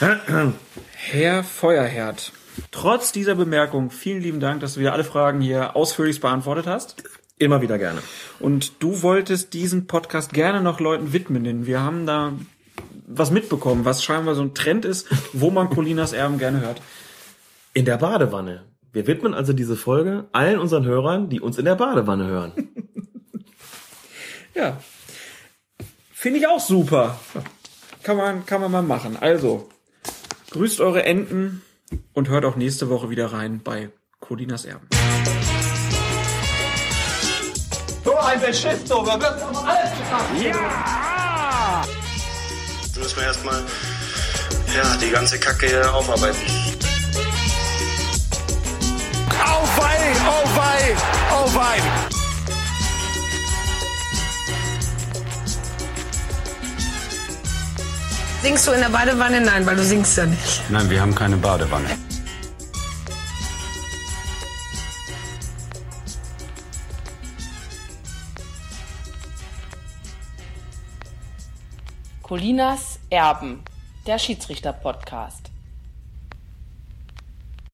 Herr Feuerherd, trotz dieser Bemerkung, vielen lieben Dank, dass du wieder alle Fragen hier ausführlich beantwortet hast. Immer wieder gerne. Und du wolltest diesen Podcast gerne noch Leuten widmen, denn wir haben da was mitbekommen, was scheinbar so ein Trend ist, wo man Colinas Erben gerne hört. In der Badewanne. Wir widmen also diese Folge allen unseren Hörern, die uns in der Badewanne hören. Ja. Finde ich auch super. Kann man, kann man mal machen. Also, grüßt eure Enten und hört auch nächste Woche wieder rein bei Colinas Erben. So ein Beschiss, du, wir wird doch alles getan. Jetzt müssen wir erstmal ja, die ganze Kacke hier aufarbeiten. Auf wei, auf wei, auf wei. Singst du in der Badewanne? Nein, weil du singst ja nicht. Nein, wir haben keine Badewanne. Colinas Erben, der Schiedsrichter-Podcast.